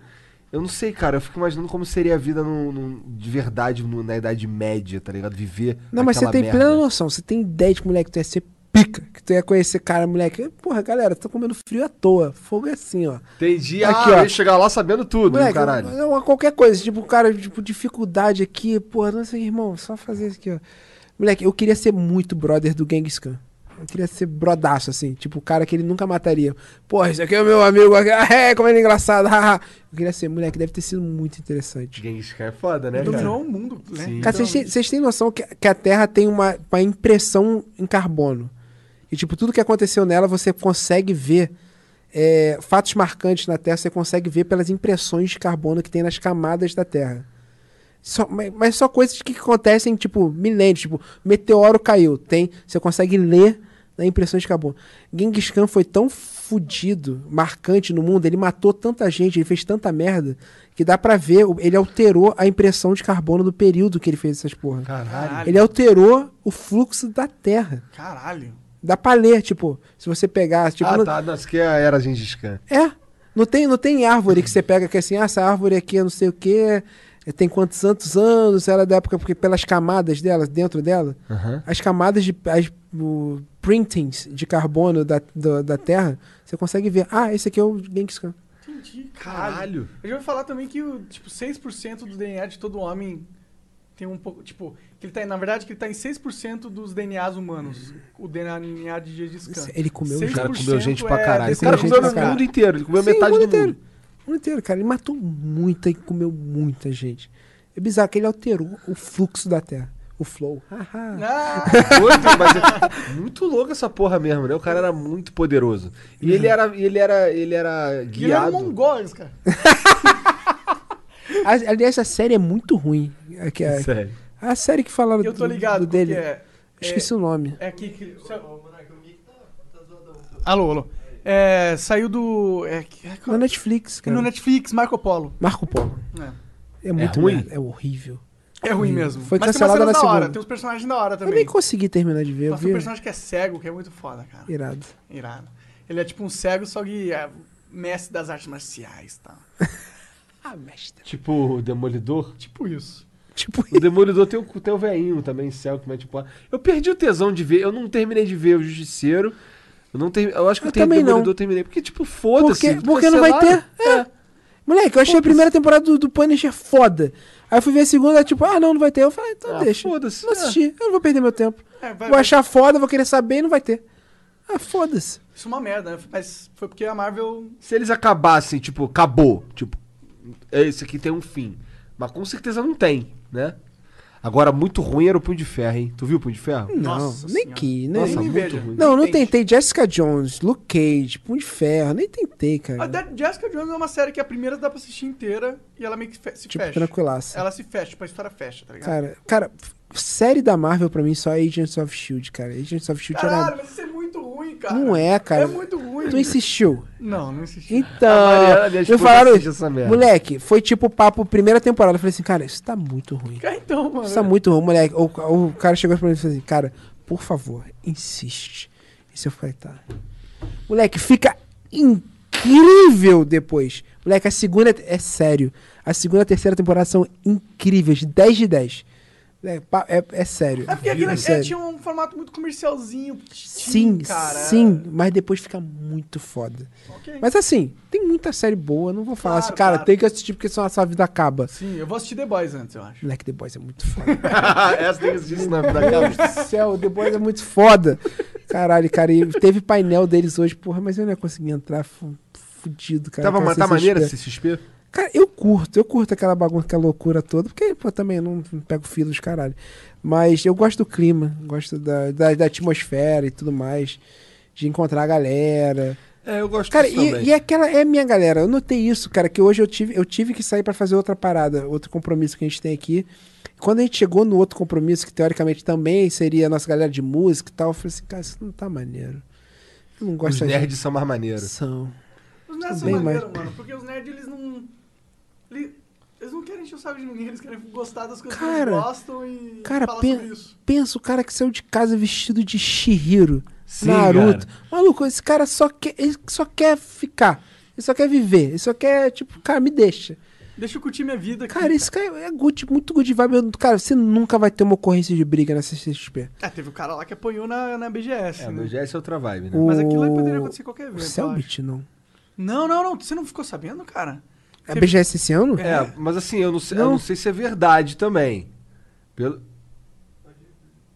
Eu não sei, cara. Eu fico imaginando como seria a vida no, no- de verdade no- na Idade Média, tá ligado? Viver. Não, mas você tem merda. plena noção, você tem ideia de que, moleque, tu ia ser pica, que tu ia conhecer cara, moleque. Porra, galera, tô comendo frio à toa. Fogo é assim, ó. Entendi. Aqui, ah, ó. eu ia chegar lá sabendo tudo, hein, Moleque, caralho. não, qualquer coisa, tipo, cara, tipo, dificuldade aqui, porra, não sei, irmão, só fazer isso aqui, ó. Moleque, eu queria ser muito brother do Genghis Khan. Eu queria ser brodaço, assim, tipo, o cara que ele nunca mataria. Porra, esse aqui é o meu amigo, aqui, ah, (laughs) é, como ele é engraçado, (laughs) haha. Eu queria ser, moleque, deve ter sido muito interessante. Genghis Khan é foda, né, cara? Dominou o mundo, né? Sim. Cara, vocês têm, vocês têm noção que, que a Terra tem uma, uma impressão em carbono. E, tipo, tudo que aconteceu nela, você consegue ver é, fatos marcantes na Terra, você consegue ver pelas impressões de carbono que tem nas camadas da Terra. Só- mas, mas só coisas que acontecem, tipo, milênios. Tipo, meteoro caiu. Tem, você consegue ler na impressão de carbono. Genghis Khan foi tão fudido, marcante no mundo, ele matou tanta gente, ele fez tanta merda, que dá pra ver, ele alterou a impressão de carbono do período que ele fez essas porra. Caralho. Ele alterou o fluxo da Terra. Caralho. Dá pra ler, tipo, se você pegar. Tipo, ah, não- tá. Não, isso aqui era Gengis Khan. É. Não tem, não tem árvore que você pega que é assim, ah, essa árvore aqui é não sei o quê, é, tem quantos tantos anos, ela é da época, porque pelas camadas dela, dentro dela, Aham. as camadas de. As, o printings de carbono da, da, da Terra, você consegue ver. Ah, esse aqui é o Genghis Khan. Entendi. Caralho. Caralho. Eu já ouvi falar também que, o, tipo, 6% do DNA de todo homem tem um pouco, tipo, que ele tá, em- na verdade, que ele tá em 6% dos DNAs humanos. O DNA de Gengis Khan. Ele comeu O cara 6% comeu gente pra é caralho. O desse cara gente comeu pra no caralho. mundo inteiro. Ele comeu Sim, metade o do mundo inteiro. mundo. O mundo inteiro, cara. Ele matou muita e comeu muita gente. É bizarro que ele alterou o fluxo da Terra. O flow. Ah, (laughs) Muito, é muito louco essa porra mesmo, né? O cara era muito poderoso. E ele era, e ele era, ele era ele era guiado. mongóis, cara. (laughs) Aliás, a série é muito ruim. A, que- a, Sério. a série que falaram Eu tô do- ligado do com dele. que é. Esqueci o nome. É aqui que. Alô, alô. É, saiu do. É, que- é, Na Netflix, cara. no Netflix, Marco Polo. Marco Polo. É, É muito ruim? merda, É horrível. é ruim mesmo. Foi Mas cancelada tem na hora, tem uns personagens da hora Eu também. nem consegui terminar de ver. Eu Mas tem um personagem que é cego, que é muito foda, cara. Irado. Irado. Ele é tipo um cego, só que é mestre das artes marciais e tal. (laughs) Ah, mestre. Tipo o Demolidor. Tipo isso. (laughs) Tipo, O Demolidor tem o, tem o veinho também, céu, que mete porra. Eu perdi o tesão de ver. Eu não terminei de ver o Justiceiro. Eu não ter, Eu acho que Eu eu tenho também não. Demolidor eu terminei. Porque, tipo, foda-se. porque, porque não vai ter. É. Moleque, eu achei a primeira temporada do, do Punisher foda. Aí eu fui ver a segunda, tipo, ah, não, não vai ter. Eu falei, então Ah, deixa. foda-se, Não é. assisti, eu não vou perder meu tempo. É, vai, vou achar foda, vou querer saber e não vai ter. Ah, foda-se. Isso é uma merda, né? Mas foi porque a Marvel. Se eles acabassem, tipo, acabou. Tipo, esse aqui tem um fim. Mas com certeza não tem, né? Agora, muito ruim era o Punho de Ferro, hein? Tu viu o Punho de Ferro? Não, Nossa nem senhora. que, né? Nossa, nem muito ruim. Não, não tentei. Jessica Jones, Luke Cage, Punho de Ferro, nem tentei, A cara. da- Jessica Jones é uma série que a primeira dá pra assistir inteira e ela meio que fe- se Tipo, fecha. tranquilaça. Ela se fecha, tipo, a história fecha, tá ligado? Cara, cara, série da Marvel pra mim só é Agents of Shield, cara. Agents of Shield Caralho, era. mas isso é muito ruim, cara. Não é, cara. É muito ruim. Tu insistiu. Não, não assisti. Então, Mariana, esposa falaram. Moleque, foi tipo papo primeira temporada. Eu falei assim, cara, isso tá muito ruim. Cara, então, mano. Isso tá muito ruim, moleque. O, o cara chegou pra mim e falou assim, cara, por favor, insiste. Isso eu falei, tá. Moleque, fica incrível depois. Moleque, a segunda. É sério. A segunda e a terceira temporada são incríveis. 10 de 10. É, é, é sério. É porque aquele É é, sério. tinha um formato muito comercialzinho. Sim, cara. sim, mas depois fica muito foda. Ok. Mas assim, tem muita série boa, não vou falar Claro, assim, cara, claro. tem que assistir porque senão a sua vida acaba. Sim, eu vou assistir The Boys antes, eu acho. Moleque, The Boys é muito foda. (laughs) Essa tem que assistir na vida Meu da Deus do céu, The Boys é muito foda. Caralho, cara, e teve painel deles hoje, porra, mas eu não ia conseguir entrar, fu- fudido, cara. Tava, tá maneira esse XP? Cara, eu curto, eu curto aquela bagunça, aquela loucura toda, porque, pô, também não não pego fila dos caralho. Mas eu gosto do clima, gosto da, da, da atmosfera e tudo mais, de encontrar a galera. É, eu gosto Cara, disso e, também. e aquela é a minha galera. Eu notei isso, cara, que hoje eu tive, eu tive que sair pra fazer outra parada, outro compromisso que a gente tem aqui. Quando a gente chegou no outro compromisso, que teoricamente também seria a nossa galera de música e tal, eu falei assim, cara, isso não tá maneiro. Eu não Os gosto da nerds são mais maneiros. São. Os nerds são maneiros, mano, porque os nerds, eles não... Eles, não querem encher o saco de ninguém, eles querem gostar das coisas Cara, que eles gostam e cara, falar pen- sobre isso. Pensa o cara que saiu de casa vestido de Shihiro, Sim, Naruto. cara. Maluco, esse cara só quer, ele só quer ficar. Ele só quer viver. Ele só quer, tipo, cara, me deixa. Deixa eu curtir minha vida aqui. Cara, esse cara é good, muito good vibe. Cara, você nunca vai ter uma ocorrência de briga na CCXP. Ah, teve o cara lá que apanhou na, na BGS, É, né? meu GS é outra vibe, né? O- Mas aquilo aí poderia acontecer qualquer O evento, eu Selbit, não. Não, não, não. Você não ficou sabendo, cara? É BGS esse ano? É, mas assim, eu não sei, eu Não. não sei se é verdade também. Pelo...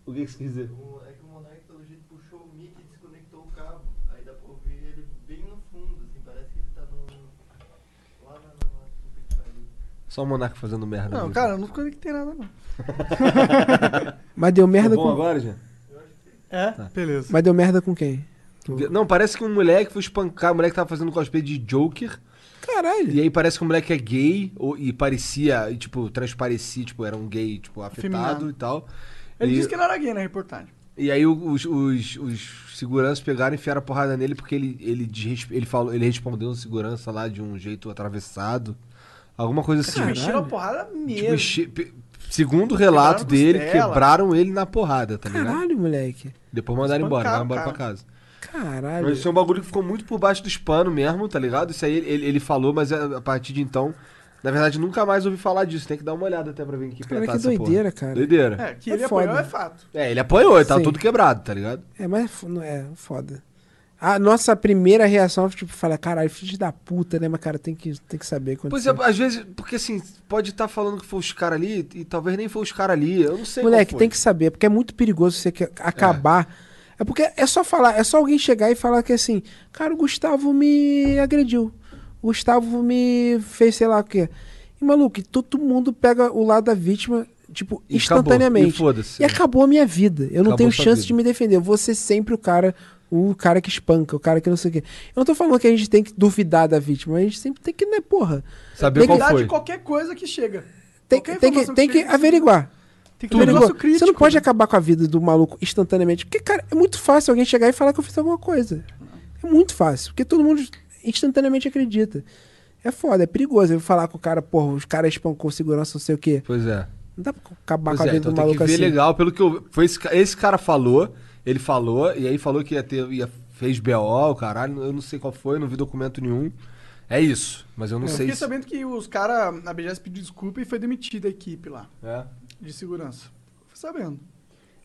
O que que você quis dizer? É que o Monark, pelo jeito, puxou o mic e desconectou o cabo. Aí dá pra ouvir ele bem no fundo, assim. Parece que ele tá no... Lá na... Só o Monark fazendo merda. Não, mesmo. cara, eu não conectei nada, não. (laughs) Mas deu Tá merda bom com. agora, já? É? Beleza. Mas deu merda com quem? Não, parece que um moleque foi espancar, o moleque tava fazendo cosplay de Joker. Caralho. E aí parece que o moleque é gay, ou- e parecia, e, tipo, transparecia, tipo, era um gay, tipo, afetado Afeminado. e tal. Ele e, disse que não era gay na reportagem. e aí os, os, os seguranças pegaram e enfiaram a porrada nele porque ele, ele, ele, falou, ele respondeu o segurança lá de um jeito atravessado. Alguma coisa assim. Tipo, encheram a porrada mesmo. Tipo, enche- pe- segundo o relato Quebraram dele, costela. quebraram ele na porrada, tá ligado? Caralho, moleque. Depois mandaram embora, Espancaram mandaram embora pra casa. Caralho. Mas isso é um bagulho que ficou muito por baixo dos panos mesmo, tá ligado? Isso aí ele, ele- falou, mas a a partir de então, na verdade, nunca mais ouvi falar disso. Tem que dar uma olhada até pra ver que Cara, tá que essa porra. doideira, cara. Doideira. É, que É ele foda. apoiou é fato. É, ele apoiou, ele tava Sim. todo quebrado, tá ligado? É, mas é é foda. A nossa primeira reação foi tipo, falar, caralho, filho da puta, né? Mas, cara, tem que, tem que saber quando. Pois é, às vezes, porque assim, pode estar falando que foi os caras ali e talvez nem foi os caras ali. Eu não sei. qual Moleque, foi. tem que saber, porque é muito perigoso você que- acabar. É. porque é só falar, é só alguém chegar e falar que assim, cara, o Gustavo me agrediu. O Gustavo me fez sei lá o quê. E maluco, e todo mundo pega o lado da vítima, tipo, E acabou. instantaneamente. E foda-se. E acabou a minha vida. Eu não Acabou tenho chance vida. de me defender. Eu vou ser sempre o cara, o cara que espanca, o cara que não sei o quê. Eu não tô falando que a gente tem que duvidar da vítima, a gente sempre tem que, né, porra. Saber tem qual que- foi. de qualquer coisa que chega. Tem, tem que, informação tem que chega, averiguar. Tem que ter um negócio Você crítico. não pode né? acabar com a vida do maluco instantaneamente. Porque, cara, é muito fácil alguém chegar e falar que eu fiz alguma coisa. É muito fácil. Porque todo mundo instantaneamente acredita. É foda, é perigoso. Eu falar com o cara, porra, os caras espancou segurança, não sei o quê. Pois é. Não dá pra acabar Pois com a é, vida então do tem que maluco ver assim. legal, pelo que eu. Foi esse, esse cara falou, ele falou, e aí falou que ia ter. Ia, fez BO, o caralho, eu não sei qual foi, não vi documento nenhum. É isso, mas eu não Eu sei fiquei se. sabendo que os caras, na BGS pediu desculpa e foi demitida a equipe lá, É. de segurança. Fui sabendo.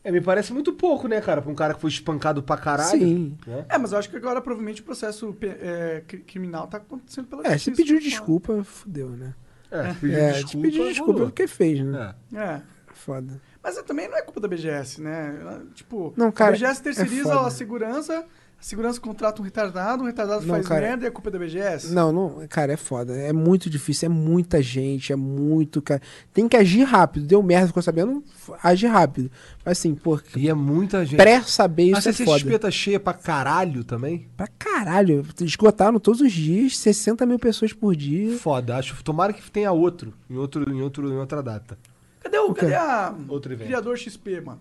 É, me parece muito pouco, né, cara? Pra um cara que foi espancado pra caralho. Sim. né? É, mas eu acho que agora provavelmente o processo é, cri- criminal tá acontecendo pela É, se pediu desculpa, fudeu, né? É, pediu É, desculpa. se pediu desculpa rolou. porque fez, né? É. É. Foda. Mas é, também não é culpa da BGS, né? Tipo, Não, cara, a BGS é terceiriza foda. a segurança segurança contrata um retardado, um retardado Não, faz cara. merda e a culpa é da BGS? Não, não, cara, é foda. É muito difícil, é muita gente, é muito. Cara. Tem que agir rápido. Deu merda, ficou sabendo, age rápido. Mas assim, pô, E é muita gente. pré-saber a isso é CCXP foda. tá cheia pra caralho também? Pra caralho. Esgotaram todos os dias, 60 mil pessoas por dia. Foda, acho. Tomara que tenha outro. Em, outro, em, outro, em outra data. Cadê o, quê? cadê a Outro evento. Criador XP, mano?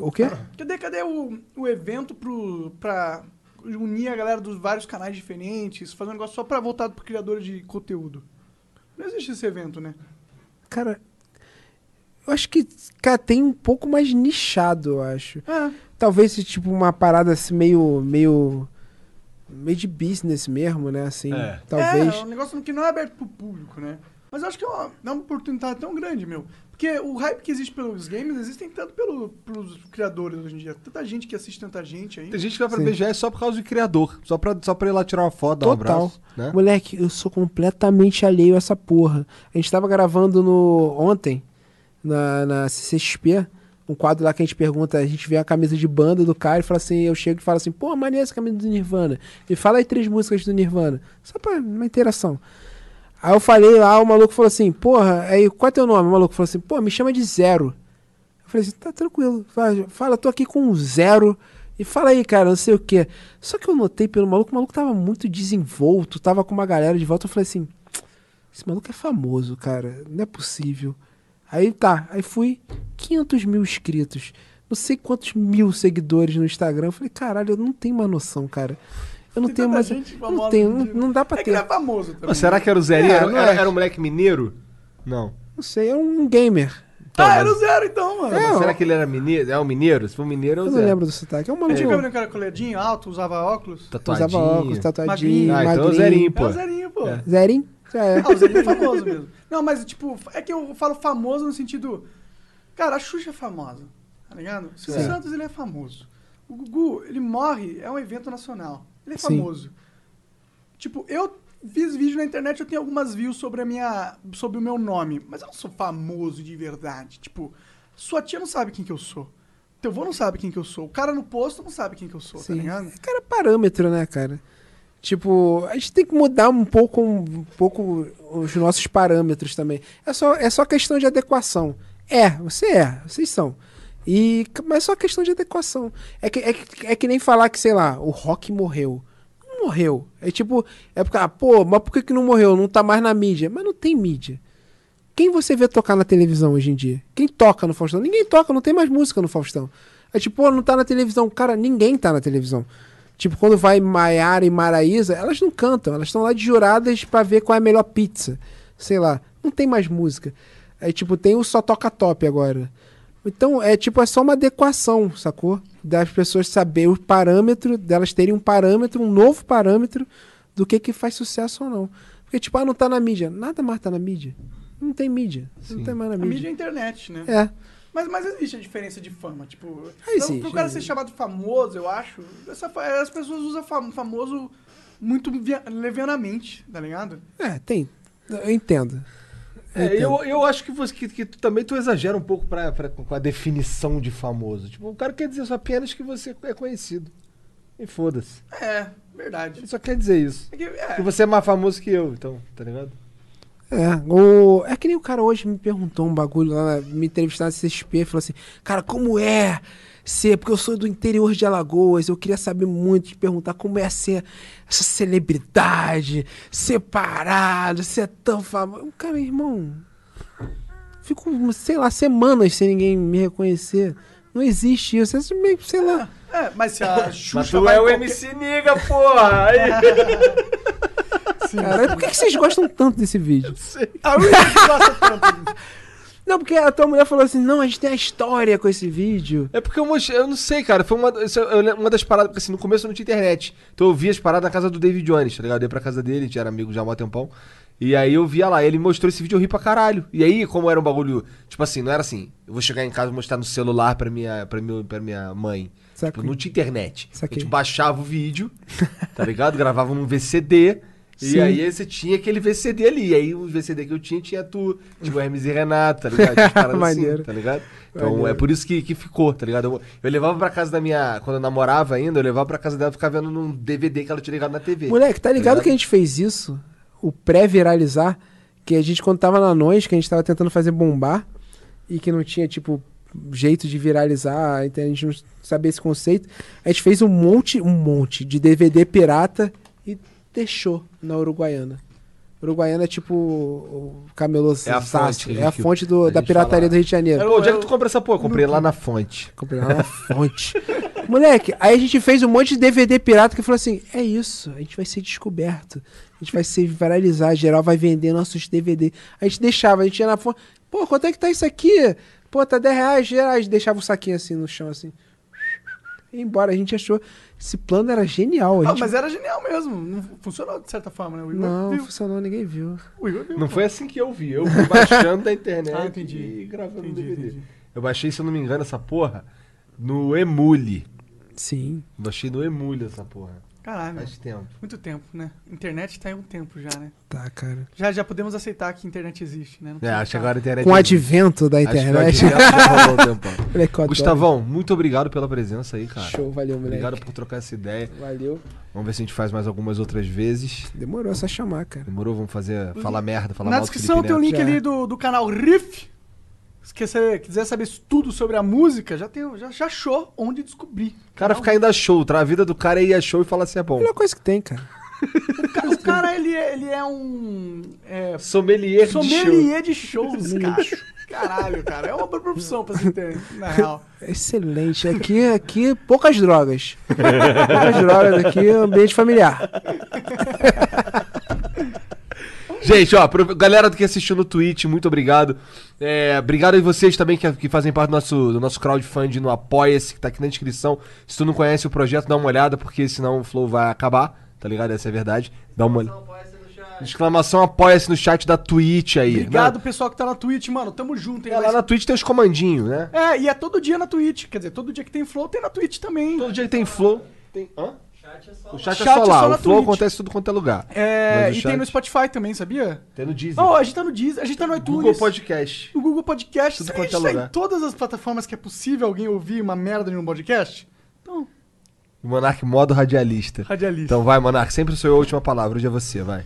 O quê? Cadê, cadê o, o evento pro, pra unir a galera dos vários canais diferentes, fazer um negócio só pra voltado pro criador de conteúdo? Não existe esse evento, né? Cara, eu acho que, cara, tem um pouco mais nichado, eu acho. É. Talvez se tipo uma parada assim meio meio meio de business mesmo, né, assim. É. Talvez. É, um negócio que não é aberto pro público, né? Mas eu acho que é uma, é uma oportunidade tão grande, meu. Porque o hype que existe pelos games existem tanto pelo, pelos criadores hoje em dia. Tanta gente que assiste tanta gente aí. Tem gente que vai pra Sim. BGS só por causa do criador. Só pra, só pra ir lá tirar uma foto, dar um Total. abraço. Né? Moleque, eu sou completamente alheio a essa porra. A gente tava gravando no ontem na, na CCXP, um quadro lá que a gente pergunta, a gente vê a camisa de banda do cara e fala assim, eu chego e falo assim, pô, maneira essa camisa do Nirvana. Me fala aí três músicas do Nirvana. Só pra uma interação. Aí eu falei lá, o maluco falou assim, porra, aí qual é teu nome? O maluco falou assim, pô, me chama de Zero. Eu falei assim, tá tranquilo, fala, fala tô aqui com um Zero. E fala aí, cara, não sei o quê. Só que eu notei pelo maluco, o maluco tava muito desenvolto, tava com uma galera de volta. Eu falei assim, esse maluco é famoso, cara, não é possível. Aí tá, aí fui, 500 mil inscritos, não sei quantos mil seguidores no Instagram. Eu falei, caralho, eu não tenho mais noção, cara. Eu não Tem tenho mais. gente Não famosa tenho, não, não dá pra É que ter. ele é famoso também. Pô, será que era o Zerinho? É, era, não era, é. era um moleque mineiro? Não. Não sei, é um gamer. Então, ah, mas- era o zero então, mano. É, Mas será que ele era mineiro? É um mineiro? Se for mineiro, é o Eu não Zé. lembro do sotaque. É um maluco. Antigamente o cara coledinho, alto, usava óculos. Tatuadinho. Usava óculos, tatuadinho, Magrinho. Ah, então é o. Zerinho, É pô. o Zerinho, pô. É. Zerinho? Já é. Ah, o Zerinho é famoso mesmo. Não, mas tipo, é que eu falo famoso no sentido. Cara, a Xuxa é famosa, tá ligado? O Silvio. Santos, ele é famoso. O Gugu, ele morre, é um evento nacional. Ele é Sim. famoso. Tipo, eu fiz vídeo na internet, eu tenho algumas views sobre a minha. sobre o meu nome. Mas eu não sou famoso de verdade. Tipo, sua tia não sabe quem que eu sou. Teu avô não sabe quem que eu sou. O cara no posto não sabe quem que eu sou, tá Sim. ligado? Cara, é parâmetro, né, cara? Tipo, a gente tem que mudar um pouco, um pouco os nossos parâmetros também. É só, é só questão de adequação. É, você é, vocês são. E, mas só questão de adequação. É que, é, que, é que nem falar que, sei lá, o rock morreu. Não morreu. É tipo, é porque, ah, pô, mas por que, que não morreu? Não tá mais na mídia. Mas não tem mídia. Quem você vê tocar na televisão hoje em dia? Quem toca no Faustão? Ninguém toca, não tem mais música no Faustão. É tipo, não tá na televisão. Cara, ninguém tá na televisão. Tipo, quando vai Maiara e Maraísa, elas não cantam, elas estão lá de juradas pra ver qual é a melhor pizza. Sei lá, não tem mais música. É tipo, tem o Só Toca Top agora. Então, é tipo, é só uma adequação, sacou? Das pessoas saber o parâmetro, delas terem um parâmetro, um novo parâmetro do que que faz sucesso ou não. Porque, tipo, ah, não tá na mídia. Nada mais tá na mídia. Não tem mídia. Não tem mais na A mídia é mídia. a internet, né? É. Mas, mas existe a diferença de fama, tipo... Ah, não, existe, pro cara ser chamado famoso, eu acho, essa as pessoas usam fam- famoso muito via- levianamente, tá ligado? É, tem. Eu entendo. É, entendo. eu, eu acho que, você, que, que tu, também tu exagera um pouco pra, pra- com a definição de famoso. Tipo, o cara quer dizer só apenas que você é conhecido. E foda-se. É, verdade. Ele só quer dizer isso. É que, é, Que você é mais famoso que eu, então, tá ligado? É, o... é que nem o cara hoje me perguntou um bagulho lá, na- me entrevistar na CSP, falou assim, cara, como é ser, porque eu sou do interior de Alagoas, eu queria saber muito, te perguntar como é ser essa celebridade, separado, ser tão famoso. Cara, irmão, fico, sei lá, semanas sem ninguém me reconhecer. Não existe isso, é meio, sei lá. é, mas se a Xuxa Mas tu é o qualquer- MC Niga, porra! Aí. (laughs) Cara, por que, que vocês gostam tanto desse vídeo? A Will gosta tanto disso. Não, porque a tua mulher falou assim, não, a gente tem a história com esse vídeo. É porque eu mostrei, eu não sei, cara. Foi uma, é- uma das paradas, porque assim, no começo eu não tinha internet. Então eu via as paradas na casa do David Jones, tá ligado? Eu ia pra casa dele, a gente era amigo já há um tempão. E aí eu via lá, ele mostrou esse vídeo, eu ri pra caralho. E aí, como era um bagulho, tipo assim, não era assim, eu vou chegar em casa e mostrar no celular pra minha, pra minha, pra minha mãe. Tipo, não tinha internet. Saquei. A gente baixava o vídeo, tá ligado? Gravava num VCD, E Sim. aí você tinha aquele VCD ali. E aí o VCD que eu tinha tinha tu, tipo Hermes e Renato, tá ligado? (laughs) Assim, Maneiro. tá ligado? Então Maneiro. é por isso que, que ficou, tá ligado? Eu, eu levava pra casa da minha. Quando eu namorava ainda, eu levava pra casa dela e ficava vendo num DVD que ela tinha ligado na TV. Moleque, tá ligado que a gente fez isso? O pré-viralizar, que a gente, quando tava na noite, que a gente tava tentando fazer bombar, e que não tinha, tipo, jeito de viralizar, então a gente não sabia esse conceito, a gente fez um monte, um monte de DVD pirata e deixou na Uruguaiana. Uruguaiana é tipo o camelô É a fonte a é a fonte a do, da gente pirataria fala. do Rio de Janeiro. Onde é que tu compra essa porra? Comprei lá na fonte. Comprei lá na fonte. (laughs) Moleque, aí a gente fez um monte de DVD pirata que falou assim: é isso, a gente vai ser descoberto. A gente vai se viralizar, geral vai vender nossos DVD. A gente deixava, a gente ia na fonte. Pô, quanto é que tá isso aqui? Pô, tá 10 reais, geral. A gente deixava o saquinho assim no chão, assim. E embora, a gente achou. Esse plano era genial. A Ah, gente... mas era genial mesmo. Não funcionou de certa forma, né? O Igor Não, viu. funcionou, ninguém viu. O Igor viu. Não foi assim que eu vi. Eu fui baixando da internet Ah, entendi. e gravando Entendi, DVD. entendi. Eu baixei, se eu não me engano, essa porra no Emule. Sim. Baixei no Emule essa porra. Caralho, Faz tempo. muito tempo, né? Internet tá aí um tempo já, né? Tá, cara. Já, já podemos aceitar que internet existe, né? Não É, acho que agora a internet. Com o advento da internet. advento. (laughs) Gustavão, muito obrigado pela presença aí, cara. Show, valeu, moleque. Obrigado por trocar essa ideia. Valeu. Vamos ver se a gente faz mais algumas outras vezes. Demorou, é só chamar, cara. Demorou? Vamos fazer. Falar merda, falar Na mal descrição tem o link Já. ali do, do canal Riff. Se quiser, quiser saber tudo sobre a música, já, tem, já, já achou onde descobrir. O cara fica indo a show? A vida do cara é ir a show e falar se é bom. Melhor coisa que tem, cara. O ca- O cara, ele é, ele é um. É, Sommelier, de show. sommelier de shows, cara. Caralho, cara. É uma boa profissão pra você ter, na real. Excelente. Aqui, aqui poucas drogas. poucas drogas aqui, ambiente familiar. (laughs) Gente, ó, pro- galera do que assistiu no Twitch, muito obrigado. É, obrigado a vocês também que, que fazem parte do nosso, do nosso crowdfunding no Apoia-se, que tá aqui na descrição. Se tu não conhece o projeto, dá uma olhada, porque senão o Flow vai acabar, tá ligado? Essa é a verdade. Dá uma olhada. Exclamação Apoia-se no chat da Twitch aí. Obrigado, né? pessoal que tá na Twitch, mano. Tamo junto, hein? É, lá na Twitch tem os comandinhos, né? É, e é todo dia na Twitch. Quer dizer, todo dia que tem Flow tem na Twitch também. Todo dia que tem Flow. Tem... Hã? Chat é só O chat, Chat é só é lá, só o na Flow Twitch. acontece tudo quanto é lugar. É, e tem chat- no Spotify também, sabia? Tem no Deezer. Oh, a gente tá no Deezer, a gente tá no iTunes. Google Podcast. No Google Podcast. Tudo quanto é tá lugar. em todas as plataformas que é possível alguém ouvir uma merda em um podcast. Então, O Monark modo radialista. radialista. Então vai, Monark, sempre sou eu a última palavra, hoje é você, vai.